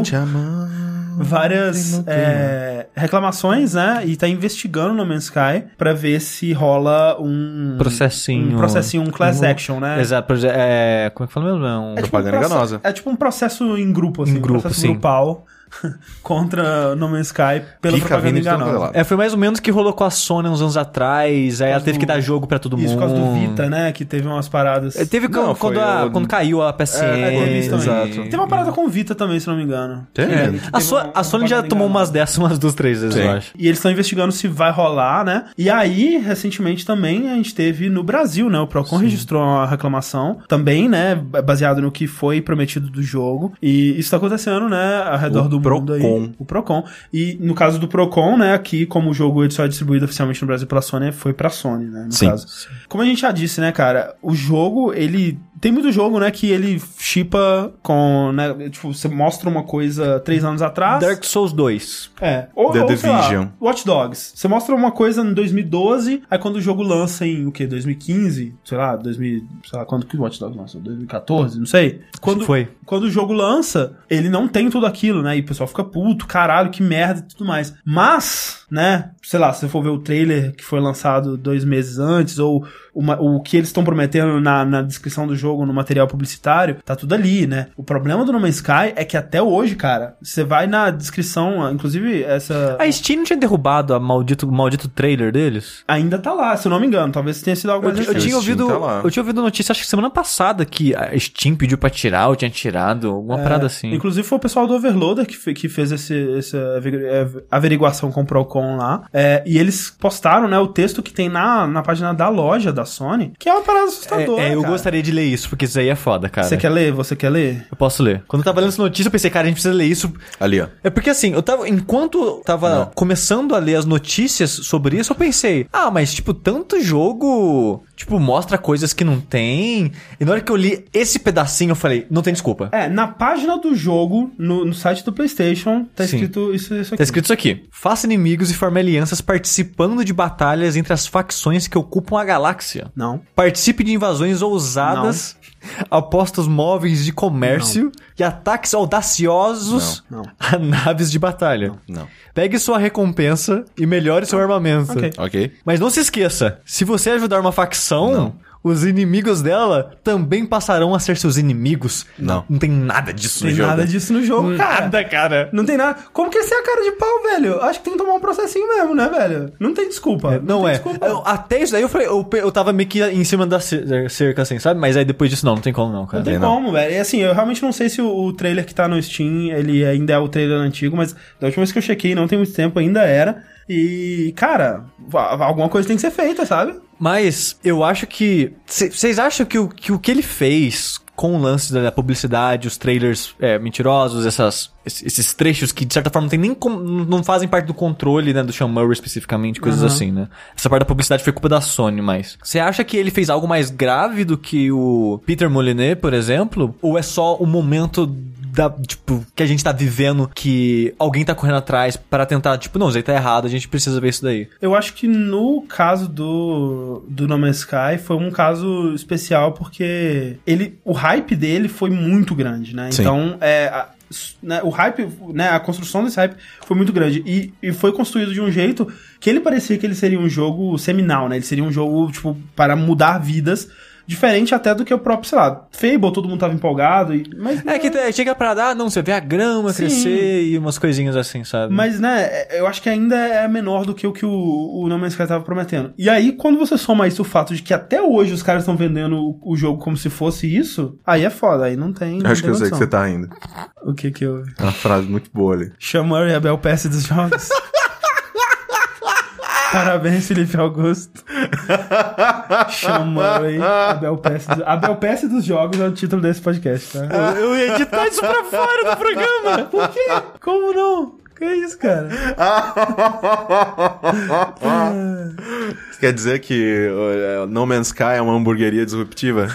várias é, reclamações, né? E tá investigando no Man's Sky pra ver se rola um Processinho. um processinho, um class Um- action, né? Exato, é, como é que fala mesmo? É um... É tipo um Propaganda proce- enganosa. É tipo um processo em grupo, assim. Em grupo, um processo sim. grupal <laughs> contra No Man's Sky pela Pica propaganda enganosa. É, foi mais ou menos o que rolou com a Sony uns anos atrás, aí ela teve que do- dar jogo pra todo Isso, mundo. por causa do Vita, né? Que teve umas paradas. É, Teve Não, quando, a- o- quando caiu a PSN. É, teve isso também. Exato. Tem uma parada com o Vita também, se não me engano. Tem? É. A, Teve So- uma- a Sony já tomou enganosa. umas dessas umas duas, três vezes, Sim. eu acho. E eles estão investigando se vai rolar, né? E aí, recentemente também, a gente teve no Brasil, né? O Procon registrou uma reclamação, também, né? Baseado no que foi prometido do jogo. E isso tá acontecendo, né? Ao redor O do mundo aí. Procon. O Procon. E no caso do Procon, né? Aqui, como o jogo ele só é distribuído oficialmente no Brasil pela Sony, foi pra Sony, né? No Sim. caso. Como a gente já disse, né, cara? O jogo, ele... Tem muito jogo, né, que ele chipa com, né, tipo, você mostra uma coisa três anos atrás. Dark Souls 2. É. Ou, The ou, sei lá, Division. Watch Dogs. Você mostra uma coisa em 2012, aí quando o jogo lança em o quê? 2015? Sei lá, 2000, sei lá, quando que o Watch Dogs lançou? 2014? Não sei. Quando, Foi. quando o jogo lança, ele não tem tudo aquilo, né? E o pessoal fica puto, caralho, que merda e tudo mais. Mas, né, sei lá, se você for ver o trailer que foi lançado dois meses antes, ou uma- o que eles estão prometendo na, na descrição do jogo, no material publicitário, tá tudo ali, né? O problema do No Man's Sky é que até hoje, cara, você vai na descrição, inclusive essa. A Steam não tinha derrubado a maldito, o maldito trailer deles? Ainda tá lá, se eu não me engano. Talvez tenha sido algo Eu, mais eu recente. tinha ouvido, tá eu tinha ouvido notícia, acho que semana passada, que a Steam pediu pra tirar, ou tinha tirado, alguma parada assim. É, Inclusive foi o pessoal do Overloader que, que fez esse, essa eh, averiguação com o Procon lá. É, e eles postaram, né, o texto que tem na, na página da loja da Sony, que é uma parada assustadora. É, é, eu cara. gostaria de ler isso, porque isso aí é foda, cara. Você quer ler? Você quer ler? Eu posso ler. Quando eu tava lendo essa notícia, eu pensei, cara, a gente precisa ler isso. Ali, ó. É porque assim, eu tava. Enquanto eu tava Não. começando a ler as notícias sobre isso, eu pensei, ah, mas tipo, tanto jogo, tipo, mostra coisas que não tem. E na hora que eu li esse pedacinho, eu falei, não tem desculpa. É, na página do jogo, no, no site do PlayStation, tá Sim. escrito isso, isso aqui. Tá escrito isso aqui. Faça inimigos e forme alianças participando de batalhas entre as facções que ocupam a galáxia. Não. Participe de invasões ousadas, apostas móveis de comércio e ataques audaciosos Não. a naves de batalha. Não. Pegue sua recompensa e melhore seu armamento. Ok. Ok. Mas não se esqueça, se você ajudar uma facção, os inimigos dela também passarão a ser seus inimigos. Não. Não tem nada disso Tem no jogo. nada disso no jogo, cara. Nada, cara. Não tem nada. Como que esse é a cara de pau, velho? Acho que tem que tomar um processinho mesmo, né, velho? Não tem desculpa. Não, tem é. Desculpa. Eu- até isso daí eu falei, eu, eu tava meio que em cima da cer- cerca, assim, sabe? Mas aí depois disso, não, não tem como não, cara. Não tem Tem não. como, velho. E assim, eu realmente não sei se o, o trailer que tá no Steam, ele ainda é o trailer antigo, mas da última vez que eu chequei, não tem muito tempo, ainda era. E, cara, alguma coisa tem que ser feita, sabe? Mas eu acho que. Vocês acham que o, que o que ele fez com o lance da publicidade, os trailers é, mentirosos, essas, esses trechos que de certa forma não, tem nem com- não fazem parte do controle né, do Sean Murray especificamente, coisas Aham. assim, né? Essa parte da publicidade foi culpa da Sony, mas. Você acha que ele fez algo mais grave do que o Peter Molyneux, por exemplo? Ou é só o momento da, tipo, que a gente tá vivendo que alguém tá correndo atrás para tentar, tipo, não, isso aí tá errado, a gente precisa ver isso daí. Eu acho que no caso do, do No Man's Sky foi um caso especial porque ele, o hype dele foi muito grande, né? Sim. Então, é, a- né, o hype, né, a construção desse hype foi muito grande e, e foi construído de um jeito que ele parecia que ele seria um jogo seminal, né? Ele seria um jogo, tipo, para mudar vidas, diferente até do que o próprio, sei lá, Fable, todo mundo tava empolgado, e, mas... É que te- chega pra dar, não, você vê a grama Sim. crescer e umas coisinhas assim, sabe? Mas, né, eu acho que ainda é menor do que o que o, o No Man's Sky tava prometendo. E aí, quando você soma isso o fato de que até hoje os caras estão vendendo o, o jogo como se fosse isso, aí é foda, aí não tem. não Acho que tem eu sei que você tá indo. O que que eu. É uma frase muito boa ali. Chama e Abel PS dos jogos. <laughs> Parabéns, Felipe Augusto. <laughs> Chama aí, Abel PS, dos... Abel PS dos jogos é o título desse podcast, tá? eu ia editar isso pra fora do programa. Por quê? Como não? Que isso, cara? Você <laughs> quer dizer que uh, No Man's Sky é uma hamburgueria disruptiva?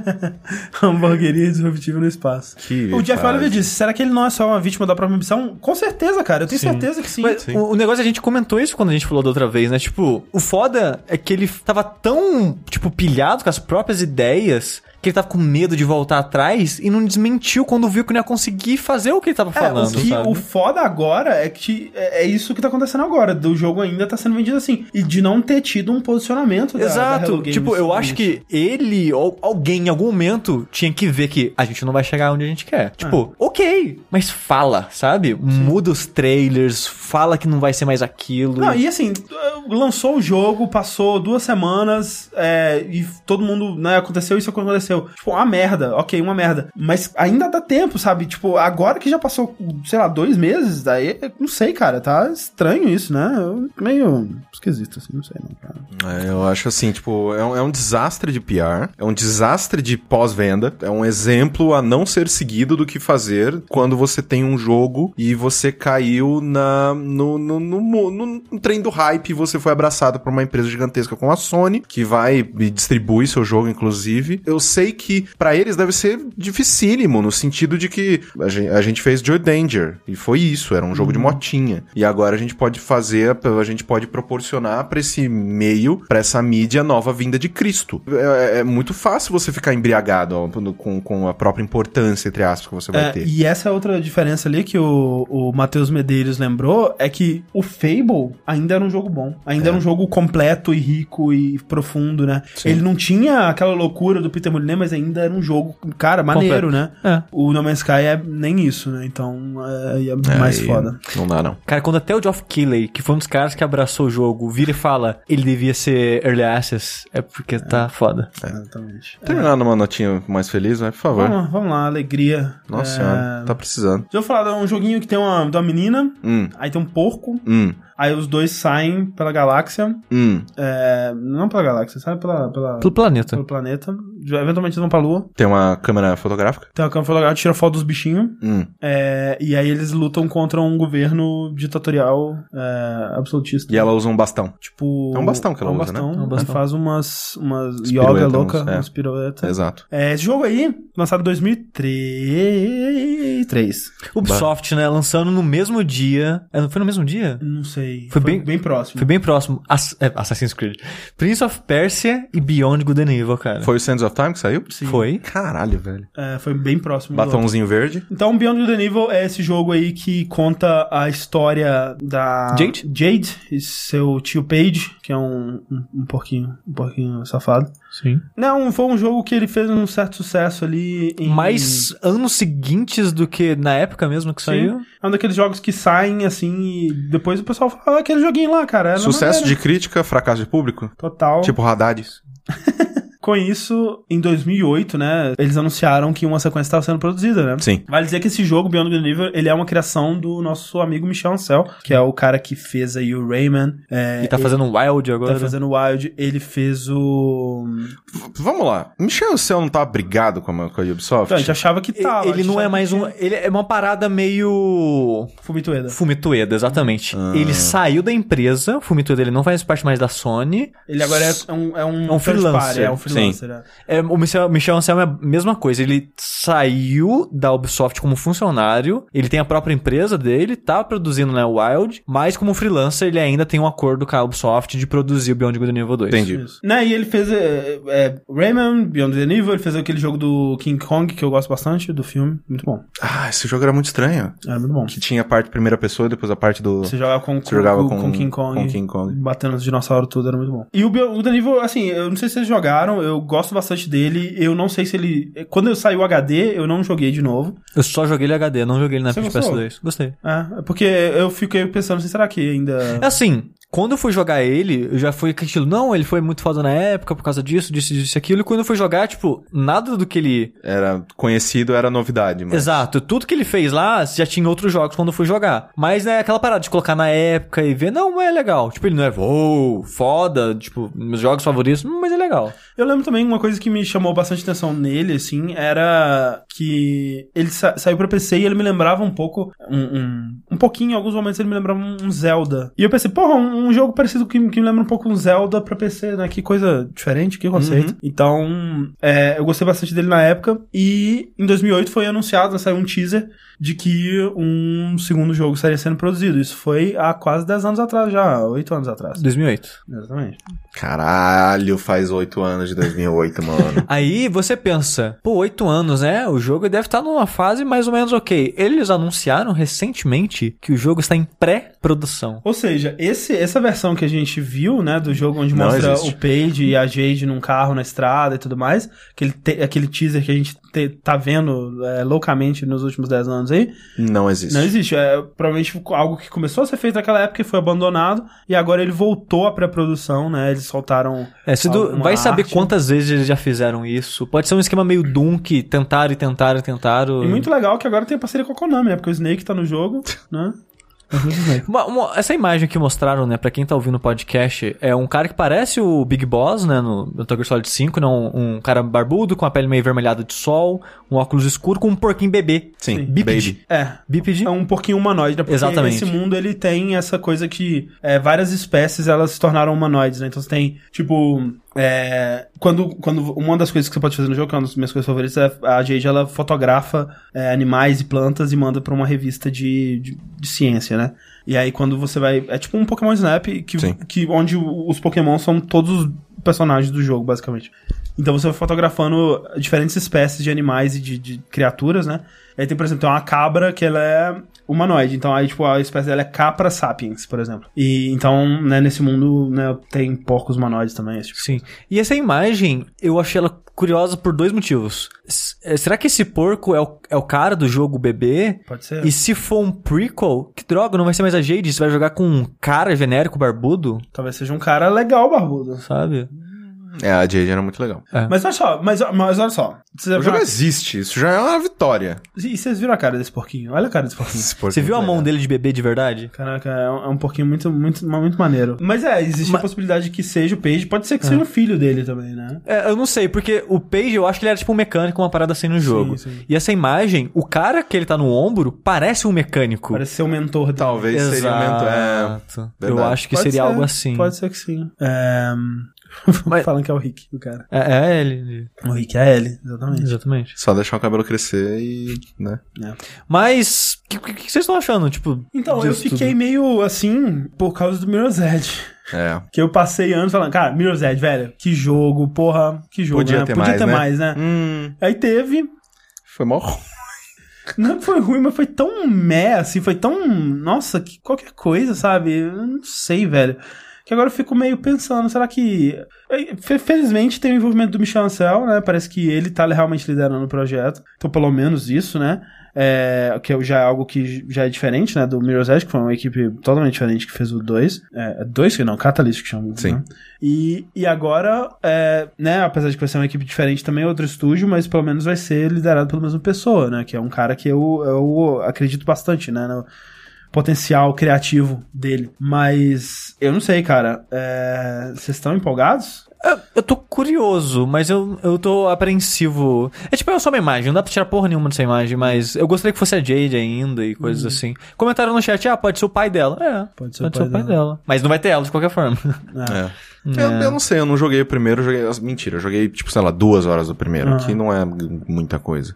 <laughs> Hamburgueria disruptiva no espaço. Que o Jeff. Oliver disse: será que ele não é só uma vítima da própria missão? Com certeza, cara. Eu tenho certeza que sim. Mas Sim. o, o negócio, a gente comentou isso quando a gente falou da outra vez, né? Tipo, o foda é que ele tava tão, tipo, pilhado com as próprias ideias que ele tava com medo de voltar atrás e não desmentiu quando viu que não ia conseguir fazer o que ele tava É, falando, o, que, sabe? o foda agora é que é, é isso que tá acontecendo agora. Do jogo ainda tá sendo vendido assim. E de não ter tido um posicionamento da- da Exato. Hello Games tipo, eu acho isso. que ele ou alguém em algum momento tinha que ver que a gente não vai chegar onde a gente quer. Tipo, ok, mas fala, sabe? Muda os trailers, fala que não vai ser mais aquilo. Não, e assim, lançou o jogo, passou duas semanas é, e todo mundo, né, aconteceu isso, aconteceu. Tipo, uma merda, ok, uma merda. Mas ainda dá tempo, sabe? Tipo, agora que já passou, sei lá, dois meses, daí, não sei, cara, tá estranho isso, né? Meio esquisito, assim, não sei não, cara. É, eu acho assim, tipo, é um, é um desastre de PR, é um desastre de pós-venda, é um exemplo a não ser seguido do que fazer quando você tem um jogo e você caiu na, no, no, no- no trem do hype e você foi abraçado por uma empresa gigantesca como a Sony, que vai e distribui seu jogo, inclusive. Eu sei que pra eles deve ser dificílimo, no sentido de que a gente, a gente fez Joy Danger, e foi isso, era um jogo de motinha. E agora a gente pode fazer, a gente pode proporcionar pra esse meio, pra essa mídia nova vinda de Cristo. É, é muito fácil você ficar embriagado ó, com, com a própria importância, entre aspas, que você vai É, ter. e essa é outra diferença ali que o, o Matheus Medeiros lembrou, é que o Fable ainda era um jogo bom. Ainda era um jogo completo e rico e profundo, né? Sim. Ele não tinha aquela loucura do Peter Molyneux, mas ainda era um jogo, cara, maneiro, né? É. O No Man's Sky é nem isso, né? Então é, é mais Aí foda. Não dá, não. Cara, quando até o Geoff Keighley, que foi um dos caras que abraçou o jogo, vira e fala, ele devia ser Early Access, é porque tá foda. Exatamente. Terminar numa notinha mais feliz, vai, por favor. Vamos, vamos lá, alegria. Nossa É, senhora, tá precisando. Deixa eu falar de um joguinho que tem uma, de uma menina, Hum, aí tem um porco, hum, aí os dois saem pela galáxia. hum. É, não pela galáxia, sabe? Pela, pela, Pelo planeta. pelo planeta. Eventualmente eles vão pra lua. Tem uma câmera fotográfica? Tem uma câmera fotográfica, tira foto dos bichinhos. Hum. é, e aí eles lutam contra um governo ditatorial é, absolutista. E ela usa um bastão. Tipo. É um bastão que ela é um usa, né? bastão, É um bastão. que faz umas, umas yoga louca, uns- é. umas piruetas. Exato. É, esse jogo aí, lançado em 2003. Ubisoft, né, lançando no mesmo dia... É, não foi no mesmo dia? Não sei. Sei. Foi bem- bem próximo. Foi bem próximo. Ass- é, Assassin's Creed. Prince of Persia e Beyond Good and Evil, cara. Foi o Sands of Time que saiu? Sim. Foi. Caralho, velho. É, foi bem próximo. Batomzinho verde. Então, Beyond Good and Evil é esse jogo aí que conta a história da Jade? Jade e seu tio Paige, que é um, um, um porquinho, um porquinho safado. Sim. Não, foi um jogo que ele fez um certo sucesso ali em... Mais anos seguintes do que na época mesmo que saiu. É um daqueles jogos que saem assim e depois o pessoal fala, aquele joguinho lá, cara. Sucesso maneiro." de crítica, fracasso de público. Total. Tipo Haddad. <laughs> Com isso, em 2008, né, eles anunciaram que uma sequência estava sendo produzida, né? Sim. Vale dizer que esse jogo, Beyond Good and Evil, ele é uma criação do nosso amigo Michel Ancel, que é o cara que fez aí o Rayman. É, E tá fazendo Wild agora. Tá fazendo Wild. Ele fez o... V- Vamos lá. Michel Ancel não tá brigado com a, com a Ubisoft? Então, a gente achava que tava. ele não é mais que um. Ele é uma parada meio. Fumito Ueda. Fumito Ueda, exatamente. Ah. Ele saiu da empresa, o Fumito Ueda ele não faz parte mais da Sony. Ele agora é um... É um, É um freelancer. party, É um freelancer, é. É, o Michel, Michel Anselmo é a mesma coisa. Ele saiu da Ubisoft como funcionário, ele tem a própria empresa dele, tá produzindo né, o Wild, mas como freelancer ele ainda tem um acordo com a Ubisoft de produzir o Beyond Good and Evil 2. Entendi. Isso. Né, e ele fez é, é, Rayman, Beyond the Evil, ele fez aquele jogo do King Kong, que eu gosto bastante, do filme. Muito bom. Ah, esse jogo era muito estranho. É muito bom. Que tinha a parte primeira pessoa e depois a parte do... Você jogava com, Você jogava com, com- com King Kong. com King Kong. Batendo os dinossauros tudo, era muito bom. E o Beyond the Evil, assim, eu não sei se vocês jogaram, eu gosto bastante dele. Eu não sei se ele. Quando saiu o HD, eu não joguei de novo. Eu só joguei ele HD, não joguei ele na Você época de gostou? PS2. Gostei. É, porque eu fiquei pensando assim, será que ainda. É assim, quando eu fui jogar ele, eu já fui aquilo, não, ele foi muito foda na época por causa disso, disso, disso e aquilo. E quando eu fui jogar, tipo, nada do que ele. Era conhecido, era novidade, mas... Exato, tudo que ele fez lá já tinha outros jogos quando eu fui jogar. Mas é aquela parada de colocar na época e ver, não, é legal. Tipo, ele não é, uou, foda, tipo, meus jogos favoritos, mas é legal. Eu lembro também uma coisa que me chamou bastante atenção nele, assim, era que ele sa- saiu pra PC e ele me lembrava um pouco, um, um, um pouquinho, em alguns momentos ele me lembrava um Zelda. E eu pensei, porra, um, um jogo parecido que, que me lembra um pouco um Zelda pra PC, né? Que coisa diferente, que conceito. Então, é, eu gostei bastante dele na época. E em 2008 foi anunciado, né, saiu um teaser de que um segundo jogo estaria sendo produzido. Isso foi há quase 10 anos atrás já, 8 anos atrás. 2008. Exatamente. Caralho, faz oito anos de 2008, mano. <laughs> Aí você pensa, pô, oito anos, né? O jogo deve estar numa fase mais ou menos ok. Eles anunciaram recentemente que o jogo está em pré-produção. Ou seja, esse, essa versão que a gente viu, né, do jogo onde Não mostra existe. o Paige e a Jade num carro na estrada e tudo mais, aquele, te- aquele teaser que a gente te- tá vendo é, loucamente nos últimos 10 anos aí, Não existe. não existe. É provavelmente algo que começou a ser feito naquela época e foi abandonado, e agora ele voltou à pré-produção, né, eles soltaram... É, se alguma vai saber arte. quantas vezes eles já fizeram isso. Pode ser um esquema meio Doom que tentaram e tentaram e tentaram. E muito legal que agora tem parceria com a Konami, né, porque o Snake tá no jogo, <laughs> né. Uma- uma- essa imagem que mostraram, né, pra quem tá ouvindo o podcast, é um cara que parece o Big Boss, né, no Metal Gear Solid 5, né, um, um cara barbudo, com a pele meio vermelhada de sol, um óculos escuro, com um porquinho bebê. Sim, Bípede. É, Bípede. É um pouquinho humanoide, né? Porque Exatamente. esse mundo, ele tem essa coisa que é, várias espécies, elas se tornaram humanoides, né? Então você tem, tipo... é, quando, quando uma das coisas que você pode fazer no jogo, que é uma das minhas coisas favoritas, é a Jade, ela fotografa é, animais e plantas e manda pra uma revista de, de, de ciência, né? E aí quando você vai... É tipo um Pokémon Snap, que, Sim. que, onde os Pokémon são todos os personagens do jogo, basicamente. Então você vai fotografando diferentes espécies de animais e de, de criaturas, né? Aí tem, por exemplo, tem uma cabra que ela é humanoide. Então aí, tipo, a espécie dela é Capra sapiens, por exemplo. E então, né, nesse mundo, né, tem porcos humanoides também, tipo. Sim. E essa imagem, eu achei ela curiosa por dois motivos. S- é, será que esse porco é o, é o cara do jogo bebê? Pode ser. E se for um prequel, que droga, não vai ser mais a Jade, você vai jogar com um cara genérico barbudo, Talvez seja um cara legal, barbudo. sabe? É, a Jade era muito legal. Mas olha só, mas, mas olha só. O jogo viram, existe, isso já é uma vitória. e vocês viram a cara desse porquinho? Olha a cara desse porquinho. Você viu a mão dele de bebê de verdade? Caraca, é um, é um porquinho muito, muito, muito maneiro. Mas é, existe a possibilidade de que seja o Page. Pode ser que seja o filho dele também, né? É, eu não sei, porque o Page, eu acho que ele era tipo um mecânico, uma parada assim no jogo. sim. E essa imagem, o cara que ele tá no ombro parece um mecânico. Parece ser o mentor dele. Talvez seria o mentor. É, Exato. eu acho que Pode seria ser, algo assim. Pode ser que sim. É, <laughs> Mas- Falando que é o Rick, o cara. É, é ele. O Rick é a Ellie, exatamente. Exatamente. Só deixar o cabelo crescer e, né? Mas, o que, que- que vocês estão achando? Tipo, Então, eu fiquei tudo? meio assim por causa do Mirror's Edge. É. Que eu passei anos falando, cara, Mirror's Edge, velho, que jogo, porra, que jogo, Podia né? ter Podia mais, ter né? mais, né? Hum, Aí teve, foi mó ruim. <laughs> não foi ruim, mas foi tão meh, assim, foi tão, nossa, que qualquer coisa, sabe? Eu não sei, velho. Que agora eu fico meio pensando, será que... eh, fe- Felizmente tem o envolvimento do Michel Ancel, né? Parece que ele tá realmente liderando o projeto. Então, pelo menos isso, né? É, que já é algo que já é diferente, né? Do Mirror's Edge, que foi uma equipe totalmente diferente que fez o 2. É, 2 que não, Catalyst que chama. Sim. né? E, e agora, é, né, apesar de que vai ser uma equipe diferente também, é outro estúdio, mas pelo menos vai ser liderado pela mesma pessoa, né? Que é um cara que eu, eu acredito bastante, né? No potencial criativo dele. Mas eu não sei, cara. É, Vocês estão empolgados? Eu, eu tô curioso, mas eu, eu tô apreensivo. É tipo, é só uma imagem, não dá pra tirar porra nenhuma dessa imagem, mas eu gostaria que fosse a Jade ainda e coisas assim. Comentaram no chat, ah, pode ser o pai dela. É, Pode pode ser o pai dela. Mas não vai ter ela de qualquer forma. É. É. Eu, eu não sei, eu não joguei o primeiro, eu joguei. Mentira, eu joguei, tipo, sei lá, duas horas do primeiro, Ah. que não é muita coisa.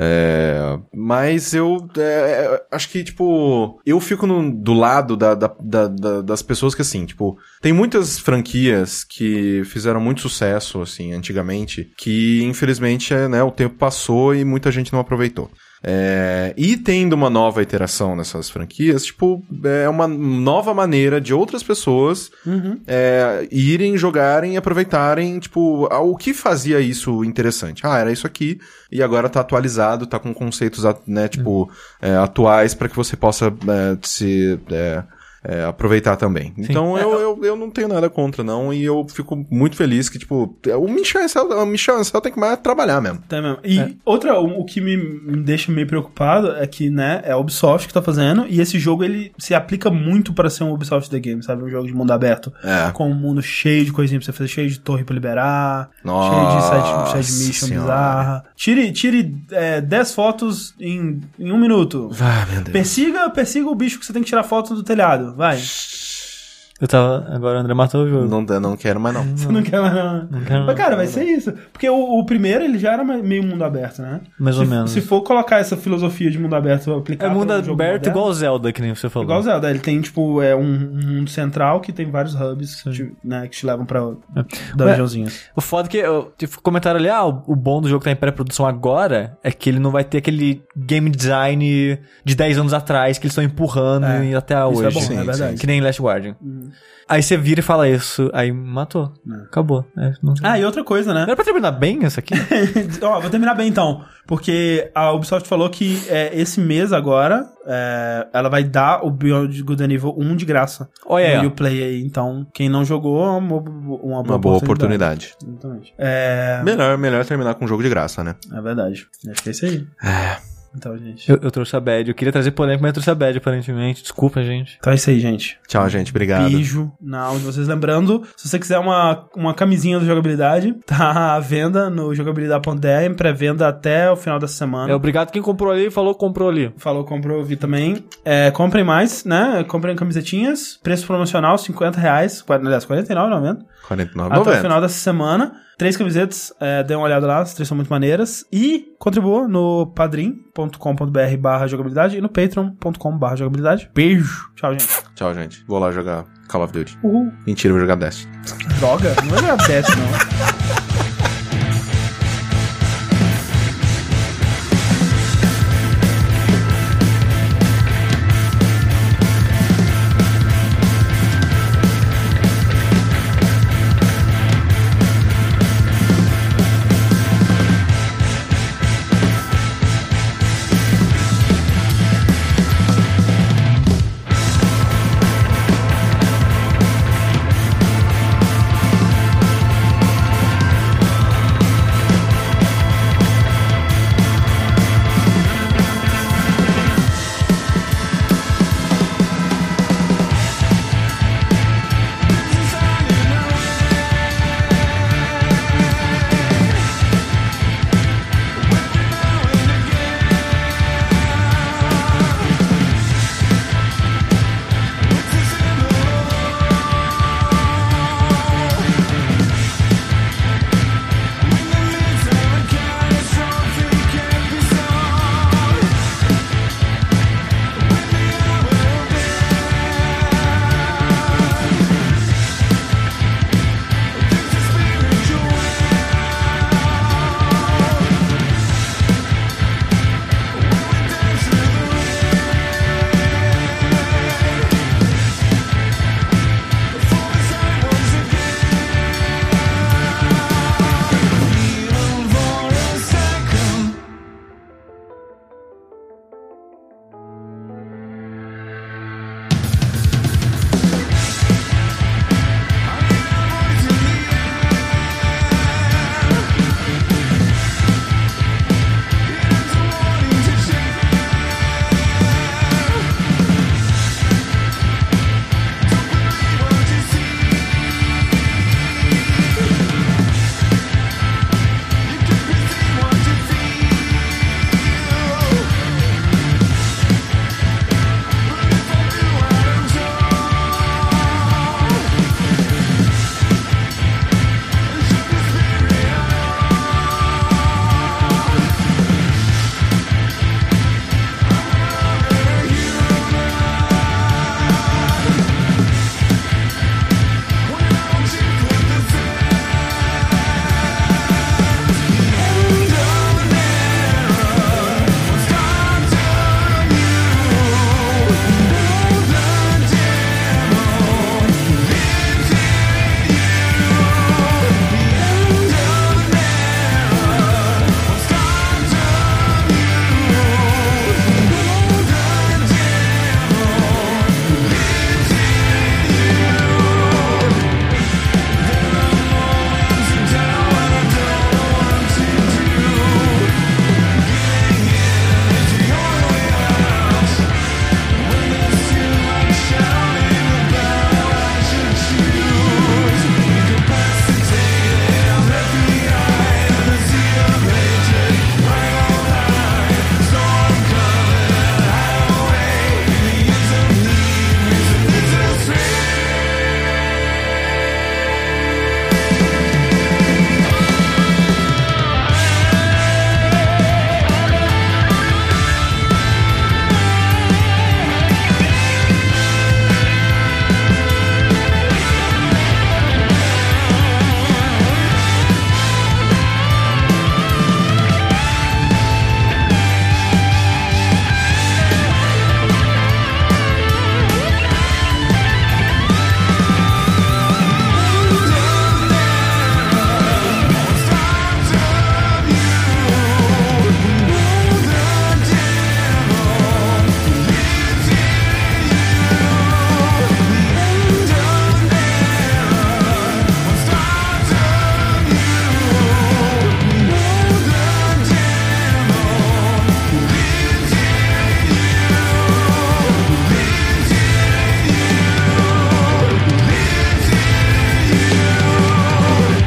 É, mas eu é, é, acho que, tipo, eu fico no- do lado da, da- da- da- das pessoas que, assim, tipo, tem muitas franquias que fizeram muito sucesso, assim, antigamente, que infelizmente, é, né, o tempo passou e muita gente não aproveitou. É, e tendo uma nova iteração nessas franquias, tipo, é uma nova maneira de outras pessoas Uhum. é, irem, jogarem e aproveitarem, tipo, o que fazia isso interessante? Ah, era isso aqui, e agora tá atualizado, tá com conceitos, né, tipo, é, atuais para que você possa é, se é, aproveitar também. Então É, eu, eu, eu não tenho nada contra, não, e eu fico muito feliz que, tipo, o Michel Ancel, o Michel Ancel tem que mais trabalhar mesmo. Tá mesmo. E É. outra, o, o que me, me deixa meio preocupado é que, né, é a Ubisoft que tá fazendo, e esse jogo ele se aplica muito para ser um Ubisoft The Game, sabe? Um jogo de mundo aberto. É. Com um mundo cheio de coisinha pra você fazer, cheio de torre pra liberar, Nossa cheio de side, side mission Senhora. bizarra. Tire, tire é, 10 fotos em, em um minuto. Ah, meu Deus. Persiga, persiga o bicho que você tem que tirar foto do telhado. Vai. Eu tava. Agora o André matou o jogo. Não, não quero mais, não. Você não quer mais não. Não quero Mas, cara, vai não. ser isso. Porque o, o primeiro, ele já era meio mundo aberto, né? Mais se, ou menos. Se for colocar essa filosofia de mundo aberto aplicada É mundo um aberto moderno, igual Zelda, que nem você falou. Igual Zelda, ele tem, tipo, é um, um mundo central que tem vários hubs que te, né, que te levam pra dungeonzinhos. O foda é que eu tipo, comentaram ali, ah, o bom do jogo que tá em pré-produção agora é que ele não vai ter aquele game design de 10 anos atrás que eles estão empurrando É, e até isso hoje. é bom, Sim, é verdade. Que nem Last Guardian. Uhum. Aí você vira e fala isso, aí matou. É. Acabou. É, não... Ah, e outra coisa, né? Não era pra terminar bem essa aqui? <laughs> Ó, vou terminar bem então. Porque a Ubisoft falou que é, esse mês agora é, ela vai dar o Beyond Good and Evil 1 de graça. Olha aí, ó. Uplay aí. Então, quem não jogou, é uma, uma, Uma boa oportunidade. Exatamente. É, Melhor, melhor terminar com um jogo de graça, né? é verdade. Acho que é isso aí. É. Então, gente. Eu, eu trouxe a bad. Eu queria trazer polêmica, mas eu trouxe a bad, aparentemente. Desculpa, gente. Então é isso aí, gente. Tchau, gente. Obrigado. Beijo na áudio de vocês. Lembrando, se você quiser uma, uma camisinha do jogabilidade, <laughs> tá à venda no jogabilidade.de, em pré-venda até o final dessa semana. É obrigado quem comprou ali falou comprou ali. Falou, comprou, eu vi também. É, comprem mais, né? Comprem camisetinhas. Preço promocional, 50 reais. Aliás, 49,90. 49,90. Até o final dessa semana. Três camisetas, é, dê uma olhada lá, as três são muito maneiras. E contribua no padrim.com.br barra jogabilidade e no patreon.com barra jogabilidade. Beijo. Tchau, gente. Tchau, gente. Vou lá jogar Call of Duty. Uhul. Mentira, eu vou jogar Destiny. Droga, não vai jogar Death, não. <laughs>